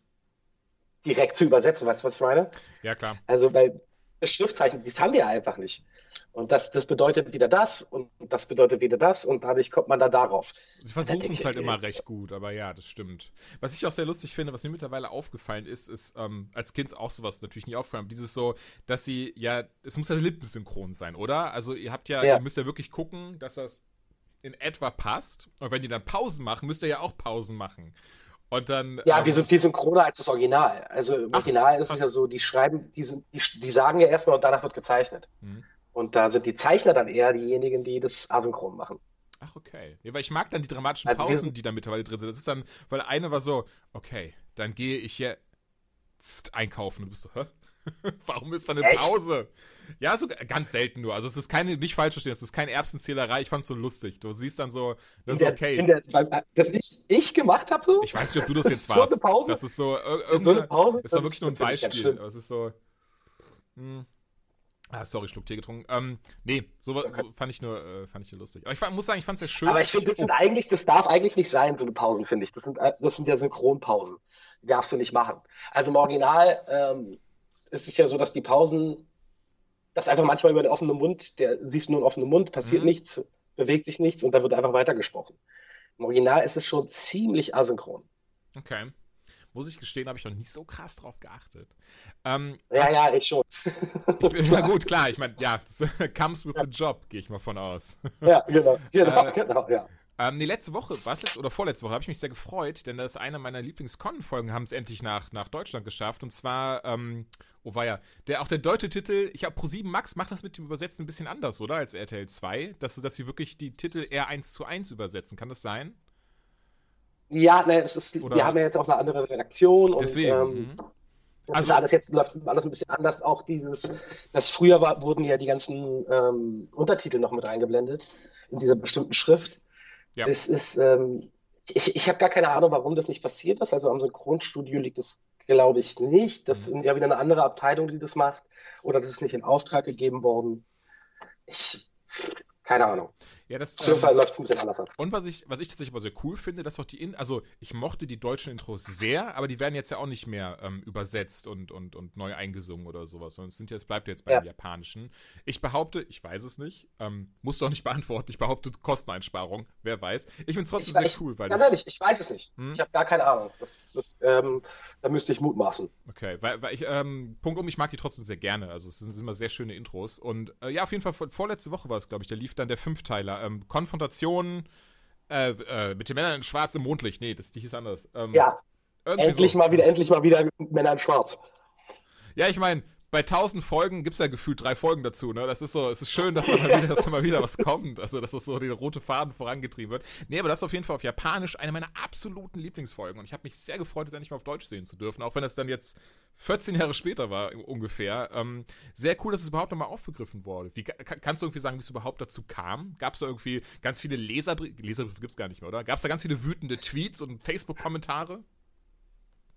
[SPEAKER 4] direkt zu übersetzen. Weißt du, was ich meine?
[SPEAKER 2] Ja, klar.
[SPEAKER 4] Also, weil das Schriftzeichen, das haben wir einfach nicht. Und das, das bedeutet wieder das und das bedeutet wieder das und dadurch kommt man da darauf.
[SPEAKER 2] Sie versuchen es halt immer recht gut, aber ja, das stimmt. Was ich auch sehr lustig finde, was mir mittlerweile aufgefallen ist, ist, ähm, als Kind auch sowas natürlich nicht aufgefallen, dieses so, dass sie, ja, es muss ja lippensynchron sein, oder? Also ihr habt ja,
[SPEAKER 4] Ja.
[SPEAKER 2] ihr müsst ja wirklich gucken, dass das in etwa passt. Und wenn die dann Pausen machen, müsst ihr ja auch Pausen machen. Und dann.
[SPEAKER 4] Ja,
[SPEAKER 2] ähm,
[SPEAKER 4] wir sind viel synchroner als das Original. Also im
[SPEAKER 2] Ach,
[SPEAKER 4] Original ist
[SPEAKER 2] krass.
[SPEAKER 4] es ja so, die schreiben, die, sind, die, die sagen ja erstmal und danach wird gezeichnet.
[SPEAKER 2] Mhm.
[SPEAKER 4] Und da sind die Zeichner dann eher diejenigen, die das asynchron machen.
[SPEAKER 2] Ach, okay. Ja, weil ich mag dann die dramatischen
[SPEAKER 4] Also
[SPEAKER 2] Pausen, die da mittlerweile drin sind. Das ist dann, weil eine war so, okay, dann gehe ich jetzt einkaufen. Und du bist so, hä? Warum ist da eine
[SPEAKER 4] Echt?
[SPEAKER 2] Pause? Ja, so ganz selten nur. Also es ist keine, nicht falsch verstehen, es ist keine Erbsenzählerei. Ich fand's so lustig. Du siehst dann so, das ist okay.
[SPEAKER 4] der, beim, das ich, ich gemacht habe so?
[SPEAKER 2] ich weiß nicht, ob du das jetzt
[SPEAKER 4] So eine
[SPEAKER 2] warst.
[SPEAKER 4] Pause?
[SPEAKER 2] Das ist so, ir-
[SPEAKER 4] so eine
[SPEAKER 2] irgendeine,
[SPEAKER 4] Pause?
[SPEAKER 2] ist doch wirklich nur ein Beispiel. Aber es ist so. Hm. Ah, sorry, Schluck Tee getrunken. Ähm, nee, so, so fand ich nur, äh, fand ich nur lustig. Aber ich fand- muss sagen, ich fand's sehr schön.
[SPEAKER 4] Aber ich finde, das sind eigentlich, das darf eigentlich nicht sein, so eine Pausen, finde ich. Das sind, äh, das sind ja Synchronpausen. Die darfst du nicht machen. Also im Original ähm, ist es ja so, dass die Pausen, dass einfach manchmal über den offenen Mund, der siehst nur einen offenen Mund, passiert
[SPEAKER 2] Mhm.
[SPEAKER 4] nichts, bewegt sich nichts und da wird einfach weitergesprochen. Im Original ist es schon ziemlich asynchron.
[SPEAKER 2] Okay. Muss ich gestehen, habe ich noch nicht so krass drauf geachtet. Ähm,
[SPEAKER 4] Ja,
[SPEAKER 2] was-
[SPEAKER 4] ja, ich schon.
[SPEAKER 2] Ich bin, ja gut, klar. Ich meine, ja, das comes with the job, gehe ich mal von aus.
[SPEAKER 4] Ja, genau. Genau,
[SPEAKER 2] Äh,
[SPEAKER 4] genau, ja.
[SPEAKER 2] Ähm, nee, letzte Woche, war es jetzt, oder vorletzte Woche, habe ich mich sehr gefreut, denn das ist eine meiner Lieblings-Con-Folgen, haben es endlich nach, nach Deutschland geschafft. Und zwar, ähm, oh war ja, der, auch der deutsche Titel, ich habe Pro7 Max macht das mit dem Übersetzen ein bisschen anders, oder? Als RTL 2, dass, dass sie wirklich die Titel eher eins zu eins übersetzen. Kann das sein?
[SPEAKER 4] Ja, ne, das ist,
[SPEAKER 2] Oder-
[SPEAKER 4] wir haben ja jetzt auch eine andere Redaktion und
[SPEAKER 2] Deswegen.
[SPEAKER 4] ähm,
[SPEAKER 2] mhm.
[SPEAKER 4] Das
[SPEAKER 2] Also-
[SPEAKER 4] ist alles jetzt läuft alles ein bisschen anders. Auch dieses, das früher war, wurden ja die ganzen ähm, Untertitel noch mit eingeblendet in dieser bestimmten Schrift.
[SPEAKER 2] Ja.
[SPEAKER 4] Das ist, ähm, ich, ich habe gar keine Ahnung, warum das nicht passiert ist. Also am Synchronstudio liegt es, glaube ich, nicht. Das
[SPEAKER 2] Mhm.
[SPEAKER 4] ist ja wieder eine andere Abteilung, die das macht. Oder das ist nicht in Auftrag gegeben worden. Ich, keine Ahnung.
[SPEAKER 2] Ja, das. Ähm,
[SPEAKER 4] Fall läuft es ein bisschen anders ab.
[SPEAKER 2] Und was ich, was ich tatsächlich aber sehr cool finde, dass auch die, In also ich mochte die deutschen Intros sehr, aber die werden jetzt ja auch nicht mehr ähm, übersetzt und, und, und neu eingesungen oder sowas, sondern es sind ja, es bleibt jetzt beim
[SPEAKER 4] Ja.
[SPEAKER 2] Japanischen. Ich behaupte, ich weiß es nicht, ähm, musst du auch nicht beantworten, ich behaupte Kosteneinsparung, wer weiß. Ich finde es trotzdem
[SPEAKER 4] Ich,
[SPEAKER 2] sehr
[SPEAKER 4] ich,
[SPEAKER 2] cool, weil
[SPEAKER 4] ganz ehrlich, ich weiß es nicht.
[SPEAKER 2] Hm?
[SPEAKER 4] Ich habe gar keine Ahnung. Das, das, ähm, da müsste ich mutmaßen.
[SPEAKER 2] okay, weil, weil ich, ähm, Punkt um, ich mag die trotzdem sehr gerne, also es sind, sind immer sehr schöne Intros und äh, ja, auf jeden Fall, vor, vorletzte Woche war es, glaube ich, da lief dann der Fünfteiler, ähm, Konfrontation, äh, äh, mit den Männern in Schwarz im Mondlicht, nee, das die hieß anders. Ähm,
[SPEAKER 4] Ja, endlich
[SPEAKER 2] so.
[SPEAKER 4] mal wieder, endlich mal wieder Männer in Schwarz.
[SPEAKER 2] Ja, ich meine, bei 1000 Folgen gibt es ja gefühlt drei Folgen dazu, ne? Das ist so, es ist schön, dass da mal wieder, dass da mal wieder was kommt. Also, dass das so der rote Faden vorangetrieben wird. Nee, aber das ist auf jeden Fall auf Japanisch eine meiner absoluten Lieblingsfolgen. Und ich habe mich sehr gefreut, das endlich mal auf Deutsch sehen zu dürfen, auch wenn das dann jetzt 14 Jahre später war, ungefähr. Ähm, sehr cool, dass es überhaupt nochmal aufgegriffen wurde. Wie, ka- kannst du irgendwie sagen, wie es überhaupt dazu kam? Gab es da irgendwie ganz viele Leserbriefe? Leserbriefe gibt es gar nicht mehr, oder? Gab es da ganz viele wütende Tweets und Facebook-Kommentare?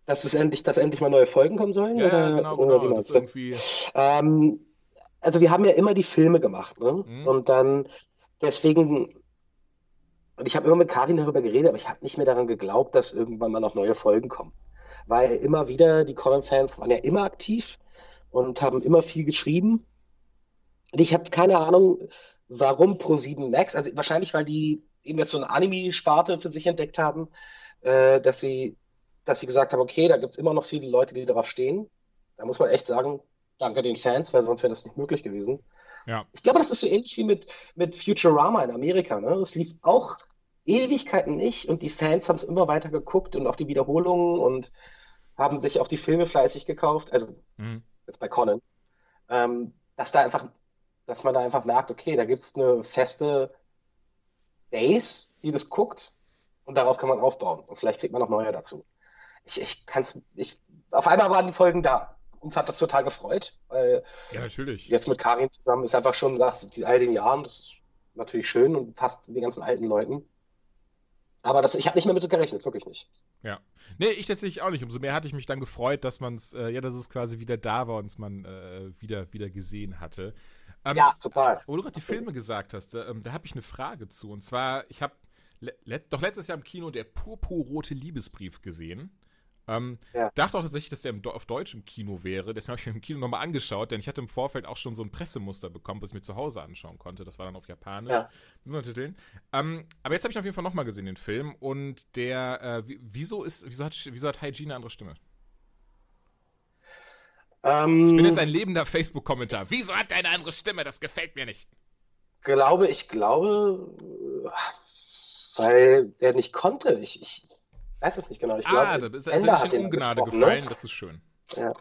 [SPEAKER 4] Dass es endlich, dass endlich mal neue Folgen kommen sollen?
[SPEAKER 2] Ja,
[SPEAKER 4] oder,
[SPEAKER 2] genau,
[SPEAKER 4] oder wie
[SPEAKER 2] genau.
[SPEAKER 4] Du?
[SPEAKER 2] irgendwie.
[SPEAKER 4] Ähm, also wir haben ja immer die Filme gemacht, ne?
[SPEAKER 2] Mhm.
[SPEAKER 4] Und dann deswegen, und ich habe immer mit Karin darüber geredet, aber ich habe nicht mehr daran geglaubt, dass irgendwann mal noch neue Folgen kommen. Weil immer wieder, die Colin-Fans waren ja immer aktiv und haben immer viel geschrieben. Und ich habe keine Ahnung, warum Pro7 Max, also wahrscheinlich, weil die eben jetzt so eine Anime-Sparte für sich entdeckt haben, äh, dass sie, dass sie gesagt haben, okay, da gibt es immer noch viele Leute, die darauf stehen. Da muss man echt sagen, danke den Fans, weil sonst wäre das nicht möglich gewesen.
[SPEAKER 2] Ja.
[SPEAKER 4] Ich glaube, das ist so ähnlich wie mit, mit Futurama in Amerika. Ne? Es lief auch Ewigkeiten nicht und die Fans haben es immer weiter geguckt und auch die Wiederholungen und haben sich auch die Filme fleißig gekauft. Also
[SPEAKER 2] Mhm.
[SPEAKER 4] jetzt bei Conan. Ähm, dass da einfach, dass man da einfach merkt, okay, da gibt es eine feste Base, die das guckt und darauf kann man aufbauen. Und vielleicht kriegt man noch neue dazu. Ich, ich kann's, ich, auf einmal waren die Folgen da. Uns hat das total gefreut, weil
[SPEAKER 2] Ja, natürlich.
[SPEAKER 4] jetzt mit Karin zusammen ist einfach schon nach all den Jahren, das ist natürlich schön und fast die ganzen alten Leuten. Aber das, ich habe nicht mehr mit gerechnet, wirklich nicht.
[SPEAKER 2] Ja. Nee, ich tatsächlich auch nicht. Umso mehr hatte ich mich dann gefreut, dass man es, äh, ja, dass es quasi wieder da war und es man äh, wieder, wieder gesehen hatte. Ähm,
[SPEAKER 4] Ja, total.
[SPEAKER 2] Wo du gerade die Filme gesagt hast, äh, ähm, da habe ich eine Frage zu. Und zwar, ich habe le let doch letztes Jahr im Kino der purpurrote Liebesbrief gesehen. Ähm,
[SPEAKER 4] Ja.
[SPEAKER 2] Dachte auch tatsächlich, dass der im, auf Deutsch im Kino wäre. Deswegen habe ich mir im Kino nochmal angeschaut, denn ich hatte im Vorfeld auch schon so ein Pressemuster bekommen, was ich mir zu Hause anschauen konnte. Das war dann auf Japanisch
[SPEAKER 4] Ja.
[SPEAKER 2] mit Untertiteln. Ähm, aber jetzt habe ich auf jeden Fall nochmal gesehen, den Film. Und der, äh, wie- wieso ist, wieso hat, wieso hat Hygiene eine andere Stimme?
[SPEAKER 4] Ähm,
[SPEAKER 2] Ich bin jetzt ein lebender Facebook-Kommentar. Wieso hat er eine andere Stimme? Das gefällt mir nicht.
[SPEAKER 4] glaube, ich glaube, äh, weil der nicht konnte. Ich, ich weiß es nicht genau. Ich
[SPEAKER 2] ah, da ist er
[SPEAKER 4] Ender
[SPEAKER 2] ist
[SPEAKER 4] hat
[SPEAKER 2] nicht in
[SPEAKER 4] den
[SPEAKER 2] Ungnade
[SPEAKER 4] gesprochen,
[SPEAKER 2] gefallen.
[SPEAKER 4] Ne?
[SPEAKER 2] Das ist schön.
[SPEAKER 4] Ja.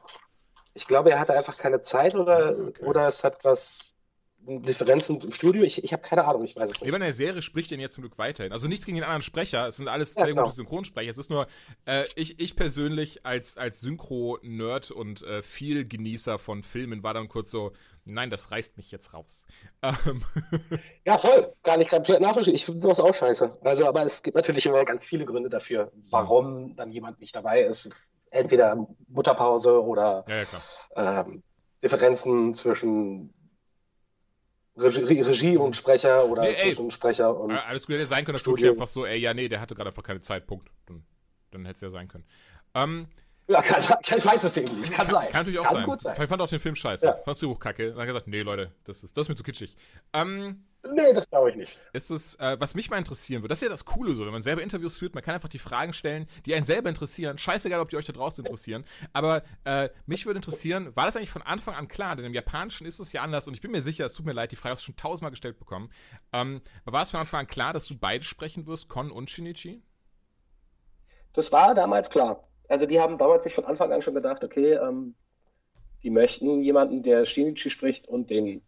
[SPEAKER 4] Ich glaube, er hatte einfach keine Zeit oder,
[SPEAKER 2] Ah, okay.
[SPEAKER 4] oder es hat was Differenzen im Studio. Ich, ich habe keine Ahnung, ich weiß es nicht.
[SPEAKER 2] bei der Serie spricht den jetzt zum Glück weiterhin. Also nichts gegen den anderen Sprecher. Es sind alles
[SPEAKER 4] Ja,
[SPEAKER 2] sehr
[SPEAKER 4] genau.
[SPEAKER 2] gute Synchronsprecher. Es ist nur, äh, ich, ich persönlich als, als Synchro-Nerd und äh, viel Genießer von Filmen war dann kurz so, nein, das reißt mich jetzt raus. Ähm,
[SPEAKER 4] Ja, voll. Gar nicht komplett nachvollziehen. Ich finde sowas auch scheiße. Also, aber es gibt natürlich immer ganz viele Gründe dafür, warum dann jemand nicht dabei ist. Entweder Mutterpause oder
[SPEAKER 2] ja, ja,
[SPEAKER 4] ähm, Differenzen zwischen Regie, Regie und Sprecher oder
[SPEAKER 2] Nee,
[SPEAKER 4] zwischen Sprecher und
[SPEAKER 2] Äh, Alles gut hätte sein können, dass
[SPEAKER 4] Studio.
[SPEAKER 2] wirklich einfach so, ey, ja, nee, der hatte gerade einfach keine Zeit, Punkt. Dann, dann hätte es ja sein können. Ähm,
[SPEAKER 4] ja, kann, kann, ich weiß es eben nicht. Kann, sein.
[SPEAKER 2] Kann natürlich auch
[SPEAKER 4] kann
[SPEAKER 2] sein.
[SPEAKER 4] gut sein.
[SPEAKER 2] Ich fand auch den Film scheiße.
[SPEAKER 4] Ja.
[SPEAKER 2] Fandst du Buch kacke? Dann hat gesagt, nee, Leute, das ist, das ist mir zu kitschig. Ähm,
[SPEAKER 4] Nee, das glaube ich nicht.
[SPEAKER 2] ist es, äh, was mich mal interessieren würde, das ist ja das Coole so, wenn man selber Interviews führt, man kann einfach die Fragen stellen, die einen selber interessieren. Scheißegal, ob die euch da draußen interessieren. Aber äh, mich würde interessieren, war das eigentlich von Anfang an klar? Denn im Japanischen ist es ja anders und ich bin mir sicher, es tut mir leid, die Frage hast du schon tausendmal gestellt bekommen. Ähm, aber war es von Anfang an klar, dass du beide sprechen wirst, Kon und Shinichi?
[SPEAKER 4] Das war damals klar. Also die haben damals sich von Anfang an schon gedacht, okay, ähm, die möchten jemanden, der Shinichi spricht und den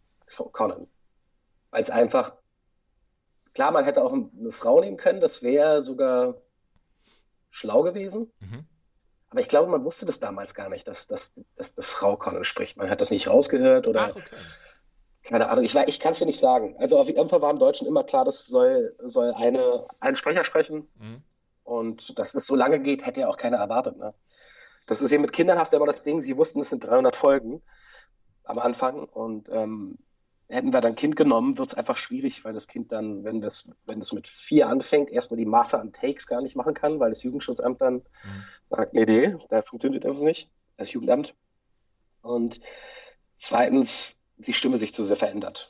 [SPEAKER 4] Conan. Weil es einfach, klar, man hätte auch eine Frau nehmen können, das wäre sogar schlau gewesen.
[SPEAKER 2] Mhm.
[SPEAKER 4] Aber ich glaube, man wusste das damals gar nicht, dass, dass, dass eine Frau Conan spricht. Man hat das nicht rausgehört oder
[SPEAKER 2] Ach, okay.
[SPEAKER 4] keine Ahnung. Ich, ich kann es dir nicht sagen. Also auf jeden Fall war im Deutschen immer klar, das soll, soll eine, ein Sprecher sprechen.
[SPEAKER 2] Mhm.
[SPEAKER 4] Und dass es so lange geht, hätte ja auch keiner erwartet. Ne? Das ist eben mit Kindern hast du immer das Ding, sie wussten, es sind 300 Folgen am Anfang. Und ähm, hätten wir dann Kind genommen, wird es einfach schwierig, weil das Kind dann, wenn das, wenn das mit vier anfängt, erstmal die Masse an Takes gar nicht machen kann, weil das Jugendschutzamt dann
[SPEAKER 2] Mhm.
[SPEAKER 4] sagt, nee, nee, da funktioniert das nicht, das Jugendamt. Und zweitens, die Stimme sich zu sehr verändert.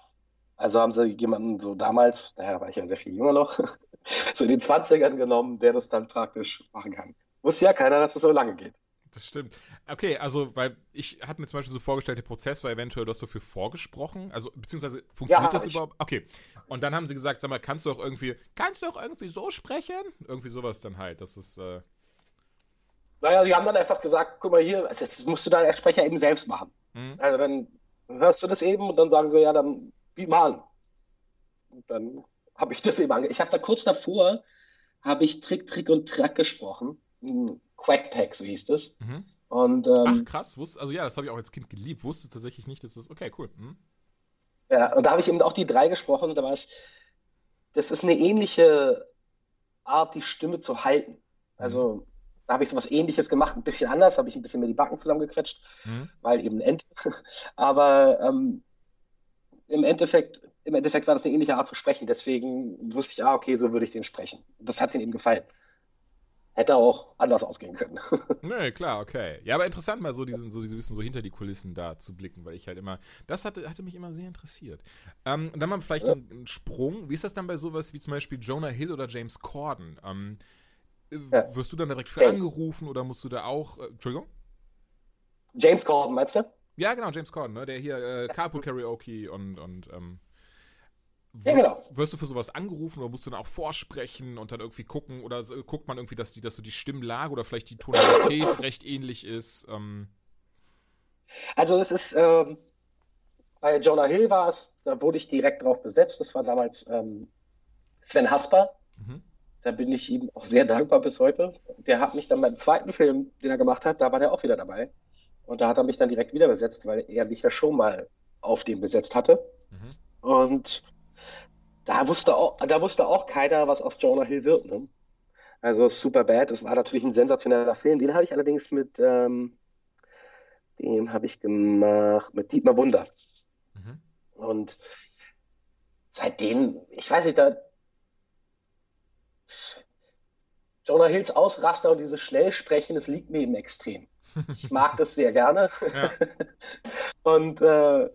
[SPEAKER 4] Also haben sie jemanden so damals, naja, war ich ja sehr viel jünger noch, so in den 20ern genommen, der das dann praktisch machen kann. Wusste ja keiner, dass es so lange geht.
[SPEAKER 2] Das stimmt. Okay, also, weil ich habe mir zum Beispiel so vorgestellt, der Prozess war eventuell, du hast dafür vorgesprochen, also beziehungsweise funktioniert
[SPEAKER 4] Ja,
[SPEAKER 2] das
[SPEAKER 4] ich-
[SPEAKER 2] überhaupt? Okay. Und dann haben sie gesagt, sag mal, kannst du auch irgendwie, kannst du auch irgendwie so sprechen? Irgendwie sowas dann halt. Das ist, äh,
[SPEAKER 4] Naja, die haben dann einfach gesagt, guck mal hier, also das musst du dann als Sprecher eben selbst machen.
[SPEAKER 2] hm?
[SPEAKER 4] Also dann hörst du das eben und dann sagen sie, ja, dann biet mal an. Und dann habe ich das eben ange... Ich habe da kurz davor, habe ich Trick, Trick und Track gesprochen. Ein Quackpack, so hieß das.
[SPEAKER 2] Mhm.
[SPEAKER 4] Und
[SPEAKER 2] Ach,
[SPEAKER 4] ähm,
[SPEAKER 2] krass. Wusste, also ja, das habe ich auch als Kind geliebt. Wusste tatsächlich nicht, dass das, okay, cool. Hm?
[SPEAKER 4] Ja, und da habe ich eben auch die drei gesprochen. Da war es, das ist eine ähnliche Art, die Stimme zu halten. Also da habe ich so was Ähnliches gemacht, ein bisschen anders, habe ich ein bisschen mehr die Backen zusammengequetscht,
[SPEAKER 2] Hm?
[SPEAKER 4] weil eben Ent. Aber ähm, im Endeffekt, im Endeffekt war das eine ähnliche Art zu sprechen. Deswegen wusste ich, ah, okay, so würde ich den sprechen. Das hat ihm eben gefallen. hätte auch anders ausgehen können.
[SPEAKER 2] Nö, klar, okay. Ja, aber interessant mal so diesen, so, bisschen so hinter die Kulissen da zu blicken, weil ich halt immer, das hatte, hatte mich immer sehr interessiert. Ähm, und dann mal vielleicht ja. einen, Sprung. Wie ist das dann bei sowas wie zum Beispiel Jonah Hill oder James Corden? Ähm, äh, ja. Wirst du dann direkt für James. angerufen oder musst du da auch, äh, Entschuldigung?
[SPEAKER 4] James Corden, meinst du?
[SPEAKER 2] Ja, genau, James Corden, ne? der hier äh, Carpool Karaoke und, und ähm,
[SPEAKER 4] ja, genau.
[SPEAKER 2] Wirst du für sowas angerufen oder musst du dann auch vorsprechen und dann irgendwie gucken oder guckt man irgendwie, dass, die, dass so die Stimmlage oder vielleicht die Tonalität recht ähnlich ist? Ähm.
[SPEAKER 4] Also es ist, ähm, bei Jonah Hill war es, da wurde ich direkt drauf besetzt. Das war damals ähm, Sven Hasper. Mhm. Da bin ich ihm auch sehr dankbar bis heute. Der hat mich dann beim zweiten Film, den er gemacht hat, da war der auch wieder dabei. Und da hat er mich dann direkt wieder besetzt, weil er mich ja schon mal auf den besetzt hatte. Mhm. Und da wusste auch, da wusste auch keiner, was aus Jonah Hill wird. Ne? Also Super Bad, das war natürlich ein sensationeller Film. Den hatte ich allerdings mit, ähm, den habe ich gemacht mit Dietmar Wunder. Mhm. Und seitdem, ich weiß nicht, da Jonah Hills Ausraster und dieses Schnellsprechen, das liegt mir eben extrem. Ich mag das sehr gerne. Ja. und äh,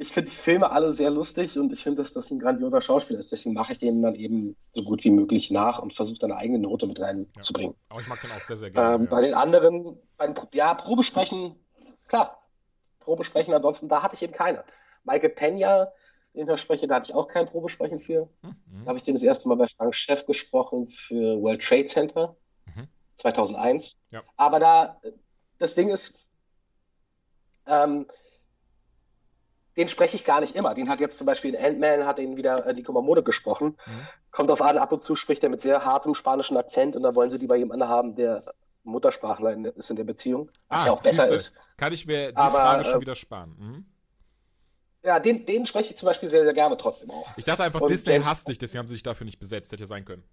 [SPEAKER 4] ich finde die Filme alle sehr lustig und ich finde, dass das ein grandioser Schauspieler ist. Deswegen mache ich den dann eben so gut wie möglich nach und versuche dann eine eigene Note mit reinzubringen.
[SPEAKER 2] Ja. Aber ich mag den auch sehr, sehr gerne.
[SPEAKER 4] Ähm, ja. Bei den anderen, bei den, ja, Probesprechen, klar. Probesprechen, ansonsten, da hatte ich eben keine. Michael Pena, den Versprecher, da hatte ich auch kein Probesprechen für. Mhm. Da habe ich den das erste Mal bei Frank Chef gesprochen für World Trade Center mhm. 2001. Ja. Aber da, das Ding ist, ähm, den spreche ich gar nicht immer. Den hat jetzt zum Beispiel in Ant-Man, hat ihn wieder äh, Nico Mamone gesprochen. Mhm. Kommt auf an, ab und zu spricht er mit sehr hartem spanischen Akzent und da wollen sie lieber jemanden haben, der Muttersprachler ist in der Beziehung. Was ah, ja auch besser siehste. ist.
[SPEAKER 2] Kann ich mir die Aber, Frage schon äh, wieder sparen. Mhm.
[SPEAKER 4] Ja, den, den spreche ich zum Beispiel sehr, sehr gerne trotzdem auch.
[SPEAKER 2] Ich dachte einfach, und Disney James hasst dich, deswegen haben sie sich dafür nicht besetzt. Hätte ja sein können.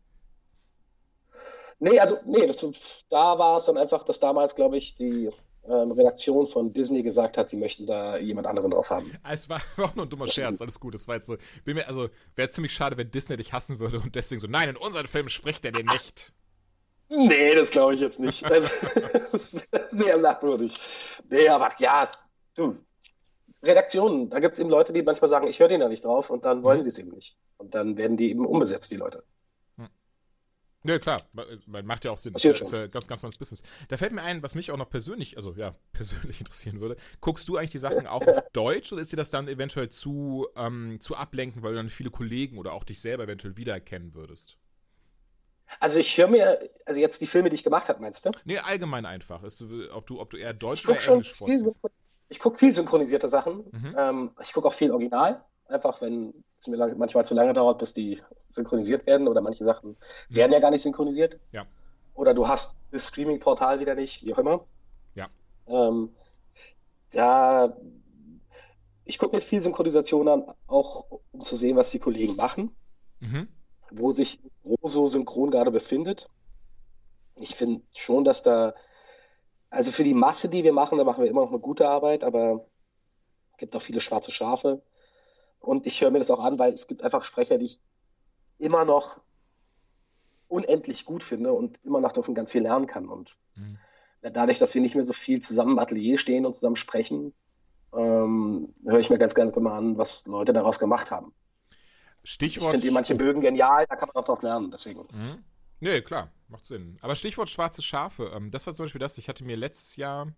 [SPEAKER 4] Nee, also, nee, das, da war es dann einfach, dass damals, glaube ich, die ähm, Redaktion von Disney gesagt hat, sie möchten da jemand anderen drauf haben.
[SPEAKER 2] Es war, auch nur ein dummer Scherz, alles gut. Das war jetzt so, mir, also wäre ziemlich schade, wenn Disney dich hassen würde und deswegen so, nein, in unseren Filmen spricht er den nicht.
[SPEAKER 4] Nee, das glaube ich jetzt nicht. Also, sehr merkwürdig. Nee, aber ja, du, Redaktionen, da gibt es eben Leute, die manchmal sagen, ich höre den da nicht drauf und dann wollen mhm. die es eben nicht. Und dann werden die eben umbesetzt, die Leute.
[SPEAKER 2] Ja, klar, man macht ja auch Sinn. Das ist, ja ganz, ganz normales Business. Da fällt mir ein, was mich auch noch persönlich, also ja, persönlich interessieren würde. Guckst du eigentlich die Sachen auch auf Deutsch oder ist dir das dann eventuell zu, ähm, zu ablenken, weil du dann viele Kollegen oder auch dich selber eventuell wiedererkennen würdest?
[SPEAKER 4] Also ich höre mir, also jetzt die Filme, die ich gemacht habe, meinst du?
[SPEAKER 2] Nee, allgemein einfach. Ist, ob, du, ob du eher Deutsch oder Englisch
[SPEAKER 4] vorziehst. Ich gucke viel synchronisierte Sachen. Mhm. Ähm, ich gucke auch viel Original. Einfach, wenn es mir manchmal zu lange dauert, bis die synchronisiert werden oder manche Sachen mhm. werden ja gar nicht synchronisiert.
[SPEAKER 2] Ja.
[SPEAKER 4] Oder du hast das Streaming-Portal wieder nicht, wie auch immer.
[SPEAKER 2] Ja.
[SPEAKER 4] Ähm, da, ich gucke mir viel Synchronisation an, auch um zu sehen, was die Kollegen machen, mhm. wo sich Roso Synchron gerade befindet. Ich finde schon, dass da, also für die Masse, die wir machen, da machen wir immer noch eine gute Arbeit, aber es gibt auch viele schwarze Schafe. Und ich höre mir das auch an, weil es gibt einfach Sprecher, die ich immer noch unendlich gut finde und immer noch davon ganz viel lernen kann. Und mhm. dadurch, dass wir nicht mehr so viel zusammen im Atelier stehen und zusammen sprechen, ähm, höre ich mir ganz gerne immer an, was Leute daraus gemacht haben.
[SPEAKER 2] Stichwort.
[SPEAKER 4] Ich finde manche Bögen genial, da kann man auch daraus lernen, deswegen.
[SPEAKER 2] Mhm. Nee, klar, macht Sinn. Aber Stichwort schwarze Schafe, ähm, das war zum Beispiel das, ich hatte mir letztes Jahr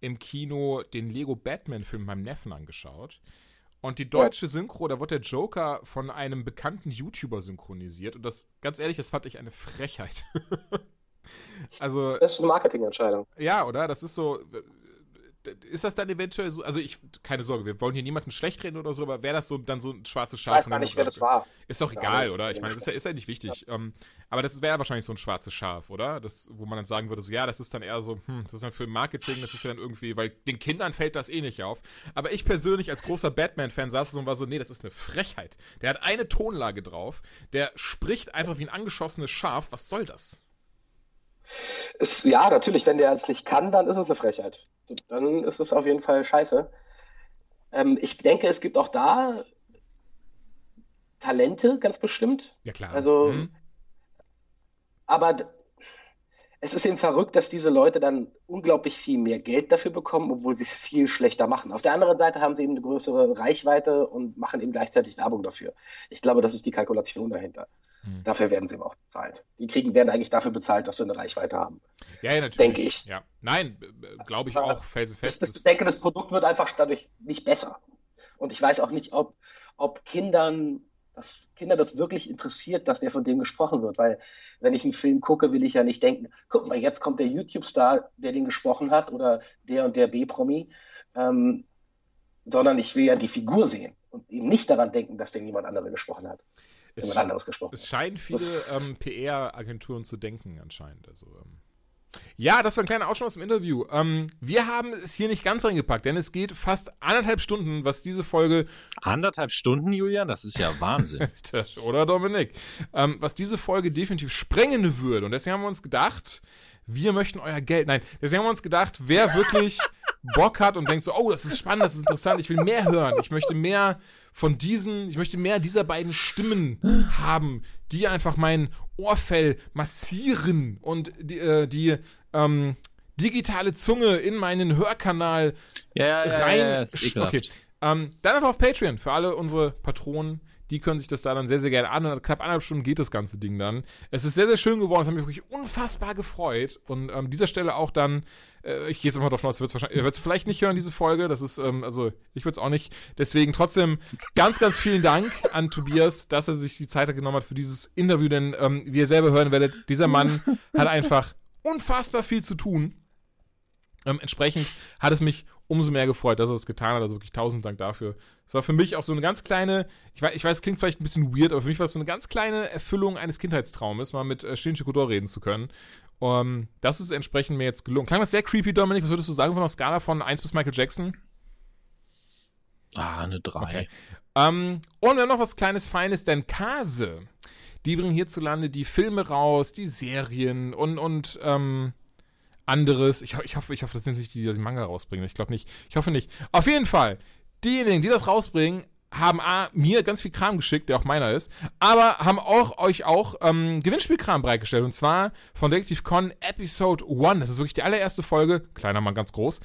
[SPEAKER 2] im Kino den Lego Batman-Film meinem Neffen angeschaut. Und die deutsche Synchro, da wurde der Joker von einem bekannten YouTuber synchronisiert. Und das, ganz ehrlich, das fand ich eine Frechheit. also.
[SPEAKER 4] Das ist eine Marketingentscheidung.
[SPEAKER 2] Ja, oder? Das ist so ist das dann eventuell so, also ich, keine Sorge, wir wollen hier niemanden schlecht reden oder so, aber wäre das so dann so ein schwarzes Schaf?
[SPEAKER 4] Ich weiß gar nicht, wer das war.
[SPEAKER 2] Ist doch egal, oder? Ich meine, das ist ja, ist ja nicht wichtig. Ja. Ähm, aber das wäre wahrscheinlich so ein schwarzes Schaf, oder? Das, wo man dann sagen würde, so, ja, das ist dann eher so, hm, das ist dann für Marketing, das ist ja dann irgendwie, weil den Kindern fällt das eh nicht auf. Aber ich persönlich als großer Batman-Fan saß so und war so, nee, das ist eine Frechheit. Der hat eine Tonlage drauf, der spricht einfach wie ein angeschossenes Schaf. Was soll das?
[SPEAKER 4] Ist, ja, natürlich, wenn der es nicht kann, dann ist es eine Frechheit dann ist es auf jeden Fall scheiße. Ähm, ich denke, es gibt auch da Talente, ganz bestimmt.
[SPEAKER 2] Ja, klar.
[SPEAKER 4] Also, mhm. aber es ist eben verrückt, dass diese Leute dann unglaublich viel mehr Geld dafür bekommen, obwohl sie es viel schlechter machen. Auf der anderen Seite haben sie eben eine größere Reichweite und machen eben gleichzeitig Werbung dafür. Ich glaube, das ist die Kalkulation dahinter. Hm. Dafür werden sie aber auch bezahlt. Die kriegen, werden eigentlich dafür bezahlt, dass sie eine Reichweite haben.
[SPEAKER 2] Ja, ja natürlich.
[SPEAKER 4] Denke ich.
[SPEAKER 2] Ja. Nein, glaube ich auch felsenfest.
[SPEAKER 4] Ich denke, das Produkt wird einfach dadurch nicht besser. Und ich weiß auch nicht, ob, ob Kindern dass Kinder das wirklich interessiert, dass der von dem gesprochen wird. Weil wenn ich einen Film gucke, will ich ja nicht denken, guck mal, jetzt kommt der YouTube-Star, der den gesprochen hat oder der und der B-Promi, ähm, sondern ich will ja die Figur sehen und eben nicht daran denken, dass den jemand anderes gesprochen hat.
[SPEAKER 2] Es, jemand anderes gesprochen es scheinen viele ähm, PR-Agenturen zu denken anscheinend. Also ähm ja, das war ein kleiner Ausschnitt aus dem Interview. Ähm, wir haben es hier nicht ganz reingepackt, denn es geht fast anderthalb Stunden, was diese Folge.
[SPEAKER 3] Anderthalb Stunden, Julian? Das ist ja Wahnsinn.
[SPEAKER 2] Oder Dominik? Ähm, was diese Folge definitiv sprengen würde. Und deswegen haben wir uns gedacht, wir möchten euer Geld. Nein, deswegen haben wir uns gedacht, wer wirklich Bock hat und denkt so, oh, das ist spannend, das ist interessant, ich will mehr hören, ich möchte mehr von diesen, ich möchte mehr dieser beiden Stimmen haben, die einfach mein Ohrfell massieren und die, äh, die ähm, digitale Zunge in meinen Hörkanal
[SPEAKER 3] ja, ja,
[SPEAKER 2] rein.
[SPEAKER 3] Ja,
[SPEAKER 2] ja, okay. Ähm, dann einfach auf Patreon für alle unsere Patronen. Die können sich das da dann sehr, sehr gerne an. Und knapp eineinhalb Stunden geht das ganze Ding dann. Es ist sehr, sehr schön geworden. Es hat mich wirklich unfassbar gefreut. Und an ähm, dieser Stelle auch dann äh, ich gehe jetzt immer davon aus, ihr wird es vielleicht nicht hören, diese Folge. Das ist, ähm, also ich würde es auch nicht. Deswegen trotzdem ganz, ganz vielen Dank an Tobias, dass er sich die Zeit genommen hat für dieses Interview. Denn ähm, wie ihr selber hören werdet, dieser Mann hat einfach unfassbar viel zu tun. Ähm, entsprechend hat es mich umso mehr gefreut, dass er es getan hat. Also wirklich tausend Dank dafür. Es war für mich auch so eine ganz kleine, ich weiß, ich weiß, es klingt vielleicht ein bisschen weird, aber für mich war es so eine ganz kleine Erfüllung eines Kindheitstraumes, mal mit äh, Shinji Kodor reden zu können. Um, das ist entsprechend mir jetzt gelungen. Klang das sehr creepy, Dominik? Was würdest du sagen von der Skala von 1 bis Michael Jackson?
[SPEAKER 3] Ah, eine 3. Okay.
[SPEAKER 2] Um, und wir haben noch was kleines Feines, denn Kase, die bringen hierzulande die Filme raus, die Serien und, und ähm, anderes. Ich, ich, hoffe, ich hoffe, das sind nicht die, die die Manga rausbringen. Ich glaube nicht. Ich hoffe nicht. Auf jeden Fall, diejenigen, die das rausbringen, haben A, mir ganz viel Kram geschickt, der auch meiner ist, aber haben auch euch auch ähm, Gewinnspielkram bereitgestellt. Und zwar von Detective Con Episode 1. Das ist wirklich die allererste Folge, kleiner Mann ganz groß,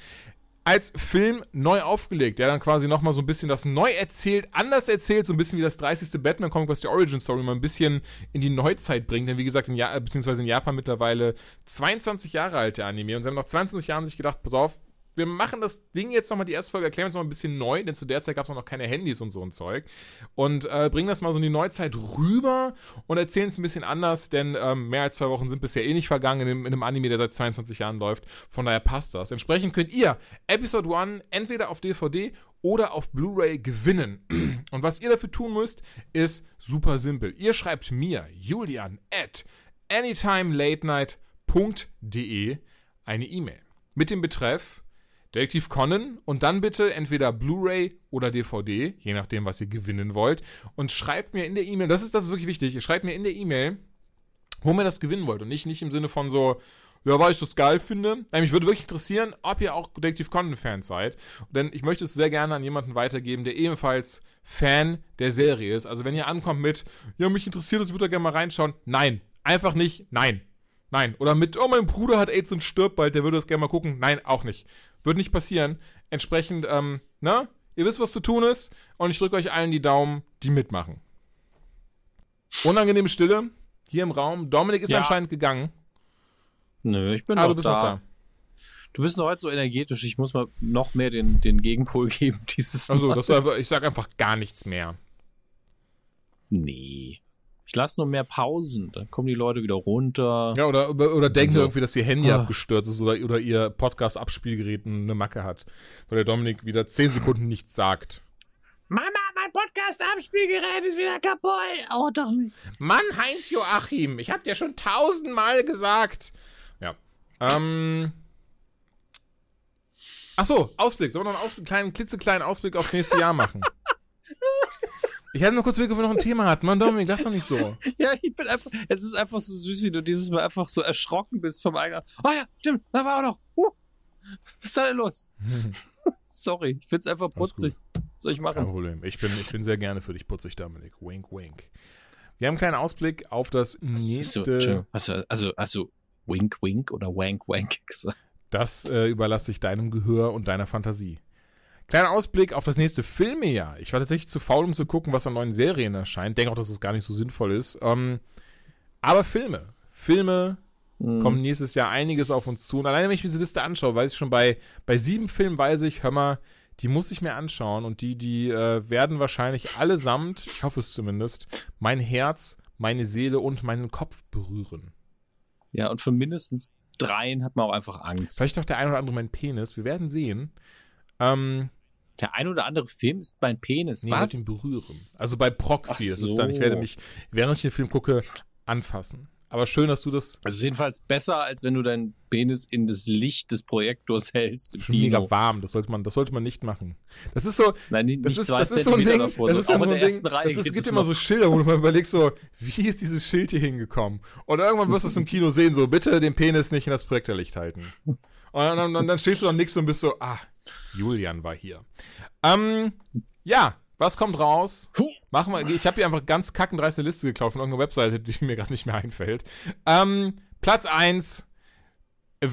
[SPEAKER 2] als Film neu aufgelegt, der dann quasi nochmal so ein bisschen das neu erzählt, anders erzählt, so ein bisschen wie das 30. Batman-Comic, was die Origin Story mal ein bisschen in die Neuzeit bringt. Denn wie gesagt, in, ja beziehungsweise in Japan mittlerweile 22 Jahre alt der Anime. Und sie haben nach 22 Jahren sich gedacht, pass auf, wir machen das Ding jetzt nochmal, die erste Folge erklären wir uns noch ein bisschen neu, denn zu der Zeit gab es noch keine Handys und so ein Zeug. Und äh, bringen das mal so in die Neuzeit rüber und erzählen es ein bisschen anders, denn ähm, mehr als zwei Wochen sind bisher eh nicht vergangen in, in einem Anime, der seit 22 Jahren läuft. Von daher passt das. Entsprechend könnt ihr Episode 1 entweder auf DVD oder auf Blu-ray gewinnen. Und was ihr dafür tun müsst, ist super simpel. Ihr schreibt mir, Julian, at anytimelatenight.de eine E-Mail mit dem Betreff Detektiv Conan und dann bitte entweder Blu-ray oder DVD, je nachdem, was ihr gewinnen wollt. Und schreibt mir in der E-Mail, das ist, das ist wirklich wichtig, schreibt mir in der E-Mail, wo ihr das gewinnen wollt. Und nicht, nicht im Sinne von so, ja, weil ich das geil finde. Mich würde wirklich interessieren, ob ihr auch Detective Conan-Fans seid. Denn ich möchte es sehr gerne an jemanden weitergeben, der ebenfalls Fan der Serie ist. Also wenn ihr ankommt mit, ja, mich interessiert das, würde da gerne mal reinschauen. Nein, einfach nicht, nein. Nein. Oder mit, oh, mein Bruder hat AIDS und stirbt bald, der würde das gerne mal gucken. Nein, auch nicht. Wird nicht passieren. Entsprechend, ähm, ne? Ihr wisst, was zu tun ist. Und ich drücke euch allen die Daumen, die mitmachen. Unangenehme Stille hier im Raum. Dominik ist ja. anscheinend gegangen.
[SPEAKER 3] Nö, ich bin ah, noch, du bist da. noch da. Du bist noch heute so energetisch. Ich muss mal noch mehr den, den Gegenpol geben dieses
[SPEAKER 2] Mal. Also, das einfach, ich sag einfach gar nichts mehr.
[SPEAKER 3] Nee. Ich lasse nur mehr Pausen, dann kommen die Leute wieder runter.
[SPEAKER 2] Ja, oder, oder denken so. irgendwie, dass ihr Handy oh. abgestürzt ist oder, oder ihr Podcast-Abspielgerät eine Macke hat. Weil der Dominik wieder 10 Sekunden nichts sagt.
[SPEAKER 3] Mama, mein Podcast-Abspielgerät ist wieder kaputt. Oh, doch nicht.
[SPEAKER 2] Mann, Heinz Joachim, ich hab dir schon tausendmal gesagt. Ja. Ähm. Ach so, Ausblick. Sollen wir noch einen Ausblick, kleinen, klitzekleinen Ausblick aufs nächste Jahr machen? Ich hatte nur kurz überlegt, ob wir noch ein Thema hatten. Mann, Dominik, lach doch nicht so.
[SPEAKER 3] ja, ich bin einfach, es ist einfach so süß, wie du dieses Mal einfach so erschrocken bist vom eigenen. Oh ja, stimmt, da war auch noch. Uh, was ist da denn los? Sorry, ich find's einfach putzig. Was soll ich machen?
[SPEAKER 2] Kein Problem. Ich bin, ich bin sehr gerne für dich putzig, Dominik. Wink, wink. Wir haben einen kleinen Ausblick auf das nächste.
[SPEAKER 3] So, also, also, also, Wink Wink oder Wank Wank gesagt.
[SPEAKER 2] Das äh, überlasse ich deinem Gehör und deiner Fantasie. Kleiner Ausblick auf das nächste Filmejahr. Ich war tatsächlich zu faul, um zu gucken, was an neuen Serien erscheint. Denke auch, dass es gar nicht so sinnvoll ist. Ähm, aber Filme. Filme mhm. kommen nächstes Jahr einiges auf uns zu. Und alleine, wenn ich mir diese Liste anschaue, weiß ich schon bei, bei sieben Filmen, weiß ich, hör mal, die muss ich mir anschauen. Und die, die äh, werden wahrscheinlich allesamt, ich hoffe es zumindest, mein Herz, meine Seele und meinen Kopf berühren.
[SPEAKER 3] Ja, und für mindestens dreien hat man auch einfach Angst.
[SPEAKER 2] Vielleicht auch der ein oder andere mein Penis. Wir werden sehen. Ähm,
[SPEAKER 3] der ein oder andere Film ist mein Penis.
[SPEAKER 2] Nee,
[SPEAKER 3] Was?
[SPEAKER 2] mit dem Berühren. Also bei Proxy. So. Ist dann, ich werde mich, während ich den Film gucke, anfassen. Aber schön, dass du das.
[SPEAKER 3] Also jedenfalls besser, als wenn du deinen Penis in das Licht des Projektors hältst.
[SPEAKER 2] Im Schon mega warm. Das sollte man, das sollte man nicht machen. Das ist so.
[SPEAKER 3] Nein, nicht,
[SPEAKER 2] das ist, das ist so ein Ding. Davor, das ist so ein Ding. Das ist, es gibt immer so Schilder, wo du mal überlegst, so, wie ist dieses Schild hier hingekommen? Und irgendwann wirst du es im Kino sehen, so, bitte den Penis nicht in das Projektorlicht halten. Und dann, dann, dann stehst du dann nix und bist so, ah, Julian war hier. Ähm, ja, was kommt raus? Machen wir, ich habe hier einfach ganz kackendreiste Liste geklaut von irgendeiner Webseite, die mir gerade nicht mehr einfällt. Ähm, Platz 1.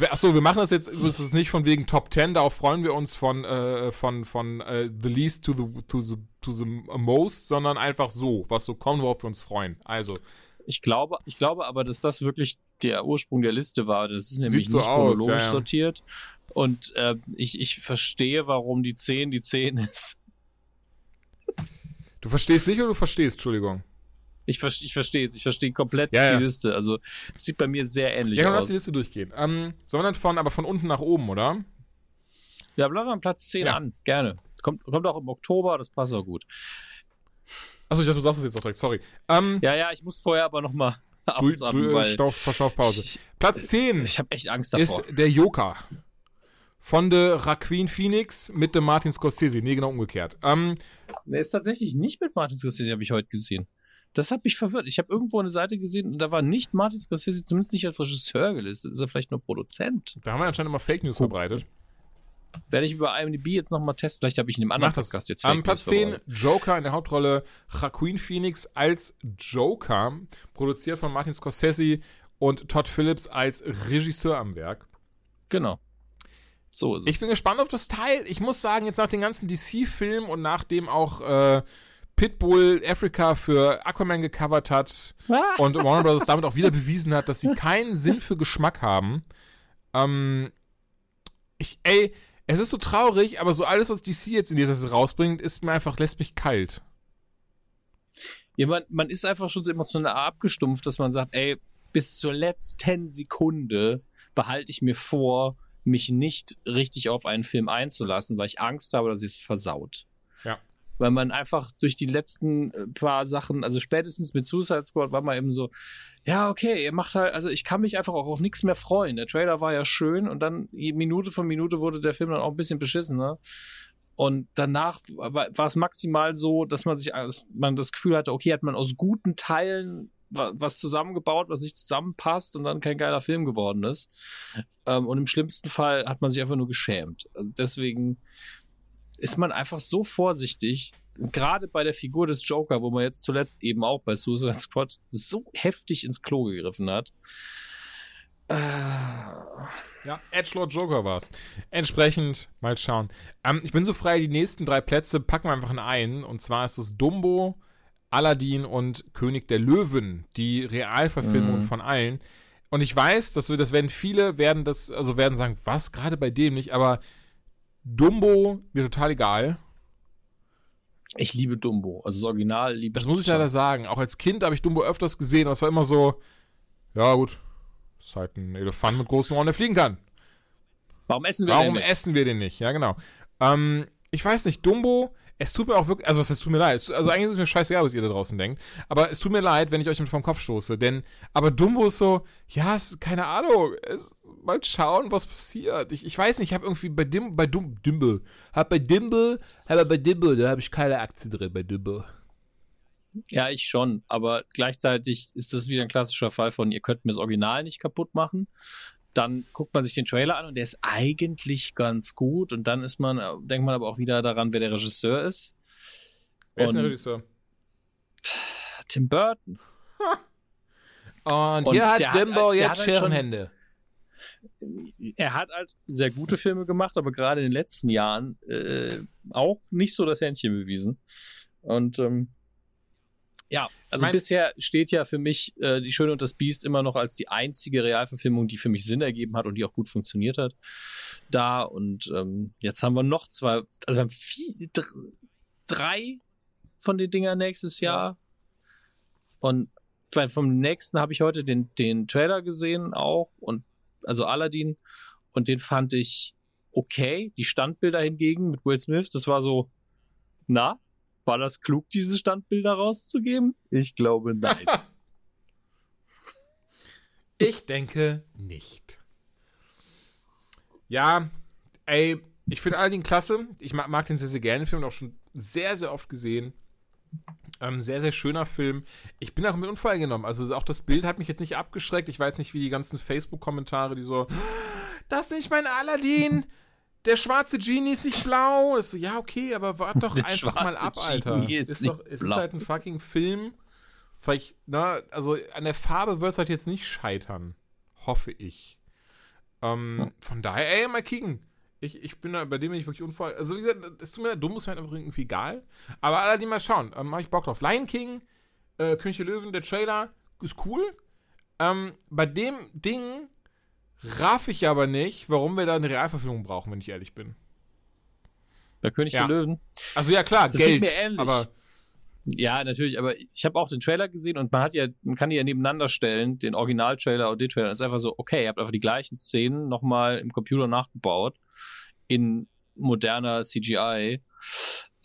[SPEAKER 2] Achso, wir machen das jetzt, ist nicht von wegen Top 10, darauf freuen wir uns von, äh, von, von äh, the least to the, to, the, to the most, sondern einfach so, was so kommt, worauf wir uns freuen. Also.
[SPEAKER 3] Ich glaube, ich glaube aber, dass das wirklich der Ursprung der Liste war. Das ist nämlich
[SPEAKER 2] so
[SPEAKER 3] nicht
[SPEAKER 2] aus,
[SPEAKER 3] chronologisch
[SPEAKER 2] ja, ja.
[SPEAKER 3] sortiert. Und äh, ich, ich verstehe, warum die 10 die 10 ist.
[SPEAKER 2] Du verstehst nicht oder du verstehst, Entschuldigung?
[SPEAKER 3] Ich, ver ich verstehe es, ich verstehe komplett
[SPEAKER 2] Ja, ja.
[SPEAKER 3] die Liste. Also, es sieht bei mir sehr ähnlich
[SPEAKER 2] Ja, komm, lass
[SPEAKER 3] aus.
[SPEAKER 2] die Liste durchgehen. Ähm, sondern von, aber von unten nach oben, oder?
[SPEAKER 3] Ja, bleiben wir am Platz 10
[SPEAKER 2] Ja.
[SPEAKER 3] an. Gerne. Kommt, kommt auch im Oktober, das passt auch gut.
[SPEAKER 2] Achso, ich dachte, du sagst es jetzt auch direkt, sorry. Ähm,
[SPEAKER 3] Ja, ja, ich muss vorher aber nochmal
[SPEAKER 2] du,
[SPEAKER 3] absagen,
[SPEAKER 2] du, äh,
[SPEAKER 3] weil
[SPEAKER 2] Stauf, Verschnaufpause.
[SPEAKER 3] ich,
[SPEAKER 2] Platz 10
[SPEAKER 3] ich habe echt Angst
[SPEAKER 2] ist
[SPEAKER 3] davor.
[SPEAKER 2] der Joker. Von der Raquin Phoenix mit dem Martin Scorsese. Nee, genau umgekehrt. Ähm,
[SPEAKER 3] Der ist tatsächlich nicht mit Martin Scorsese, habe ich heute gesehen. Das hat mich verwirrt. Ich habe irgendwo eine Seite gesehen und da war nicht Martin Scorsese, zumindest nicht als Regisseur gelistet. Ist er vielleicht nur Produzent?
[SPEAKER 2] da haben wir anscheinend immer Fake News verbreitet.
[SPEAKER 3] Werde ich über IMDb jetzt nochmal testen. Vielleicht habe ich in einem anderen
[SPEAKER 2] Mach das.
[SPEAKER 3] Podcast jetzt
[SPEAKER 2] Am Platz
[SPEAKER 3] News
[SPEAKER 2] 10
[SPEAKER 3] verbreitet.
[SPEAKER 2] Joker in der Hauptrolle Joaquin Phoenix als Joker, produziert von Martin Scorsese und Todd Phillips als Regisseur am Werk.
[SPEAKER 3] Genau. So ist es.
[SPEAKER 2] Ich bin gespannt auf das Teil. Ich muss sagen, jetzt nach den ganzen DC-Filmen und nachdem auch äh, Pitbull Africa für Aquaman gecovert hat und Warner Bros. damit auch wieder bewiesen hat, dass sie keinen Sinn für Geschmack haben. Ähm, ich, ey, es ist so traurig, aber so alles, was DC jetzt in dieser Saison rausbringt, ist mir einfach, lässt mich kalt.
[SPEAKER 3] Ja, man, man ist einfach schon so emotional abgestumpft, dass man sagt, ey, bis zur letzten Sekunde behalte ich mir vor, mich nicht richtig auf einen Film einzulassen, weil ich Angst habe, dass es versaut. Weil man einfach durch die letzten äh, paar Sachen, also spätestens mit Suicide Squad war man eben so, ja, okay, ihr macht halt, also ich kann mich einfach auch auf nichts mehr freuen. Der Trailer war ja schön und dann Minute für Minute wurde der Film dann auch ein bisschen beschissener. Und danach war, war es maximal so, dass man sich, dass man das Gefühl hatte, okay, hat man aus guten Teilen wa- was zusammengebaut, was nicht zusammenpasst und dann kein geiler Film geworden ist. Ähm, und im schlimmsten Fall hat man sich einfach nur geschämt. Also deswegen ist man einfach so vorsichtig, gerade bei der Figur des Joker, wo man jetzt zuletzt eben auch bei Suicide Squad so heftig ins Klo gegriffen hat. Äh,
[SPEAKER 2] Ja, Edgelord Joker war's. Entsprechend, mal schauen. Ähm, ich bin so frei, die nächsten drei Plätze packen wir einfach in einen. Und zwar ist es Dumbo, Aladdin und König der Löwen, die Realverfilmung
[SPEAKER 3] Mhm.
[SPEAKER 2] von allen. Und ich weiß, dass wir, das werden viele, werden das, also werden sagen, was, gerade bei dem nicht, aber Dumbo mir total egal.
[SPEAKER 3] ich liebe Dumbo. Also das Original liebe
[SPEAKER 2] Das muss ich leider sagen. Auch als Kind habe ich Dumbo öfters gesehen, aber es war immer so, ja gut, ist halt ein Elefant mit großen Ohren, der fliegen kann.
[SPEAKER 3] Warum essen wir
[SPEAKER 2] Warum
[SPEAKER 3] denn nicht?
[SPEAKER 2] essen wir den nicht? Ja, genau. Ähm, ich weiß nicht, Dumbo, es tut mir auch wirklich, also es tut mir leid. Also eigentlich ist es mir scheißegal, was ihr da draußen denkt. Aber es tut mir leid, wenn ich euch mit vom Kopf stoße. Denn, aber Dumbo ist so, ja, es, keine Ahnung, es, mal schauen, was passiert. Ich, ich weiß nicht, ich habe irgendwie bei Dim, bei Dum, Dimble, hab bei Dimble, aber bei Dimble, da habe ich keine Aktie drin, bei Dimble.
[SPEAKER 3] Ja, ich schon. Aber gleichzeitig ist das wieder ein klassischer Fall von, ihr könnt mir das Original nicht kaputt machen. Dann guckt man sich den Trailer an und der ist eigentlich ganz gut. Und dann ist man, denkt man aber auch wieder daran, wer der Regisseur ist.
[SPEAKER 2] Wer ist denn der Regisseur?
[SPEAKER 3] Tim Burton.
[SPEAKER 2] Und,
[SPEAKER 3] Und
[SPEAKER 2] hier hat Dimbo
[SPEAKER 3] der
[SPEAKER 2] jetzt
[SPEAKER 3] halt
[SPEAKER 2] Scherenhände.
[SPEAKER 3] er hat halt sehr gute Filme gemacht, aber gerade in den letzten Jahren äh, auch nicht so das Händchen bewiesen. Und ähm, ja, also
[SPEAKER 2] mein-
[SPEAKER 3] bisher steht ja für mich äh, Die Schöne und das Biest immer noch als die einzige Realverfilmung, die für mich Sinn ergeben hat und die auch gut funktioniert hat. Da und ähm, jetzt haben wir noch zwei, also wir haben vier, dr- drei von den Dingern nächstes Jahr. Und weil vom nächsten habe ich heute den, den Trailer gesehen auch und also Aladdin und den fand ich okay. Die Standbilder hingegen mit Will Smith, das war so, na, war das klug, diese Standbilder rauszugeben? Ich glaube nein.
[SPEAKER 2] Ich denke nicht. Ja, ey, ich finde Aladdin klasse. Ich mag, mag den sehr, sehr gerne. Den Film auch schon sehr, sehr oft gesehen. Ähm, sehr, sehr schöner Film. Ich bin auch mit Unfall genommen. Also auch das Bild hat mich jetzt nicht abgeschreckt. Ich weiß nicht, wie die ganzen Facebook-Kommentare, die so, das ist nicht mein Aladdin. Der schwarze Genie ist nicht blau. Ist so, ja, okay, aber wart doch
[SPEAKER 3] Der
[SPEAKER 2] einfach mal ab, Alter.
[SPEAKER 3] Genie ist
[SPEAKER 2] doch, es ist halt ein fucking Film. Vielleicht, na, also an der Farbe wird es halt jetzt nicht scheitern. Hoffe ich. Ähm, Von daher, ey, mal kicken. Ich, ich bin da, bei dem bin ich wirklich unfall. Also, wie gesagt, das tut mir leid, dumm ist mir halt einfach irgendwie egal. Aber Aladdin mal schauen. Ähm, Habe ich Bock drauf. Lion King, äh, König der Löwen, der Trailer ist cool. Ähm, bei dem Ding raff ich aber nicht, warum wir da eine Realverfilmung brauchen, wenn ich ehrlich bin.
[SPEAKER 3] Bei König
[SPEAKER 2] Ja.
[SPEAKER 3] der Löwen.
[SPEAKER 2] Also, ja, klar,
[SPEAKER 3] Das ist
[SPEAKER 2] Geld.
[SPEAKER 3] mir ähnlich.
[SPEAKER 2] Aber
[SPEAKER 3] Ja, natürlich, aber ich habe auch den Trailer gesehen und man hat ja, man kann die ja nebeneinander stellen, den Original-Trailer und den Trailer. Das ist einfach so, okay, ihr habt einfach die gleichen Szenen nochmal im Computer nachgebaut in moderner CGI.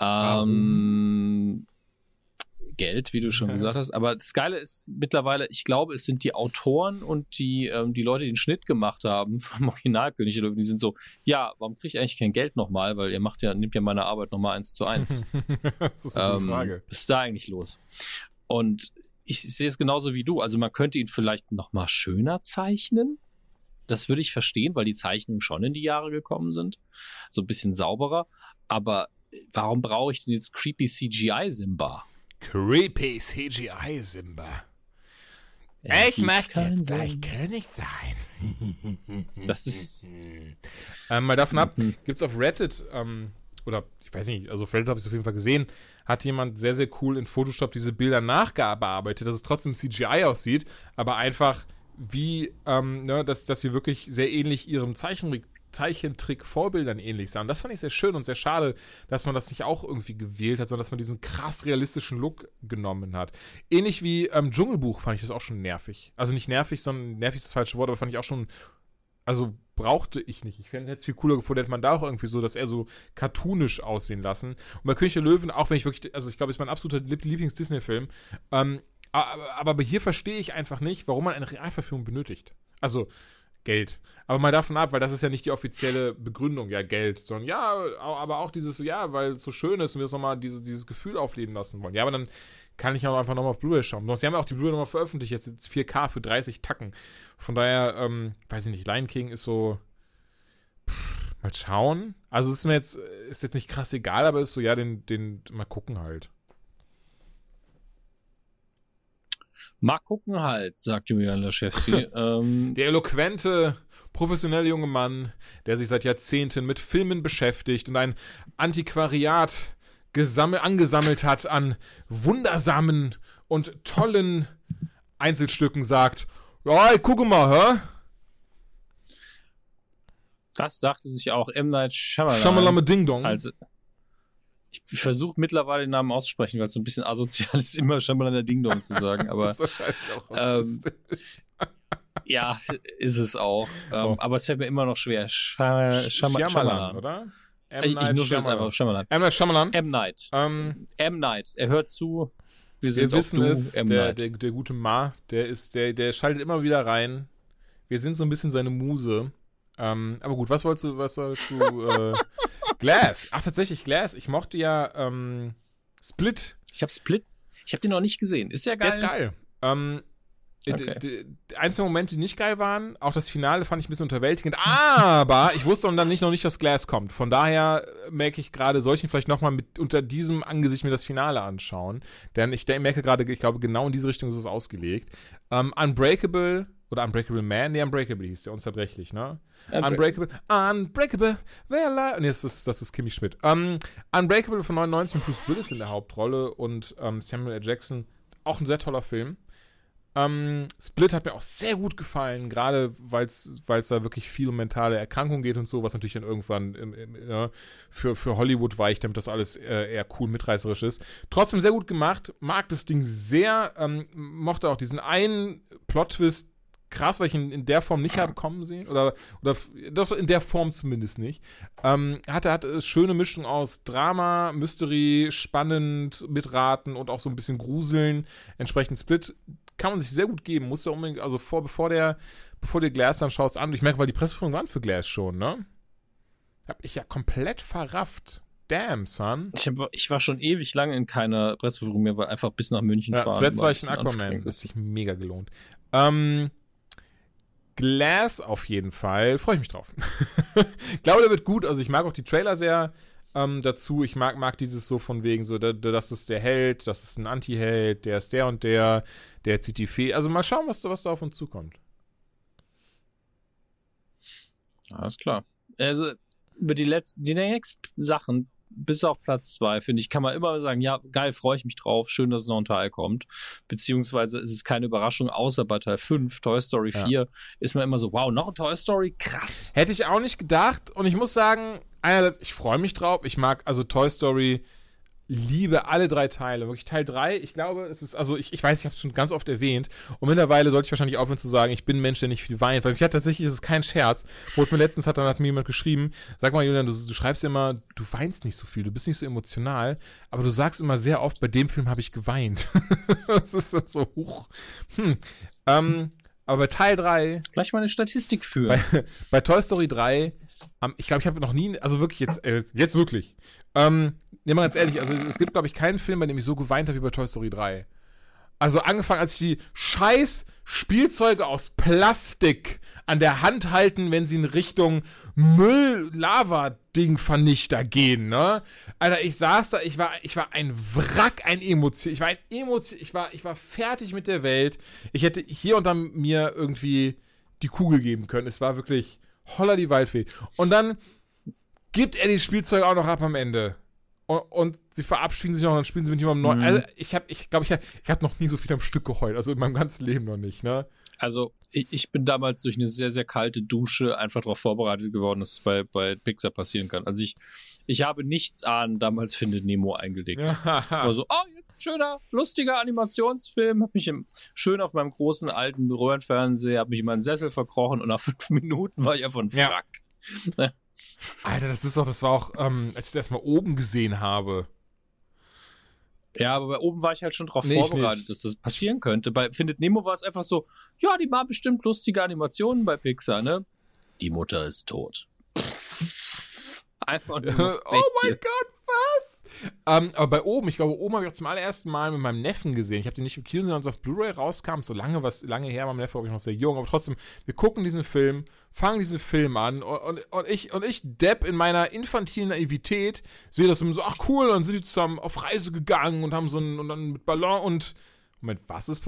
[SPEAKER 3] Ähm, Geld, wie du schon
[SPEAKER 2] Ja.
[SPEAKER 3] gesagt hast. Aber das Geile ist mittlerweile, ich glaube, es sind die Autoren und die, ähm, die Leute, die den Schnitt gemacht haben vom Originalkönig der Löwen, die sind so, ja, warum kriege ich eigentlich kein Geld nochmal? Weil ihr macht ja, nimmt ja meine Arbeit nochmal eins zu eins.
[SPEAKER 2] das ist eine
[SPEAKER 3] Ähm,
[SPEAKER 2] Frage.
[SPEAKER 3] Was ist da eigentlich los? Und ich sehe es genauso wie du. Also man könnte ihn vielleicht noch mal schöner zeichnen. Das würde ich verstehen, weil die Zeichnungen schon in die Jahre gekommen sind. So ein bisschen sauberer. Aber warum brauche ich denn jetzt creepy CGI Simba?
[SPEAKER 2] Creepy CGI Simba.
[SPEAKER 3] Ergibt keinen Sinn.
[SPEAKER 2] König sein.
[SPEAKER 3] Das ist.
[SPEAKER 2] Ähm, mal davon ab,
[SPEAKER 3] Mhm.
[SPEAKER 2] gibt es auf Reddit, ähm, oder ich weiß nicht, also auf Reddit habe ich es auf jeden Fall gesehen, hat jemand sehr, sehr cool in Photoshop diese Bilder nachgearbeitet, dass es trotzdem CGI aussieht, aber einfach wie, ähm, ne, dass, dass sie wirklich sehr ähnlich ihrem Zeichentrick, Zeichentrick-Vorbildern ähnlich sahen. Das fand ich sehr schön und sehr schade, dass man das nicht auch irgendwie gewählt hat, sondern dass man diesen krass realistischen Look genommen hat. Ähnlich wie ähm, Dschungelbuch fand ich das auch schon nervig. Also nicht nervig, sondern nervig ist das falsche Wort, aber fand ich auch schon also brauchte ich nicht. Ich fände es viel cooler gefunden, hätte man da auch irgendwie so, dass er so cartoonisch aussehen lassen. Und bei König der Löwen, auch wenn ich wirklich, also ich glaube, ist mein absoluter Lieb- Lieblings-Disney-Film, ähm, aber, aber hier verstehe ich einfach nicht, warum man eine Realverfilmung benötigt. Also Geld. Aber mal davon ab, weil das ist ja nicht die offizielle Begründung, ja, Geld, sondern ja, aber auch dieses, ja, weil es so schön ist und wir es nochmal dieses, dieses Gefühl aufleben lassen wollen. Ja, aber dann kann ich auch einfach nochmal auf Blu-ray schauen. Sonst- Sie haben ja auch die Blu-ray nochmal veröffentlicht, jetzt, jetzt 4K für 30 Tacken. Von daher, ähm, weiß ich nicht, Lion King ist so. Pff, mal schauen. Also ist mir jetzt, ist jetzt nicht krass egal, aber ist so, ja, den, den, mal gucken halt.
[SPEAKER 3] Mal gucken halt, sagt Julian Laschewski. ähm,
[SPEAKER 2] Der eloquente, professionelle junge Mann, der sich seit Jahrzehnten mit Filmen beschäftigt und ein Antiquariat gesammel, angesammelt hat an wundersamen und tollen Einzelstücken, sagt: Ja, ey, gucke mal, hä?
[SPEAKER 3] das dachte sich auch M. Night Shyamalan.
[SPEAKER 2] Shamalama Ding Dong.
[SPEAKER 3] Also, ich versuche mittlerweile den Namen auszusprechen, weil es so ein bisschen asozial ist, immer Shyamalan Ding Dong zu sagen. Aber
[SPEAKER 2] das ist wahrscheinlich auch
[SPEAKER 3] ähm. Ja, ist es auch.
[SPEAKER 2] Oh.
[SPEAKER 3] Aber es fällt mir immer noch schwer. Shyamalan,
[SPEAKER 2] Shyamalan,
[SPEAKER 3] Shyamalan.
[SPEAKER 2] oder? M.
[SPEAKER 3] Ich, ich
[SPEAKER 2] Night
[SPEAKER 3] nur schon
[SPEAKER 2] Shyamalan.
[SPEAKER 3] einfach Shyamalan.
[SPEAKER 2] M. Night Shyamalan.
[SPEAKER 3] M. Night.
[SPEAKER 2] Ähm,
[SPEAKER 3] M. Night. Er hört zu. Wir
[SPEAKER 2] wir
[SPEAKER 3] sind auf
[SPEAKER 2] wissen
[SPEAKER 3] du,
[SPEAKER 2] es,
[SPEAKER 3] M.
[SPEAKER 2] der, der, der gute Ma, der ist, der, der schaltet immer wieder rein. Wir sind so ein bisschen seine Muse. Ähm, aber gut, was wolltest du, was sollst du, äh, Glass. Ach, tatsächlich, Glass. Ich mochte ja, ähm, Split.
[SPEAKER 3] ich habe Split. Ich habe den noch nicht gesehen. Ist ja geil.
[SPEAKER 2] Der ist geil. Ähm,
[SPEAKER 3] Okay.
[SPEAKER 2] d- d- einzelne Momente, die nicht geil waren, auch das Finale fand ich ein bisschen unterwältigend, aber ich wusste dann nicht noch nicht, dass Glass kommt. Von daher äh, merke ich gerade, soll ich ihn vielleicht nochmal mit unter diesem Angesicht mir das Finale anschauen. Denn ich merke gerade, ich glaube, genau in diese Richtung ist es ausgelegt. Ähm, Unbreakable Oder Unbreakable Man? Nee, Unbreakable hieß der, unzerbrechlich, ne?
[SPEAKER 3] Unbreakable.
[SPEAKER 2] Unbreakable, they're alive. Nee, das ist, das ist Kimmy Schmidt. Um, Unbreakable von 99 mit Bruce Willis in der Hauptrolle und um, Samuel L. Jackson. Auch ein sehr toller Film. Um, Split hat mir auch sehr gut gefallen, gerade weil es da wirklich viel um mentale Erkrankungen geht und so, was natürlich dann irgendwann im, im, ja, für, für Hollywood weicht, damit das alles äh, eher cool mitreißerisch ist. Trotzdem sehr gut gemacht, mag das Ding sehr, ähm, mochte auch diesen einen Plot-Twist krass, weil ich ihn in der Form nicht habe kommen sehen. Oder, oder doch in der Form zumindest nicht. Ähm, hatte, hatte eine schöne Mischung aus Drama, Mystery, spannend, mitraten und auch so ein bisschen gruseln. Entsprechend Split kann man sich sehr gut geben. Muss ja unbedingt, also vor, bevor der, bevor du Glass dann schaust an. Ich merke, weil die Presseführung waren für Glass schon, ne? Hab ich ja komplett verrafft. Damn, son.
[SPEAKER 3] Ich, hab, ich war schon ewig lange in keiner Presseführung mehr, weil einfach bis nach München
[SPEAKER 2] ja,
[SPEAKER 3] fahren.
[SPEAKER 2] Zuletzt war ich in Aquaman. Das ist sich mega gelohnt. Ähm, Glass auf jeden Fall. Freue ich mich drauf. ich glaube, der wird gut. Also ich mag auch die Trailer sehr ähm, dazu. Ich mag, mag dieses so von wegen so, da, das ist der Held, das ist ein Anti-Held, der ist der und der, der zieht die Fee. Also mal schauen, was, was da auf uns zukommt.
[SPEAKER 3] Alles klar. Also über die letzten, die nächsten Sachen, bis auf Platz zwei, finde ich, kann man immer sagen, ja, geil, freue ich mich drauf, schön, dass noch ein Teil kommt. Beziehungsweise ist es keine Überraschung, außer bei Teil 5, Toy Story 4, ja. ist man immer so, wow, noch ein Toy Story, krass.
[SPEAKER 2] Hätte ich auch nicht gedacht und ich muss sagen, einerseits, ich freue mich drauf, ich mag also Toy Story liebe alle drei Teile. Wirklich Teil 3, ich glaube, es ist, also ich, ich weiß, ich habe es schon ganz oft erwähnt. Und mittlerweile sollte ich wahrscheinlich aufhören zu sagen, ich bin ein Mensch, der nicht viel weint. Weil ich hatte tatsächlich, ist es kein Scherz. Wurde mir letztens hat dann hat mir jemand geschrieben, sag mal, Julian, du, du schreibst immer, du weinst nicht so viel, du bist nicht so emotional, aber du sagst immer sehr oft, bei dem Film habe ich geweint. das ist so hoch. Hm. Ähm, aber bei Teil 3.
[SPEAKER 3] Vielleicht mal eine Statistik führen.
[SPEAKER 2] Bei, bei Toy Story 3, ähm, ich glaube, ich habe noch nie, also wirklich jetzt, äh, jetzt wirklich. Ähm, ne, mal ganz ehrlich, also es, es gibt, glaube ich, keinen Film, bei dem ich so geweint habe wie bei Toy Story 3. Also angefangen, als ich die scheiß Spielzeuge aus Plastik an der Hand halten, wenn sie in Richtung Müll-Lava-Ding-Vernichter gehen, ne? Alter, ich saß da, ich war, ich war ein Wrack, ein Emotion. Ich war ein Emotion, ich war, ich war fertig mit der Welt. Ich hätte hier dann mir irgendwie die Kugel geben können. Es war wirklich holla die Waldfee. Und dann gibt er die Spielzeuge auch noch ab am Ende. Und, und sie verabschieden sich noch und dann spielen sie mit jemandem neu. Mhm. Also ich habe, ich glaube, ich habe ich hab noch nie so viel am Stück geheult. Also in meinem ganzen Leben noch nicht, ne?
[SPEAKER 3] Also ich, ich bin damals durch eine sehr, sehr kalte Dusche einfach darauf vorbereitet geworden, dass es bei, bei Pixar passieren kann. Also ich, ich habe nichts ahnen damals Findet Nemo eingelegt. War so, oh, jetzt ein schöner, lustiger Animationsfilm. Hab mich im, schön auf meinem großen alten Röhrenfernseher, hab mich in meinen Sessel verkrochen und nach fünf Minuten war ich einfach ein Frack.
[SPEAKER 2] Ja. Alter, das ist doch, das war auch, ähm, als ich es erstmal oben gesehen habe.
[SPEAKER 3] Ja, aber bei oben war ich halt schon darauf nee, vorbereitet, dass das passieren könnte. Bei Findet Nemo war es einfach so, ja, die machen bestimmt lustige Animationen bei Pixar, ne? Die Mutter ist tot.
[SPEAKER 2] Einfach nur. oh mein Gott, was? Ähm, aber bei oben, ich glaube, oben habe ich auch zum allerersten Mal mit meinem Neffen gesehen. Ich habe den nicht im Kino gesehen, als auf Blu-ray rauskam. So lange, was lange her, mein Neffe war ich noch sehr jung. Aber trotzdem, wir gucken diesen Film, fangen diesen Film an und, und, und ich, und ich, Depp, in meiner infantilen Naivität, sehe das und so, ach cool, dann sind die zusammen auf Reise gegangen und haben so einen, und dann mit Ballon und, Moment, was ist,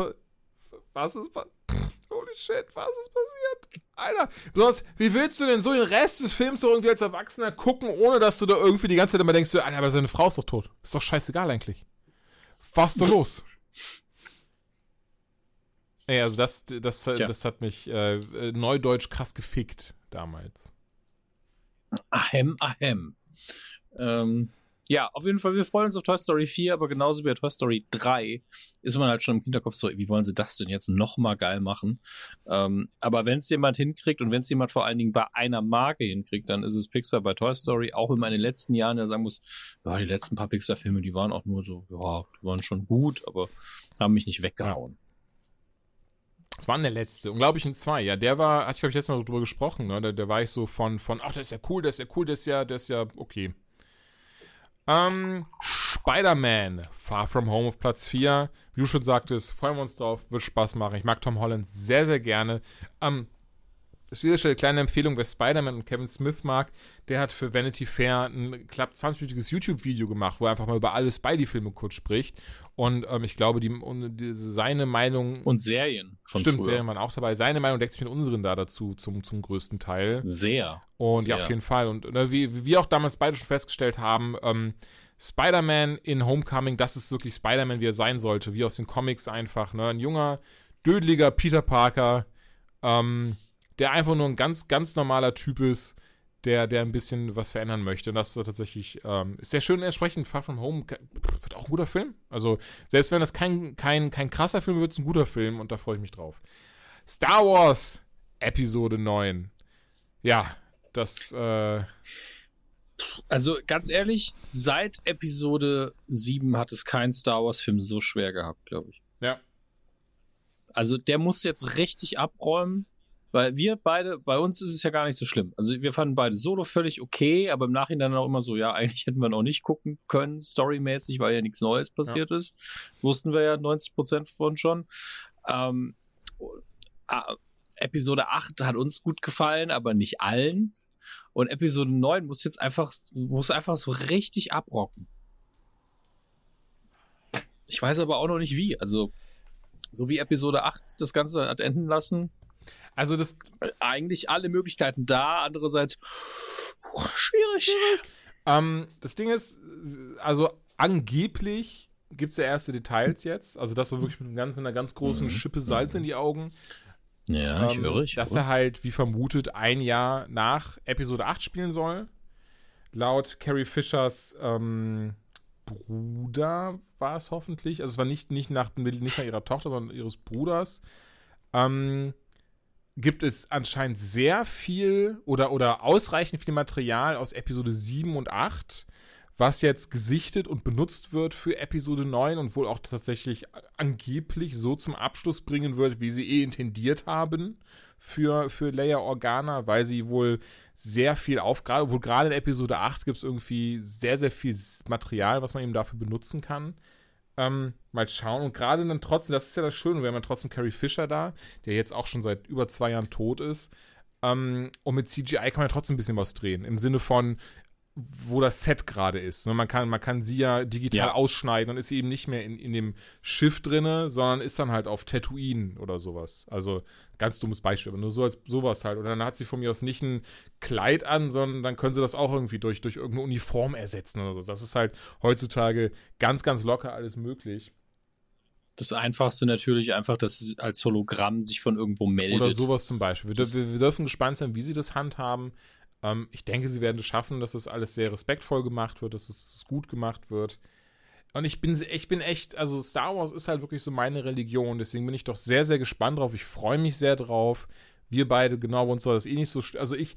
[SPEAKER 2] was ist, holy shit, was ist passiert? Alter, besonders, wie willst du denn so den Rest des Films so irgendwie als Erwachsener gucken, ohne dass du da irgendwie die ganze Zeit immer denkst, Alter, aber seine Frau ist doch tot. Ist doch scheißegal eigentlich. Was ist da los? Ey, also das, das, das hat mich äh, neudeutsch krass gefickt damals.
[SPEAKER 3] Ahem, ahem. Ähm, ja, auf jeden Fall, wir freuen uns auf Toy Story 4, aber genauso wie bei Toy Story 3 ist man halt schon im Hinterkopf so, wie wollen sie das denn jetzt nochmal geil machen? Ähm, aber wenn es jemand hinkriegt und wenn es jemand vor allen Dingen bei einer Marke hinkriegt, dann ist es Pixar bei Toy Story, auch wenn man in den letzten Jahren ja sagen muss, ja, die letzten paar Pixar-Filme, die waren auch nur so, ja, die waren schon gut, aber haben mich nicht weggehauen.
[SPEAKER 2] Das war der letzte, unglaublich in zwei. Ja, der war, hatte ich glaube ich letztes Mal drüber gesprochen, ne? Da, der war ich so von, von, ach, der ist ja cool, der ist ja cool, der ist ja, der ist ja okay. Ähm, Spider-Man, Far From Home auf Platz 4. Wie du schon sagtest, freuen wir uns drauf, wird Spaß machen. Ich mag Tom Holland sehr, sehr gerne. Ähm, dieser Stelle kleine Empfehlung, wer Spider-Man und Kevin Smith mag, der hat für Vanity Fair ein knapp 20-minütiges YouTube-Video gemacht, wo er einfach mal über alle Spidey-Filme kurz spricht. Und ähm, ich glaube, die, die, seine Meinung.
[SPEAKER 3] Und Serien
[SPEAKER 2] von Stimmt, früher. Serien waren auch dabei. Seine Meinung deckt sich mit unseren da dazu, zum, zum größten Teil.
[SPEAKER 3] Sehr.
[SPEAKER 2] Und
[SPEAKER 3] Sehr.
[SPEAKER 2] ja, auf jeden Fall. Und äh, wie, wie wir auch damals beide schon festgestellt haben, ähm, Spider-Man in Homecoming, das ist wirklich Spider-Man, wie er sein sollte, wie aus den Comics einfach. Ne? Ein junger, dödeliger Peter Parker, ähm, der einfach nur ein ganz, ganz normaler Typ ist, der, der ein bisschen was verändern möchte. Und das ist tatsächlich ähm, ist sehr schön entsprechend. Far From Home wird auch ein guter Film. Also, selbst wenn das kein, kein, kein krasser Film wird, ist ein guter Film und da freue ich mich drauf. Star Wars Episode 9. Ja, das. Äh
[SPEAKER 3] also, ganz ehrlich, seit Episode 7 hat es kein Star Wars-Film so schwer gehabt, glaube ich.
[SPEAKER 2] Ja.
[SPEAKER 3] Also, der muss jetzt richtig abräumen. Weil wir beide, bei uns ist es ja gar nicht so schlimm. Also wir fanden beide Solo völlig okay, aber im Nachhinein auch immer so, ja, eigentlich hätten wir noch nicht gucken können, storymäßig, weil ja nichts Neues passiert ja. ist. Wussten wir ja 90 Prozent von schon. Ähm, äh, Episode 8 hat uns gut gefallen, aber nicht allen. Und Episode 9 muss jetzt einfach, muss einfach so richtig abrocken. Ich weiß aber auch noch nicht wie. Also, so wie Episode 8 das Ganze hat enden lassen,
[SPEAKER 2] also das
[SPEAKER 3] eigentlich alle Möglichkeiten da, andererseits oh, schwierig.
[SPEAKER 2] Ähm, das Ding ist, also angeblich gibt es ja erste Details jetzt. Also das war wirklich mit, ganz, mit einer ganz großen mhm. Schippe Salz in die Augen.
[SPEAKER 3] Ja, ich ähm, höre, ich
[SPEAKER 2] Dass er halt, wie vermutet, ein Jahr nach Episode 8 spielen soll. Laut Carrie Fishers ähm, Bruder war es hoffentlich. Also es war nicht, nicht, nach, nicht nach ihrer Tochter, sondern ihres Bruders. Ähm, gibt es anscheinend sehr viel oder, oder ausreichend viel Material aus Episode 7 und 8, was jetzt gesichtet und benutzt wird für Episode 9 und wohl auch tatsächlich angeblich so zum Abschluss bringen wird, wie sie eh intendiert haben für, für Leia Organa, weil sie wohl sehr viel aufgreift. Wohl gerade in Episode 8 gibt es irgendwie sehr, sehr viel Material, was man eben dafür benutzen kann. Ähm, mal schauen. Und gerade dann trotzdem, das ist ja das Schöne, wir haben ja trotzdem Carrie Fisher da, der jetzt auch schon seit über zwei Jahren tot ist. Ähm, und mit CGI kann man ja trotzdem ein bisschen was drehen. Im Sinne von, wo das Set gerade ist. Ne, man kann, man kann sie ja digital ja. ausschneiden und ist sie eben nicht mehr in, in dem Schiff drinne, sondern ist dann halt auf Tatooine oder sowas. Also ganz dummes Beispiel, aber nur so als sowas halt. Und dann hat sie von mir aus nicht ein Kleid an, sondern dann können sie das auch irgendwie durch, durch irgendeine Uniform ersetzen oder so. Das ist halt heutzutage ganz, ganz locker alles möglich.
[SPEAKER 3] Das Einfachste natürlich einfach, dass es als Hologramm sich von irgendwo meldet.
[SPEAKER 2] Oder sowas zum Beispiel. Wir, wir, wir dürfen gespannt sein, wie sie das handhaben. Ähm, ich denke, sie werden es schaffen, dass das alles sehr respektvoll gemacht wird, dass es, gut gemacht wird. Und ich bin, ich bin echt, also Star Wars ist halt wirklich so meine Religion, deswegen bin ich doch sehr, sehr gespannt drauf. Ich freue mich sehr drauf. Wir beide, genau, bei uns soll das eh nicht so. Also ich,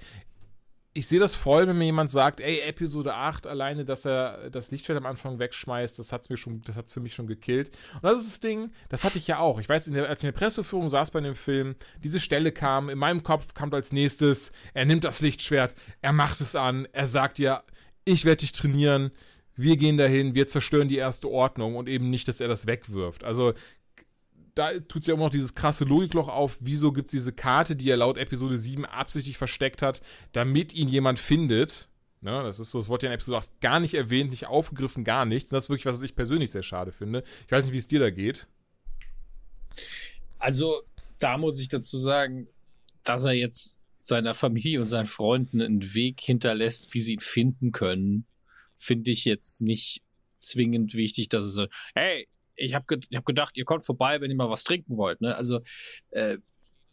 [SPEAKER 2] ich sehe das voll, wenn mir jemand sagt, ey, Episode 8, alleine, dass er das Lichtschwert am Anfang wegschmeißt, das das hat's für mich schon gekillt. Und das ist das Ding, das hatte ich ja auch. Ich weiß, der, als ich in der Presseführung saß bei dem Film, diese Stelle kam, in meinem Kopf kam als nächstes, er nimmt das Lichtschwert, er macht es an, er sagt ja, ich werde dich trainieren, wir gehen dahin, wir zerstören die erste Ordnung und eben nicht, dass er das wegwirft. Also da tut sich immer noch dieses krasse Logikloch auf, wieso gibt es diese Karte, die er laut Episode 7 absichtlich versteckt hat, damit ihn jemand findet. Ne, das ist so, das wurde ja in Episode 8 gar nicht erwähnt, nicht aufgegriffen, gar nichts. Und das ist wirklich was, was ich persönlich sehr schade finde. Ich weiß nicht, wie es dir da geht.
[SPEAKER 3] Also, da muss ich dazu sagen, dass er jetzt seiner Familie und seinen Freunden einen Weg hinterlässt, wie sie ihn finden können, finde ich jetzt nicht zwingend wichtig, dass es so, hey, ich habe ge hab gedacht, ihr kommt vorbei, wenn ihr mal was trinken wollt. Ne? Also äh,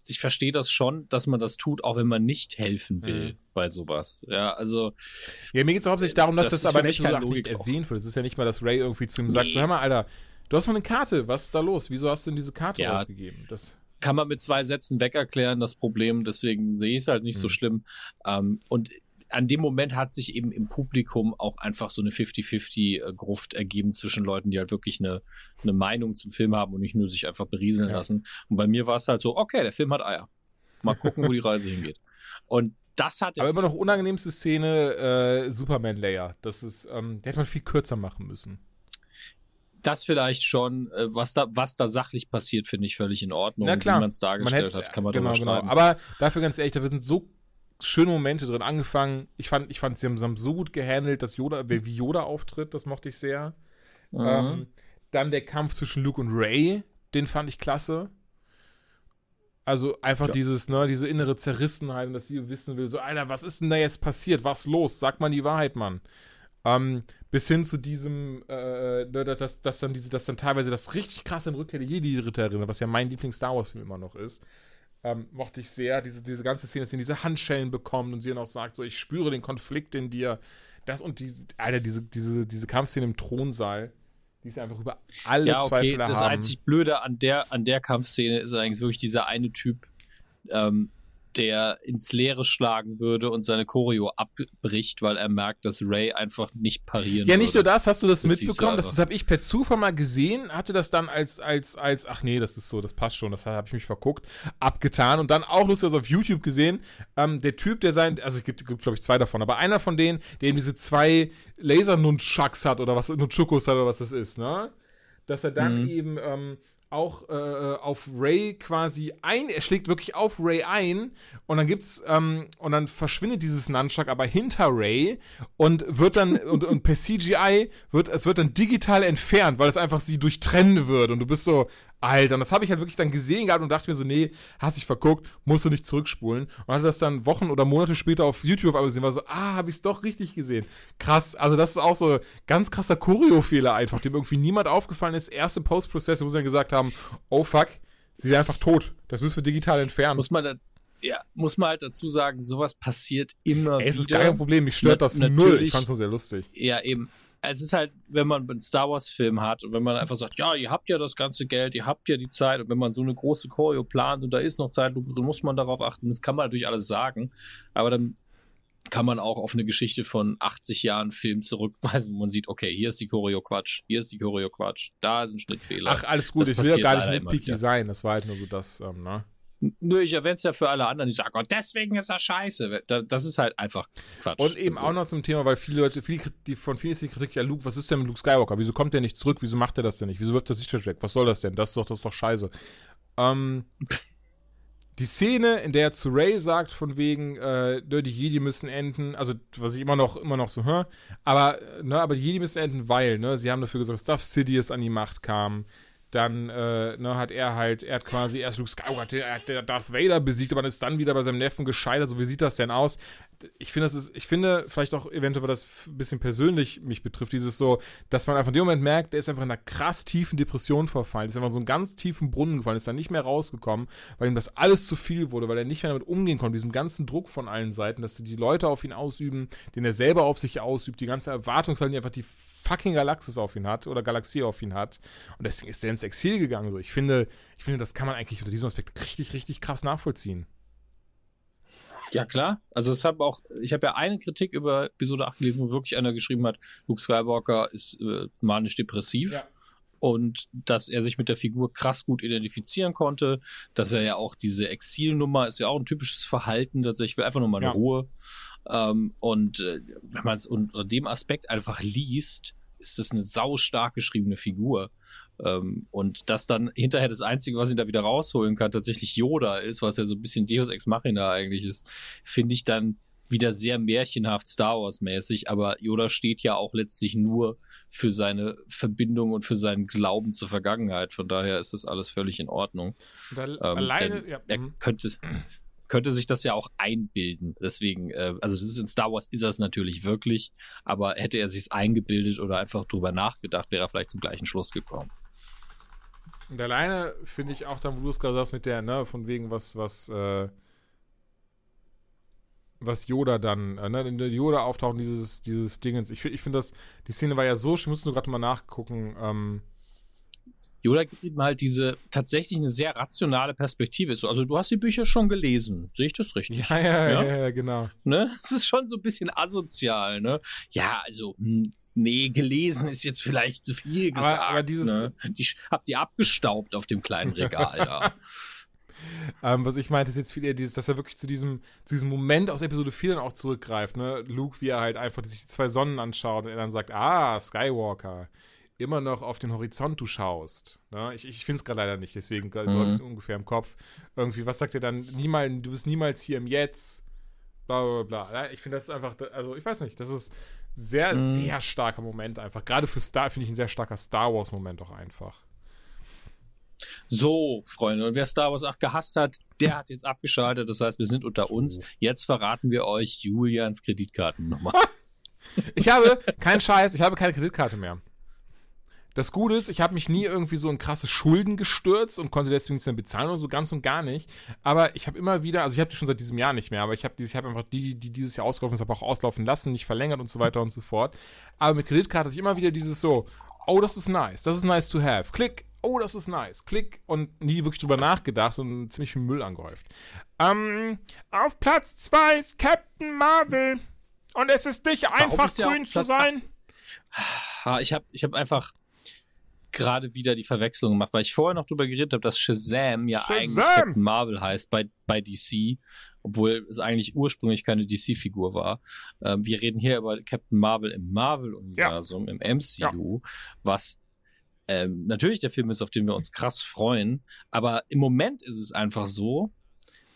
[SPEAKER 3] ich verstehe das schon, dass man das tut, auch wenn man nicht helfen will mhm. bei sowas. Ja, also.
[SPEAKER 2] Ja, mir geht es hauptsächlich darum, dass das, das aber nicht, nicht erwähnt wird. Es ist ja nicht mal, dass Ray irgendwie zu ihm nee. sagt: so, Hör mal, Alter, du hast noch eine Karte, was ist da los? Wieso hast du denn diese Karte ja, ausgegeben? Das
[SPEAKER 3] kann man mit zwei Sätzen wegerklären, das Problem. Deswegen sehe ich es halt nicht mhm. so schlimm. Ähm, und an dem Moment hat sich eben im Publikum auch einfach so eine 50-50-Gruft ergeben zwischen Leuten, die halt wirklich eine, eine Meinung zum Film haben und nicht nur sich einfach berieseln ja. lassen. Und bei mir war es halt so, okay, der Film hat Eier. Mal gucken, wo die Reise hingeht. Und das hat.
[SPEAKER 2] Aber immer noch unangenehmste Szene, äh, Superman Layer. Das ist, ähm, der hätte man viel kürzer machen müssen.
[SPEAKER 3] Das vielleicht schon, äh, was da, was da sachlich passiert, finde ich völlig in Ordnung.
[SPEAKER 2] Na klar.
[SPEAKER 3] Wie man es dargestellt hat, kann man
[SPEAKER 2] genau, genau. Aber dafür ganz ehrlich, da sind so schöne Momente drin. Angefangen, ich fand, ich fand, sie haben, so gut gehandelt, dass Yoda, wie Yoda auftritt, das mochte ich sehr.
[SPEAKER 3] Mhm.
[SPEAKER 2] Ähm, dann der Kampf zwischen Luke und Ray, den fand ich klasse. Also einfach
[SPEAKER 3] Ja.
[SPEAKER 2] dieses, ne, diese innere Zerrissenheit und dass sie wissen will, so, Alter, was ist denn da jetzt passiert? Was los? Sag mal die Wahrheit, Mann. Ähm, bis hin zu diesem, äh, ne, dass, dass dann diese, dass dann teilweise das richtig krasse in Rückkehr der Jedi-Ritterin, was ja mein Lieblings-Star Wars-Film immer noch ist, ähm, mochte ich sehr. Diese, diese ganze Szene, dass sie diese Handschellen bekommt und sie dann auch sagt, so, ich spüre den Konflikt in dir. Das und diese, Alter, diese, diese, diese Kampfszene im Thronsaal, die ist einfach über alle
[SPEAKER 3] ja, okay,
[SPEAKER 2] Zweifel
[SPEAKER 3] das
[SPEAKER 2] haben.
[SPEAKER 3] einzig Blöde an der, an der Kampfszene ist eigentlich wirklich dieser eine Typ, ähm, der ins Leere schlagen würde und seine Choreo abbricht, weil er merkt, dass Ray einfach nicht parieren
[SPEAKER 2] Ja, nicht nur
[SPEAKER 3] würde.
[SPEAKER 2] das, hast du das,
[SPEAKER 3] Das
[SPEAKER 2] mitbekommen? Das, das habe ich per Zufall mal gesehen, hatte das dann als, als, als, ach nee, das ist so, das passt schon, das habe ich mich verguckt, abgetan und dann auch lustig auf YouTube gesehen, ähm, der Typ, der sein, also es gibt, gibt glaube ich zwei davon, aber einer von denen, der eben diese zwei Laser-Nunchucks hat oder was, Nunchukos hat oder was das ist, ne? Dass er dann
[SPEAKER 3] Mhm.
[SPEAKER 2] eben, ähm, auch äh, auf Ray quasi ein, er schlägt wirklich auf Ray ein und dann gibt's ähm, und dann verschwindet dieses Nunchuck aber hinter Ray und wird dann und, und per CGI wird es wird dann digital entfernt, weil es einfach sie durchtrennen würde und du bist so Alter, und das habe ich halt wirklich dann gesehen gehabt und dachte mir so, nee, hast dich verguckt, musst du nicht zurückspulen. Und hatte das dann Wochen oder Monate später auf YouTube auf einmal gesehen, war so, ah, habe ich es doch richtig gesehen. Krass, also das ist auch so ganz krasser Choreo-Fehler einfach, dem irgendwie niemand aufgefallen ist. Erste Post-Prozess, wo sie dann gesagt haben, oh fuck, sie wäre einfach tot. Das müssen wir digital entfernen.
[SPEAKER 3] Muss man, da, ja, muss man halt dazu sagen, sowas passiert immer
[SPEAKER 2] Ey, es ist
[SPEAKER 3] wieder.
[SPEAKER 2] gar kein Problem, mich stört
[SPEAKER 3] Na-
[SPEAKER 2] das null. Ich fand's nur sehr lustig.
[SPEAKER 3] Ja, eben. Es ist halt, wenn man einen Star Wars-Film hat und wenn man einfach sagt, ja, ihr habt ja das ganze Geld, ihr habt ja die Zeit und wenn man so eine große Choreo plant und da ist noch Zeit, drin, muss man darauf achten. Das kann man natürlich alles sagen, aber dann kann man auch auf eine Geschichte von 80 Jahren Film zurückweisen, wo man sieht, okay, hier ist die Choreo Quatsch, hier ist die Choreo Quatsch, da ist ein Schnittfehler.
[SPEAKER 2] Ach, alles gut,
[SPEAKER 3] Das
[SPEAKER 2] ich will ja gar nicht
[SPEAKER 3] immer
[SPEAKER 2] nitpicky sein. Das war halt nur so das, ähm, ne?
[SPEAKER 3] Nö, ich erwähne es ja für alle anderen, die sagen, oh, deswegen ist er scheiße. Da- Das ist halt einfach Quatsch.
[SPEAKER 2] Und eben
[SPEAKER 3] Also,
[SPEAKER 2] auch noch zum Thema, weil viele Leute, viele, die von vielen ist die Kritik, ja, Luke, was ist denn mit Luke Skywalker? Wieso kommt der nicht zurück? Wieso macht er das denn nicht? Wieso wirft er sich weg? Was soll das denn? Das ist doch, das ist doch scheiße. Ähm, die Szene, in der er zu Ray sagt, von wegen, äh, ne, die Jedi müssen enden, also was ich immer noch, immer noch so höre, aber, äh, ne, aber die Jedi müssen enden, weil, ne, sie haben dafür gesorgt, dass Darth Sidious an die Macht kam. Dann äh, ne, hat er halt, er hat quasi erst Luke Skywalker, er hat Darth Vader besiegt, aber ist dann wieder bei seinem Neffen gescheitert. So, wie sieht das denn aus? Ich finde, das ist, ich finde, vielleicht auch eventuell, weil das ein bisschen persönlich mich betrifft, dieses so, dass man einfach in dem Moment merkt, der ist einfach in einer krass tiefen Depression verfallen, ist einfach in so einen ganz tiefen Brunnen gefallen, ist dann nicht mehr rausgekommen, weil ihm das alles zu viel wurde, weil er nicht mehr damit umgehen konnte, diesem ganzen Druck von allen Seiten, dass die Leute auf ihn ausüben, den er selber auf sich ausübt, die ganze Erwartungshaltung, die einfach die fucking Galaxis auf ihn hat oder Galaxie auf ihn hat. Und deswegen ist er ins Exil gegangen. So, ich finde, ich finde, das kann man eigentlich unter diesem Aspekt richtig, richtig krass nachvollziehen.
[SPEAKER 3] Ja, klar. Also es habe auch, ich habe ja eine Kritik über Episode 8 gelesen, wo wirklich einer geschrieben hat, Luke Skywalker ist äh, manisch-depressiv.
[SPEAKER 2] Ja.
[SPEAKER 3] Und dass er sich mit der Figur krass gut identifizieren konnte, dass er ja auch diese Exilnummer ist ja auch ein typisches Verhalten, dass ich will einfach nur mal
[SPEAKER 2] Ja.
[SPEAKER 3] Ruhe. Ähm, und äh, wenn man es unter dem Aspekt einfach liest, ist das eine sau stark geschriebene Figur. Ähm, und dass dann hinterher das Einzige, was ihn da wieder rausholen kann, tatsächlich Yoda ist, was ja so ein bisschen Deus Ex Machina eigentlich ist, finde ich dann wieder sehr märchenhaft Star Wars mäßig, aber Yoda steht ja auch letztlich nur für seine Verbindung und für seinen Glauben zur Vergangenheit. Von daher ist das alles völlig in Ordnung.
[SPEAKER 2] Und da,
[SPEAKER 3] Ähm,
[SPEAKER 2] alleine, ja,
[SPEAKER 3] Er
[SPEAKER 2] mhm.
[SPEAKER 3] könnte, könnte sich das ja auch einbilden. Deswegen, äh, also das ist in Star Wars ist es natürlich wirklich, aber hätte er sich eingebildet oder einfach drüber nachgedacht, wäre er vielleicht zum gleichen Schluss gekommen.
[SPEAKER 2] Und alleine finde ich auch dann, wo du es gerade sagst, mit der, ne, von wegen was, was, äh, was Yoda dann, äh, ne, in der Yoda auftauchen, dieses, dieses Dingens. Ich, ich finde das, die Szene war ja so, ich muss nur gerade mal nachgucken, ähm,
[SPEAKER 3] Yoda gibt ihm halt diese tatsächlich eine sehr rationale Perspektive. So, Also du hast die Bücher schon gelesen, sehe ich das richtig?
[SPEAKER 2] ja, ja, ja,
[SPEAKER 3] Ja?
[SPEAKER 2] ja, genau.
[SPEAKER 3] Ne? Es ist schon so ein bisschen asozial, ne? Ja, also, hm, nee, gelesen ist jetzt vielleicht zu viel
[SPEAKER 2] Aber-
[SPEAKER 3] gesagt.
[SPEAKER 2] aber dieses-
[SPEAKER 3] ne? Die sch- habt ihr abgestaubt auf dem kleinen Regal da.
[SPEAKER 2] Ähm, was ich meinte, ist jetzt viel eher dieses, dass er wirklich zu diesem, zu diesem Moment aus Episode 4 dann auch zurückgreift, ne? Luke, wie er halt einfach sich die zwei Sonnen anschaut und er dann sagt, ah, Skywalker. Immer noch auf den Horizont du schaust. Ne? Ich, ich finde es gerade leider nicht, deswegen mhm. so ich ungefähr im Kopf. Irgendwie, was sagt er dann? Niemals, du bist niemals hier im Jetzt. Bla bla bla. Ich finde das einfach, also ich weiß nicht, das ist sehr, mhm. sehr starker Moment einfach. Gerade für Star finde ich ein sehr starker Star Wars-Moment auch einfach.
[SPEAKER 3] So, Freunde, und wer Star Wars 8 gehasst hat, der hat jetzt abgeschaltet. Das heißt, wir sind unter so. uns. Jetzt verraten wir euch Julians Kreditkartennummer.
[SPEAKER 2] ich habe, kein Scheiß, ich habe keine Kreditkarte mehr. Das Gute ist, ich habe mich nie irgendwie so in krasse Schulden gestürzt und konnte deswegen nichts mehr bezahlen oder so ganz und gar nicht. Aber ich habe immer wieder, also ich habe die schon seit diesem Jahr nicht mehr, aber ich habe hab einfach die, die dieses Jahr ausgelaufen sind, auch auslaufen lassen, nicht verlängert und so weiter und so fort. Aber mit Kreditkarte hatte ich immer wieder dieses so, oh, das ist nice, das ist nice to have. Klick, oh, das ist nice. Klick und nie wirklich drüber nachgedacht und ziemlich viel Müll angehäuft. Ähm, auf Platz 2 ist Captain Marvel. Und es ist nicht einfach, grün zu sein.
[SPEAKER 3] Ich habe ich hab einfach gerade wieder die Verwechslung gemacht, weil ich vorher noch drüber geredet habe, dass Shazam ja Shazam! eigentlich Captain Marvel heißt bei, bei DC, obwohl es eigentlich ursprünglich keine DC-Figur war. Ähm, wir reden hier über Captain Marvel im Marvel-Universum, ja. im MCU, ja. was ähm, natürlich der Film ist, auf den wir uns krass freuen, aber im Moment ist es einfach so,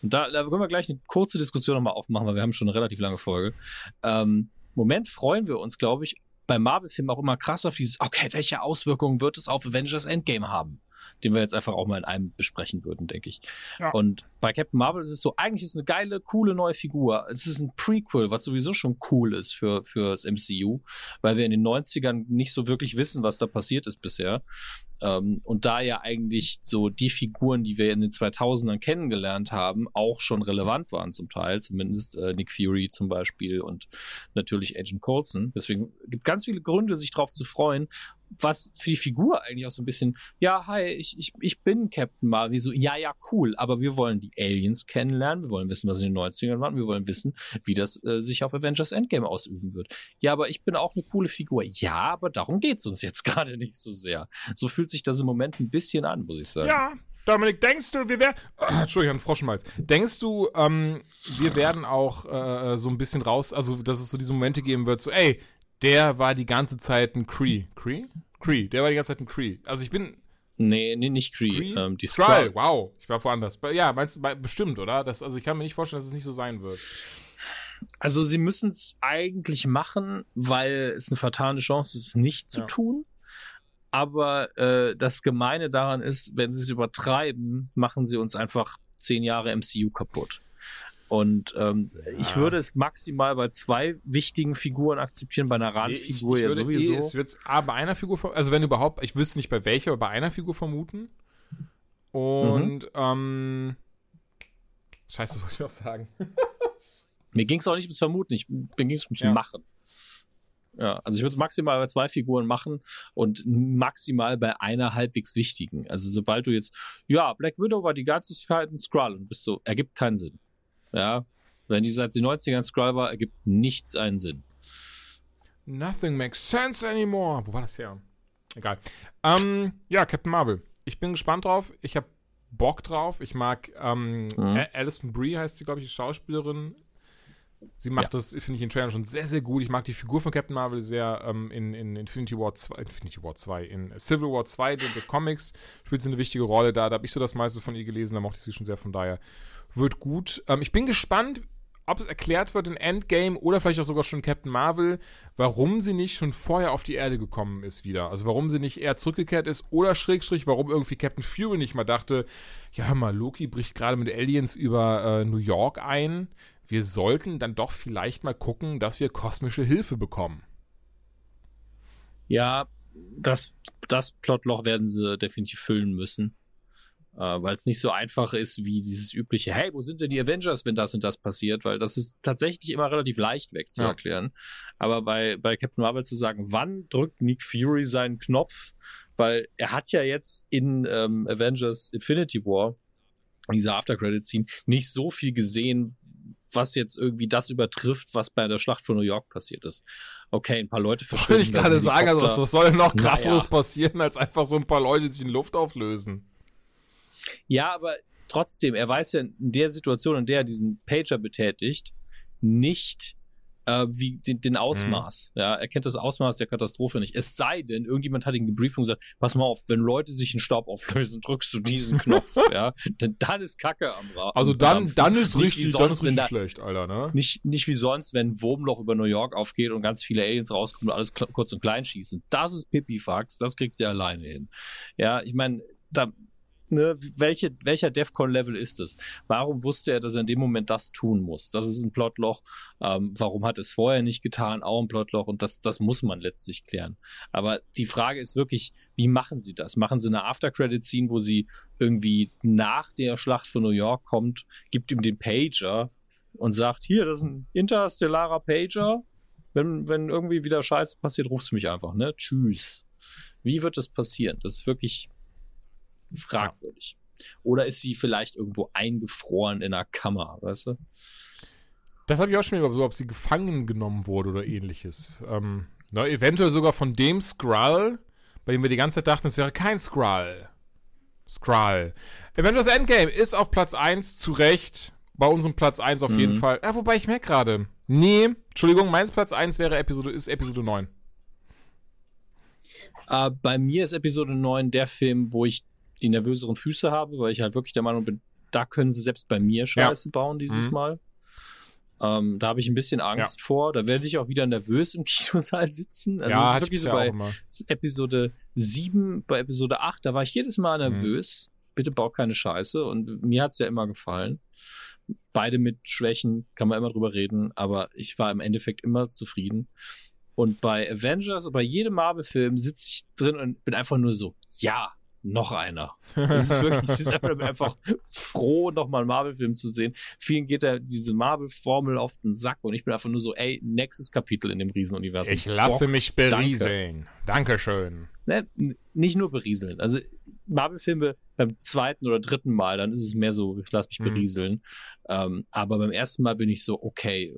[SPEAKER 3] und da, da können wir gleich eine kurze Diskussion nochmal aufmachen, weil wir haben schon eine relativ lange Folge. Ähm, Im Moment freuen wir uns, glaube ich, bei Marvel-Filmen auch immer krass auf dieses, okay, welche Auswirkungen wird es auf Avengers Endgame haben? Den wir jetzt einfach auch mal in einem besprechen würden, denke ich. Ja. Und bei Captain Marvel ist es so, eigentlich ist es eine geile, coole neue Figur. Es ist ein Prequel, was sowieso schon cool ist für, für das MCU, weil wir in den 90ern nicht so wirklich wissen, was da passiert ist bisher. Ähm, und da ja eigentlich so die Figuren, die wir in den 2000ern kennengelernt haben, auch schon relevant waren zum Teil, zumindest äh, Nick Fury zum Beispiel und natürlich Agent Coulson. Deswegen gibt ganz viele Gründe, sich drauf zu freuen was für die Figur eigentlich auch so ein bisschen, ja, hi, ich, ich, ich bin Captain Marvel. So, ja, ja, cool, aber wir wollen die Aliens kennenlernen, wir wollen wissen, was in den 90ern war, wir wollen wissen, wie das äh, sich auf Avengers Endgame ausüben wird. Ja, aber ich bin auch eine coole Figur. Ja, aber darum geht's uns jetzt gerade nicht so sehr. So fühlt sich das im Moment ein bisschen an, muss ich sagen.
[SPEAKER 2] Ja, Dominik, denkst du, wir werden. Entschuldigung, Froschenmalz. Denkst du, ähm, wir werden auch äh, so ein bisschen raus, also dass es so diese Momente geben wird, so, ey, der war die ganze Zeit ein Cree. Cree? Cree, der war die ganze Zeit ein Cree. Also ich bin.
[SPEAKER 3] Nee, nee, nicht Cree.
[SPEAKER 2] Ähm, die Skrull. Wow, ich war woanders. Ja, meinst du, bestimmt, oder? Das, also ich kann mir nicht vorstellen, dass es nicht so sein wird.
[SPEAKER 3] Also sie müssen es eigentlich machen, weil es eine vertane Chance ist, es nicht zu ja. tun. Aber äh, das Gemeine daran ist, wenn sie es übertreiben, machen sie uns einfach zehn Jahre MCU kaputt. Und ähm, ja. ich würde es maximal bei zwei wichtigen Figuren akzeptieren, bei einer Randfigur
[SPEAKER 2] ich,
[SPEAKER 3] ich ja sowieso.
[SPEAKER 2] Eh, es wird A, bei einer Figur, also wenn überhaupt, ich wüsste nicht bei welcher, aber bei einer Figur vermuten. Und, mhm. ähm, Scheiße, wollte ich auch sagen.
[SPEAKER 3] Mir ging es auch nicht ums Vermuten, ich, mir ging es ums ja. Machen. Ja, also ich würde es maximal bei zwei Figuren machen und maximal bei einer halbwegs wichtigen. Also sobald du jetzt, ja, Black Widow war die ganze Zeit ein Skrull und bist so, ergibt keinen Sinn. Ja, wenn die seit den 90ern Skrull war, ergibt nichts einen Sinn.
[SPEAKER 2] Nothing makes sense anymore. Wo war das her? Egal. Ähm, ja, Captain Marvel. Ich bin gespannt drauf. Ich habe Bock drauf. Ich mag ähm, mhm. Alison Brie heißt sie, glaube ich, die Schauspielerin. Sie macht ja. das, finde ich, in Trailern schon sehr, sehr gut. Ich mag die Figur von Captain Marvel sehr ähm, in, in Infinity War 2, Infinity War 2, in Civil War 2, in den Comics, spielt sie eine wichtige Rolle da. Da habe ich so das meiste von ihr gelesen, da mochte ich sie schon sehr, von daher wird gut. Ähm, ich bin gespannt, ob es erklärt wird in Endgame oder vielleicht auch sogar schon Captain Marvel, warum sie nicht schon vorher auf die Erde gekommen ist wieder. Also warum sie nicht eher zurückgekehrt ist oder Schrägstrich, warum irgendwie Captain Fury nicht mal dachte, ja hör mal, Loki bricht gerade mit Aliens über äh, New York ein. Wir sollten dann doch vielleicht mal gucken, dass wir kosmische Hilfe bekommen.
[SPEAKER 3] Ja, das, das Plotloch werden sie definitiv füllen müssen äh, weil es nicht so einfach ist wie dieses übliche, hey, wo sind denn die Avengers, wenn das und das passiert? Weil das ist tatsächlich immer relativ leicht wegzuerklären. Ja. Aber bei, bei Captain Marvel zu sagen, wann drückt Nick Fury seinen Knopf? Weil er hat ja jetzt in ähm, Avengers Infinity War, dieser After-Credit-Scene, nicht so viel gesehen, was jetzt irgendwie das übertrifft, was bei der Schlacht von New York passiert ist. Okay, ein paar Leute verschwinden.
[SPEAKER 2] Wollte ich gerade sagen, also was soll noch krasseres naja. passieren, als einfach so ein paar Leute, die sich in Luft auflösen?
[SPEAKER 3] Ja, aber trotzdem, er weiß ja in der Situation, in der er diesen Pager betätigt, nicht, äh, wie den, den Ausmaß. Ja, er kennt das Ausmaß der Katastrophe nicht. Es sei denn, irgendjemand hat ihn gebrieft und gesagt, pass mal auf, wenn Leute sich in Staub auflösen, drückst du diesen Knopf, ja, denn dann ist Kacke am Ra
[SPEAKER 2] Also dann, dann ist
[SPEAKER 3] Nicht
[SPEAKER 2] richtig,
[SPEAKER 3] wie
[SPEAKER 2] dann
[SPEAKER 3] sonst,
[SPEAKER 2] ist richtig
[SPEAKER 3] da-
[SPEAKER 2] schlecht, Alter, ne?
[SPEAKER 3] Nicht, nicht wie sonst, wenn ein Wurmloch über New York aufgeht und ganz viele Aliens rauskommen und alles kurz und klein schießen. Das ist Pipifax, das kriegt er alleine hin. Ja, ich meine, da, ne, welche, welcher Defcon-Level ist es? Warum wusste er, dass er in dem Moment das tun muss? Das ist ein Plotloch. Ähm, warum hat es vorher nicht getan? Auch ein Plotloch. Und das, das muss man letztlich klären. Aber die Frage ist wirklich, wie machen sie das? Machen sie eine After-Credit-Scene, wo sie irgendwie nach der Schlacht von New York kommt, gibt ihm den Pager und sagt, hier, das ist ein interstellarer Pager. Wenn, wenn irgendwie wieder Scheiße passiert, rufst du mich einfach, ne? Tschüss. Wie wird das passieren? Das ist wirklich fragwürdig. Oder ist sie vielleicht irgendwo eingefroren in einer Kammer, weißt du?
[SPEAKER 2] Das habe ich auch schon überlegt, so, ob sie gefangen genommen wurde oder ähnliches. Ähm, ne, eventuell sogar von dem Skrull, bei dem wir die ganze Zeit dachten, es wäre kein Skrull. Skrull. Avengers Endgame ist auf Platz 1 zu Recht. Bei unserem Platz 1 auf jeden
[SPEAKER 3] Mhm.
[SPEAKER 2] Fall. Ja, wobei ich merke gerade. Nee, Entschuldigung, meins Platz 1 wäre Episode, ist Episode 9.
[SPEAKER 3] Äh, bei mir ist Episode 9 der Film, wo ich die nervöseren Füße habe, weil ich halt wirklich der Meinung bin, da können sie selbst bei mir Scheiße bauen dieses
[SPEAKER 2] Mhm.
[SPEAKER 3] Mal. Ähm, da habe ich ein bisschen Angst vor. Da werde ich auch wieder nervös im Kinosaal sitzen. Also es
[SPEAKER 2] ja,
[SPEAKER 3] ist
[SPEAKER 2] hatte
[SPEAKER 3] wirklich
[SPEAKER 2] ich
[SPEAKER 3] so
[SPEAKER 2] ja
[SPEAKER 3] bei. Episode 7, bei Episode 8, da war ich jedes Mal
[SPEAKER 2] Mhm.
[SPEAKER 3] nervös. Bitte bau keine Scheiße. Und mir hat's ja immer gefallen. Beide mit Schwächen, kann man immer drüber reden, aber ich war im Endeffekt immer zufrieden. Und bei Avengers, bei jedem Marvel-Film sitze ich drin und bin einfach nur so, ja, noch einer. Das ist wirklich, ich sitze einfach, bin einfach froh, nochmal einen Marvel-Film zu sehen. Vielen geht da diese Marvel-Formel auf den Sack und ich bin einfach nur so, ey, nächstes Kapitel in dem Riesenuniversum.
[SPEAKER 2] Ich lasse
[SPEAKER 3] Bock.
[SPEAKER 2] mich berieseln. Dankeschön.
[SPEAKER 3] Ne, nicht nur berieseln. Also Marvel-Filme beim zweiten oder dritten Mal, dann ist es mehr so, ich lasse mich
[SPEAKER 2] Mhm.
[SPEAKER 3] berieseln. Ähm, aber beim ersten Mal bin ich so, okay,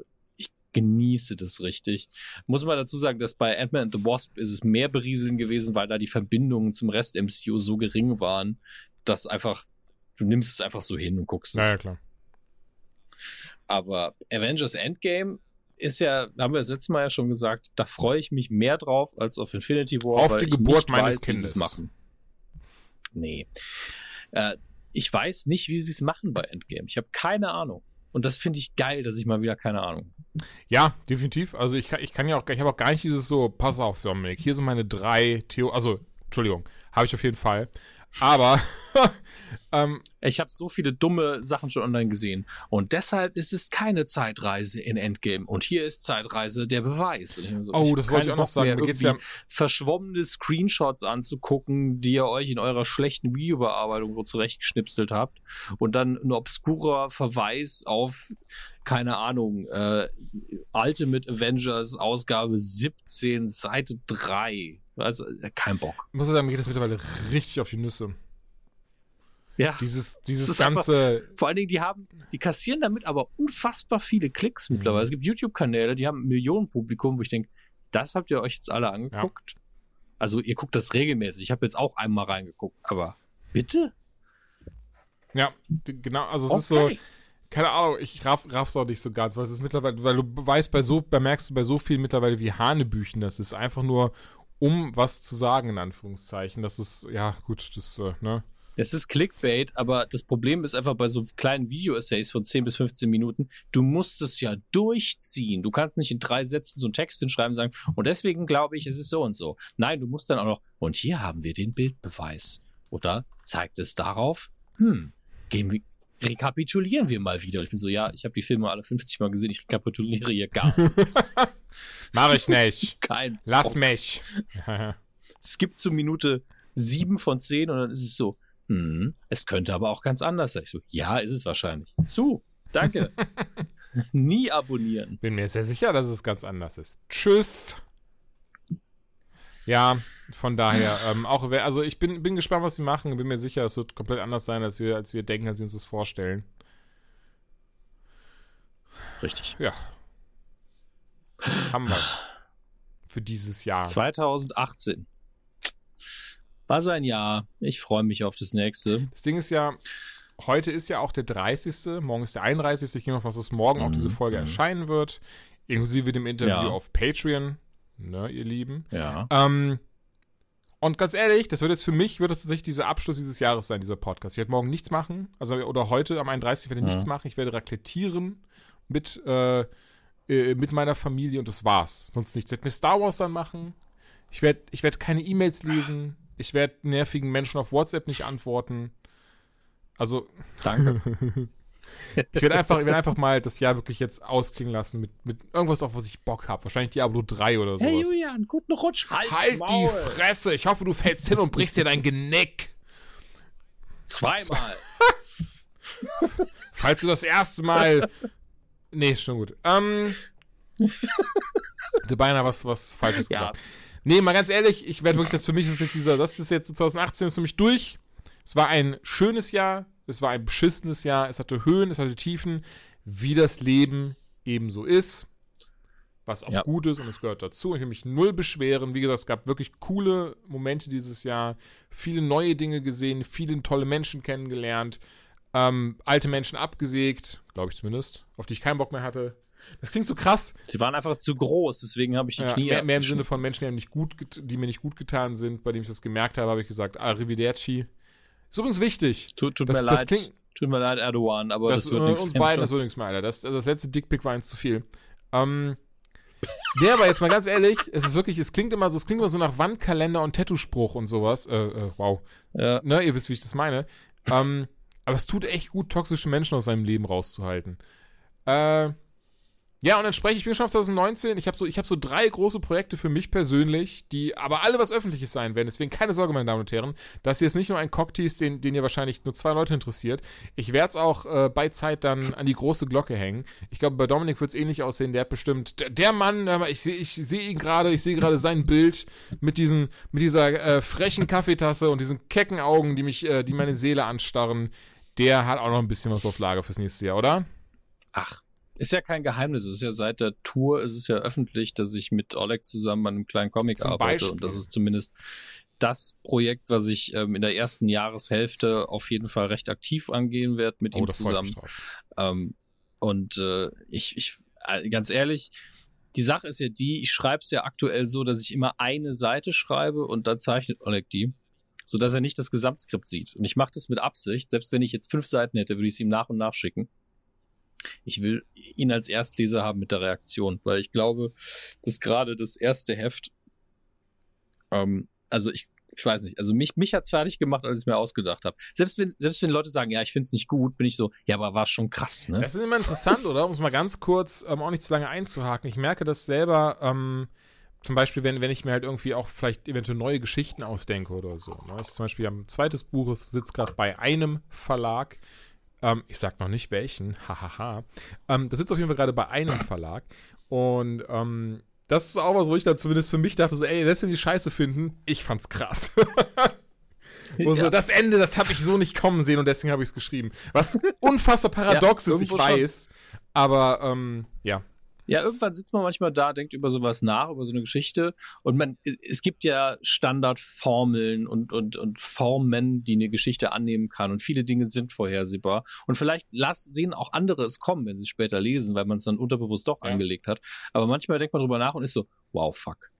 [SPEAKER 3] genieße das richtig. Muss man dazu sagen, dass bei Ant-Man and the Wasp ist es mehr berieseln gewesen, weil da die Verbindungen zum Rest MCU so gering waren, dass einfach, du nimmst es einfach so hin und guckst es.
[SPEAKER 2] Naja, klar.
[SPEAKER 3] Aber Avengers Endgame ist ja, haben wir das letzte Mal ja schon gesagt, da freue ich mich mehr drauf als auf Infinity War.
[SPEAKER 2] Auf
[SPEAKER 3] weil
[SPEAKER 2] die
[SPEAKER 3] ich
[SPEAKER 2] Geburt
[SPEAKER 3] nicht
[SPEAKER 2] meines
[SPEAKER 3] weiß,
[SPEAKER 2] Kindes.
[SPEAKER 3] machen. Nee. Äh, ich weiß nicht, wie sie es machen bei Endgame. Ich habe keine Ahnung. Und das finde ich geil, dass ich mal wieder keine Ahnung.
[SPEAKER 2] Ja, definitiv. Also ich ich kann ja auch, ich habe auch gar nicht dieses so, pass auf, Dominik, hier sind meine drei Theo, also, Entschuldigung, habe ich auf jeden Fall. Aber, ähm,
[SPEAKER 3] Ich habe so viele dumme Sachen schon online gesehen. Und deshalb ist es keine Zeitreise in Endgame. Und hier ist Zeitreise der Beweis. Und ich mir so,
[SPEAKER 2] oh, das wollte ich auch noch sagen. Mir geht's ja,
[SPEAKER 3] verschwommene Screenshots anzugucken, die ihr euch in eurer schlechten Videobearbeitung wo zurechtgeschnipselt habt. Und dann ein obskurer Verweis auf, keine Ahnung, äh, Ultimate Avengers Ausgabe 17, Seite 3. Also, äh, kein Bock.
[SPEAKER 2] ich muss sagen, mir geht das mittlerweile richtig auf die Nüsse.
[SPEAKER 3] Ja.
[SPEAKER 2] Dieses, dieses
[SPEAKER 3] ist einfach-
[SPEAKER 2] ganze,
[SPEAKER 3] Vor allen Dingen, die haben, die kassieren damit aber unfassbar viele Klicks
[SPEAKER 2] Mhm.
[SPEAKER 3] mittlerweile. Es gibt YouTube-Kanäle, die haben ein Millionenpublikum, wo ich denke, das habt ihr euch jetzt alle angeguckt. Also ihr guckt das regelmäßig. Ich habe jetzt auch einmal reingeguckt, aber bitte?
[SPEAKER 2] ja, genau, also es ist so, keine Ahnung, ich raff, raff's auch nicht so ganz, weil es ist mittlerweile, weil du weißt bei so, bemerkst du bei so viel mittlerweile wie Hanebüchen, das ist einfach nur, um was zu sagen, in Anführungszeichen. Das ist, ja, gut, das, äh, ne?
[SPEAKER 3] Es ist Clickbait, aber das Problem ist einfach bei so kleinen Video-Essays von 10 bis 15 Minuten, du musst es ja durchziehen. Du kannst nicht in drei Sätzen so einen Text hinschreiben und sagen, und deswegen glaube ich, es ist so und so. Nein, du musst dann auch noch, und hier haben wir den Bildbeweis. Oder zeigt es darauf, hm, gehen wir, rekapitulieren wir mal wieder. Und ich bin so, ja, ich habe die Filme alle 50 Mal gesehen, ich rekapituliere hier gar nichts.
[SPEAKER 2] Mach ich nicht.
[SPEAKER 3] Kein
[SPEAKER 2] Lass
[SPEAKER 3] Bock.
[SPEAKER 2] mich.
[SPEAKER 3] Es gibt zur Minute sieben von zehn und dann ist es so, hm, es könnte aber auch ganz anders sein. Ich so, ja, ist es wahrscheinlich. Zu, danke. Nie abonnieren.
[SPEAKER 2] Bin mir sehr sicher, dass es ganz anders ist. Tschüss. Ja, von daher, ähm, auch also ich bin, bin gespannt, was sie machen. Bin mir sicher, es wird komplett anders sein, als wir, als wir denken, als wir uns das vorstellen.
[SPEAKER 3] Richtig.
[SPEAKER 2] Ja. Haben wir's. Für dieses Jahr.
[SPEAKER 3] 2018. War sein Jahr. Ich freue mich auf das nächste.
[SPEAKER 2] Das Ding ist ja, heute ist ja auch der 30. Morgen ist der 31. Ich gehe mal davon aus, dass morgen auch
[SPEAKER 3] Mhm,
[SPEAKER 2] diese Folge
[SPEAKER 3] mhm.
[SPEAKER 2] erscheinen wird. inklusive dem Interview
[SPEAKER 3] Ja.
[SPEAKER 2] auf Patreon, ne, ihr Lieben.
[SPEAKER 3] Ja.
[SPEAKER 2] Ähm, und ganz ehrlich, das wird jetzt für mich, wird das tatsächlich dieser Abschluss dieses Jahres sein, dieser Podcast. Ich werde morgen nichts machen, also oder heute am 31. werde ich
[SPEAKER 3] Ja.
[SPEAKER 2] nichts machen. Ich werde raklettieren mit, äh, äh, mit meiner Familie und das war's. Sonst nichts. Ich werde mir Star Wars dann machen. Ich werde ich werd keine E-Mails lesen. Ich werde nervigen Menschen auf WhatsApp nicht antworten. Also,
[SPEAKER 3] Danke.
[SPEAKER 2] ich werde einfach, ich werd einfach mal das Jahr wirklich jetzt ausklingen lassen mit, mit irgendwas, auf was ich Bock habe. Wahrscheinlich Diablo 3 oder sowas.
[SPEAKER 3] Hey Julian, guten Rutsch. Halt,
[SPEAKER 2] Halt die. Fresse! Ich hoffe, du fällst hin und brichst dir dein Genick.
[SPEAKER 3] Zweimal.
[SPEAKER 2] Falls du das erste Mal. Nee, schon gut. Ähm. du beinahe was, was Falsches
[SPEAKER 3] Ja.
[SPEAKER 2] gesagt. Nee, mal ganz ehrlich, ich werde wirklich, das für mich ist jetzt dieser, das ist jetzt 2018 ist für mich durch. Es war ein schönes Jahr, es war ein beschissenes Jahr, es hatte Höhen, es hatte Tiefen, wie das Leben eben so ist. Was auch
[SPEAKER 3] Ja.
[SPEAKER 2] gut ist und es gehört dazu. Ich will mich null beschweren. Wie gesagt, es gab wirklich coole Momente dieses Jahr, viele neue Dinge gesehen, viele tolle Menschen kennengelernt, ähm, alte Menschen abgesägt, glaube ich zumindest, auf die ich keinen Bock mehr hatte. Das klingt so krass,
[SPEAKER 3] Sie waren einfach zu groß, deswegen habe ich die
[SPEAKER 2] ja,
[SPEAKER 3] Knie.
[SPEAKER 2] mehr, mehr im. Sinne von Menschen, die, nicht gut, die mir nicht gut getan sind, bei denen ich das gemerkt habe, habe ich gesagt, Arrivederci. Ist übrigens wichtig.
[SPEAKER 3] Tut, tut
[SPEAKER 2] Das-
[SPEAKER 3] mir
[SPEAKER 2] das
[SPEAKER 3] leid.
[SPEAKER 2] klingt-
[SPEAKER 3] Tut mir leid, Erdogan, aber
[SPEAKER 2] Das,
[SPEAKER 3] das, wird
[SPEAKER 2] äh,
[SPEAKER 3] nichts
[SPEAKER 2] uns beiden, das wird nichts mehr, Alter. Das, das letzte Dickpick war eins zu viel. Ähm, der aber jetzt mal ganz ehrlich, es ist wirklich, es klingt immer so, es klingt immer so nach Wandkalender und Tattoospruch und sowas. Äh, äh, wow.
[SPEAKER 3] Ja.
[SPEAKER 2] Ne, ihr wisst, wie ich das meine. Ähm, aber es tut echt gut, toxische Menschen aus seinem Leben rauszuhalten. Äh, ja, und dann spreche ich bin schon auf 2019. Ich habe so, hab so drei große Projekte für mich persönlich, die aber alle was Öffentliches sein werden. Deswegen keine Sorge, meine Damen und Herren. Das hier ist nicht nur ein Cocktail, den, den ihr wahrscheinlich nur zwei Leute interessiert. Ich werde es auch äh, bei Zeit dann an die große Glocke hängen. Ich glaube, bei Dominik wird es ähnlich aussehen. Der hat bestimmt, der, der Mann, mal, ich sehe ich seh ihn gerade, ich sehe gerade sein Bild mit, diesen, mit dieser äh, frechen Kaffeetasse und diesen kecken Augen, die mich, äh, die meine Seele anstarren. Der hat auch noch ein bisschen was auf Lager fürs nächste Jahr, oder?
[SPEAKER 3] Ach, ist ja kein Geheimnis. Es ist ja seit der Tour, es ist ja öffentlich, dass ich mit Oleg zusammen an einem kleinen Comic
[SPEAKER 2] Zum
[SPEAKER 3] arbeite.
[SPEAKER 2] Beispiel.
[SPEAKER 3] Und das ist zumindest das Projekt, was ich ähm, in der ersten Jahreshälfte auf jeden Fall recht aktiv angehen werde mit ihm
[SPEAKER 2] Oh, ich
[SPEAKER 3] zusammen. Ähm, und äh, ich, ich, äh, ganz ehrlich, die Sache ist ja die, ich schreibe es ja aktuell so, dass ich immer eine Seite schreibe und dann zeichnet Oleg die, sodass er nicht das Gesamtskript sieht. Und ich mache das mit Absicht, selbst wenn ich jetzt fünf Seiten hätte, würde ich es ihm nach und nach schicken. Ich will ihn als Erstleser haben mit der Reaktion, weil ich glaube, dass gerade das erste Heft, ähm, also ich, ich weiß nicht, also mich, mich hat's fertig gemacht, als ich es mir ausgedacht habe. Selbst wenn, selbst wenn Leute sagen, ja, ich find's nicht gut, bin ich so, ja, aber war schon krass, ne?
[SPEAKER 2] Das ist immer interessant, oder? Um es mal ganz kurz, ähm, auch nicht zu lange einzuhaken. Ich merke das selber, ähm, zum Beispiel, wenn, wenn ich mir halt irgendwie auch vielleicht eventuell neue Geschichten ausdenke oder so. Ne? Ich zum Beispiel ein zweites Buch, es sitzt gerade bei einem Verlag. Ähm, ich sag noch nicht welchen, hahaha. ähm, das sitzt auf jeden Fall gerade bei einem Verlag. Und ähm, das ist auch was, wo ich da zumindest für mich dachte, so, ey, selbst wenn sie Scheiße finden, ich fand's krass. Wo so,
[SPEAKER 3] Ja.
[SPEAKER 2] das Ende, das habe ich so nicht kommen sehen und deswegen habe ich es geschrieben. Was unfassbar paradox
[SPEAKER 3] Ja,
[SPEAKER 2] ist, ich
[SPEAKER 3] irgendwo schon.
[SPEAKER 2] weiß. Aber ähm, ja.
[SPEAKER 3] Ja, irgendwann sitzt man manchmal da, denkt über sowas nach, über so eine Geschichte. Und man, es gibt ja Standardformeln und, und, und Formen, die eine Geschichte annehmen kann. Und viele Dinge sind vorhersehbar. Und vielleicht lassen, sehen auch andere es kommen, wenn sie es später lesen, weil man es dann unterbewusst doch
[SPEAKER 2] Ja.
[SPEAKER 3] angelegt hat. Aber manchmal denkt man drüber nach und ist so, wow, fuck.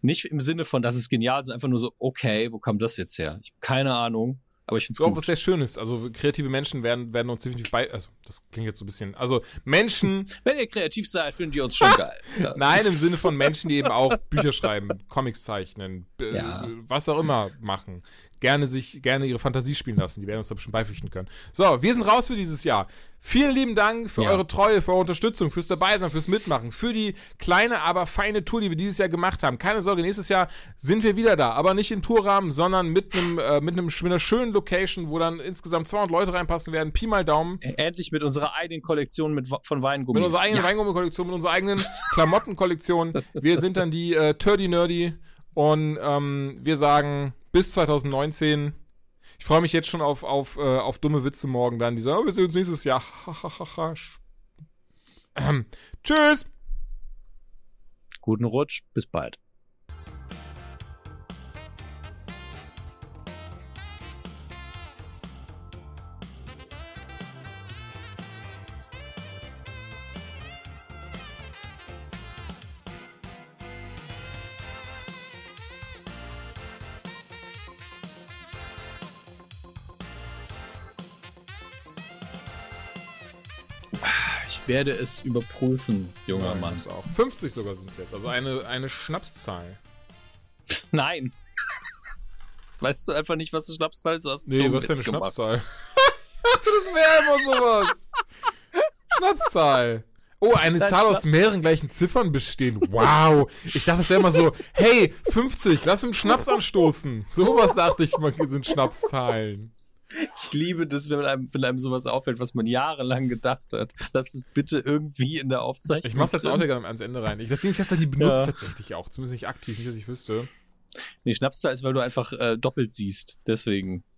[SPEAKER 3] Nicht im Sinne von, das ist genial, sondern einfach nur so, okay, wo kam das jetzt her? Ich habe keine Ahnung, aber ich finde es
[SPEAKER 2] So auch was sehr Schönes. Also kreative Menschen werden, werden uns definitiv bei. Also, das klingt jetzt so ein bisschen. Also Menschen,
[SPEAKER 3] Wenn ihr kreativ seid, findet ihr uns schon geil.
[SPEAKER 2] Nein, im Sinne von Menschen, die eben auch Bücher schreiben, Comics zeichnen, b-
[SPEAKER 3] Ja.
[SPEAKER 2] was auch immer machen. Gerne sich, gerne ihre Fantasie spielen lassen. Die werden uns da bestimmt beipflichten können. So, wir sind raus für dieses Jahr. Vielen lieben Dank für
[SPEAKER 3] Ja.
[SPEAKER 2] eure Treue, für eure Unterstützung, fürs Dabeisein, fürs Mitmachen, für die kleine, aber feine Tour, die wir dieses Jahr gemacht haben. Keine Sorge, nächstes Jahr sind wir wieder da, aber nicht im Tourrahmen, sondern mit einem, äh, mit einem, mit einer schönen Location, wo dann insgesamt 200 Leute reinpassen werden. Pi mal Daumen.
[SPEAKER 3] Endlich mit unserer eigenen Kollektion mit, von Weingummis.
[SPEAKER 2] Mit unserer eigenen
[SPEAKER 3] ja.
[SPEAKER 2] Weingummi-Kollektion, mit unserer eigenen Klamottenkollektion. Wir sind dann die äh, Turdy Nerdy und ähm, wir sagen bis 2019. Ich freue mich jetzt schon auf, auf, äh, auf dumme Witze morgen dann. Die sagen, oh, wir sehen uns nächstes Jahr. ähm, tschüss!
[SPEAKER 3] Guten Rutsch, bis bald. Werde es überprüfen, junger
[SPEAKER 2] Ja,
[SPEAKER 3] Mann.
[SPEAKER 2] Auch. 50 sogar sind es jetzt. Also eine, eine Schnapszahl.
[SPEAKER 3] Nein. Weißt du einfach nicht, was eine Schnapszahl ist? Du hast
[SPEAKER 2] Nee, was ist denn eine
[SPEAKER 3] gemacht.
[SPEAKER 2] Schnapszahl? das wäre immer sowas. Schnapszahl. Oh, eine
[SPEAKER 3] Nein,
[SPEAKER 2] Zahl
[SPEAKER 3] Schna-
[SPEAKER 2] aus mehreren gleichen Ziffern bestehen. Wow. Ich dachte, das wäre immer so, hey, 50, lass mit dem Schnaps anstoßen. Sowas dachte ich mal, sind Schnapszahlen.
[SPEAKER 3] Ich liebe das, wenn einem, wenn einem sowas auffällt, was man jahrelang gedacht hat. Lass es bitte irgendwie in der Aufzeichnung.
[SPEAKER 2] Ich mach's jetzt auch direkt ans Ende rein. Ich, deswegen, ich habe dann die benutzt
[SPEAKER 3] Ja.
[SPEAKER 2] tatsächlich auch. Zumindest nicht aktiv, nicht, dass ich wüsste.
[SPEAKER 3] Nee, Schnapszahl ist, weil du einfach äh, doppelt siehst. Deswegen.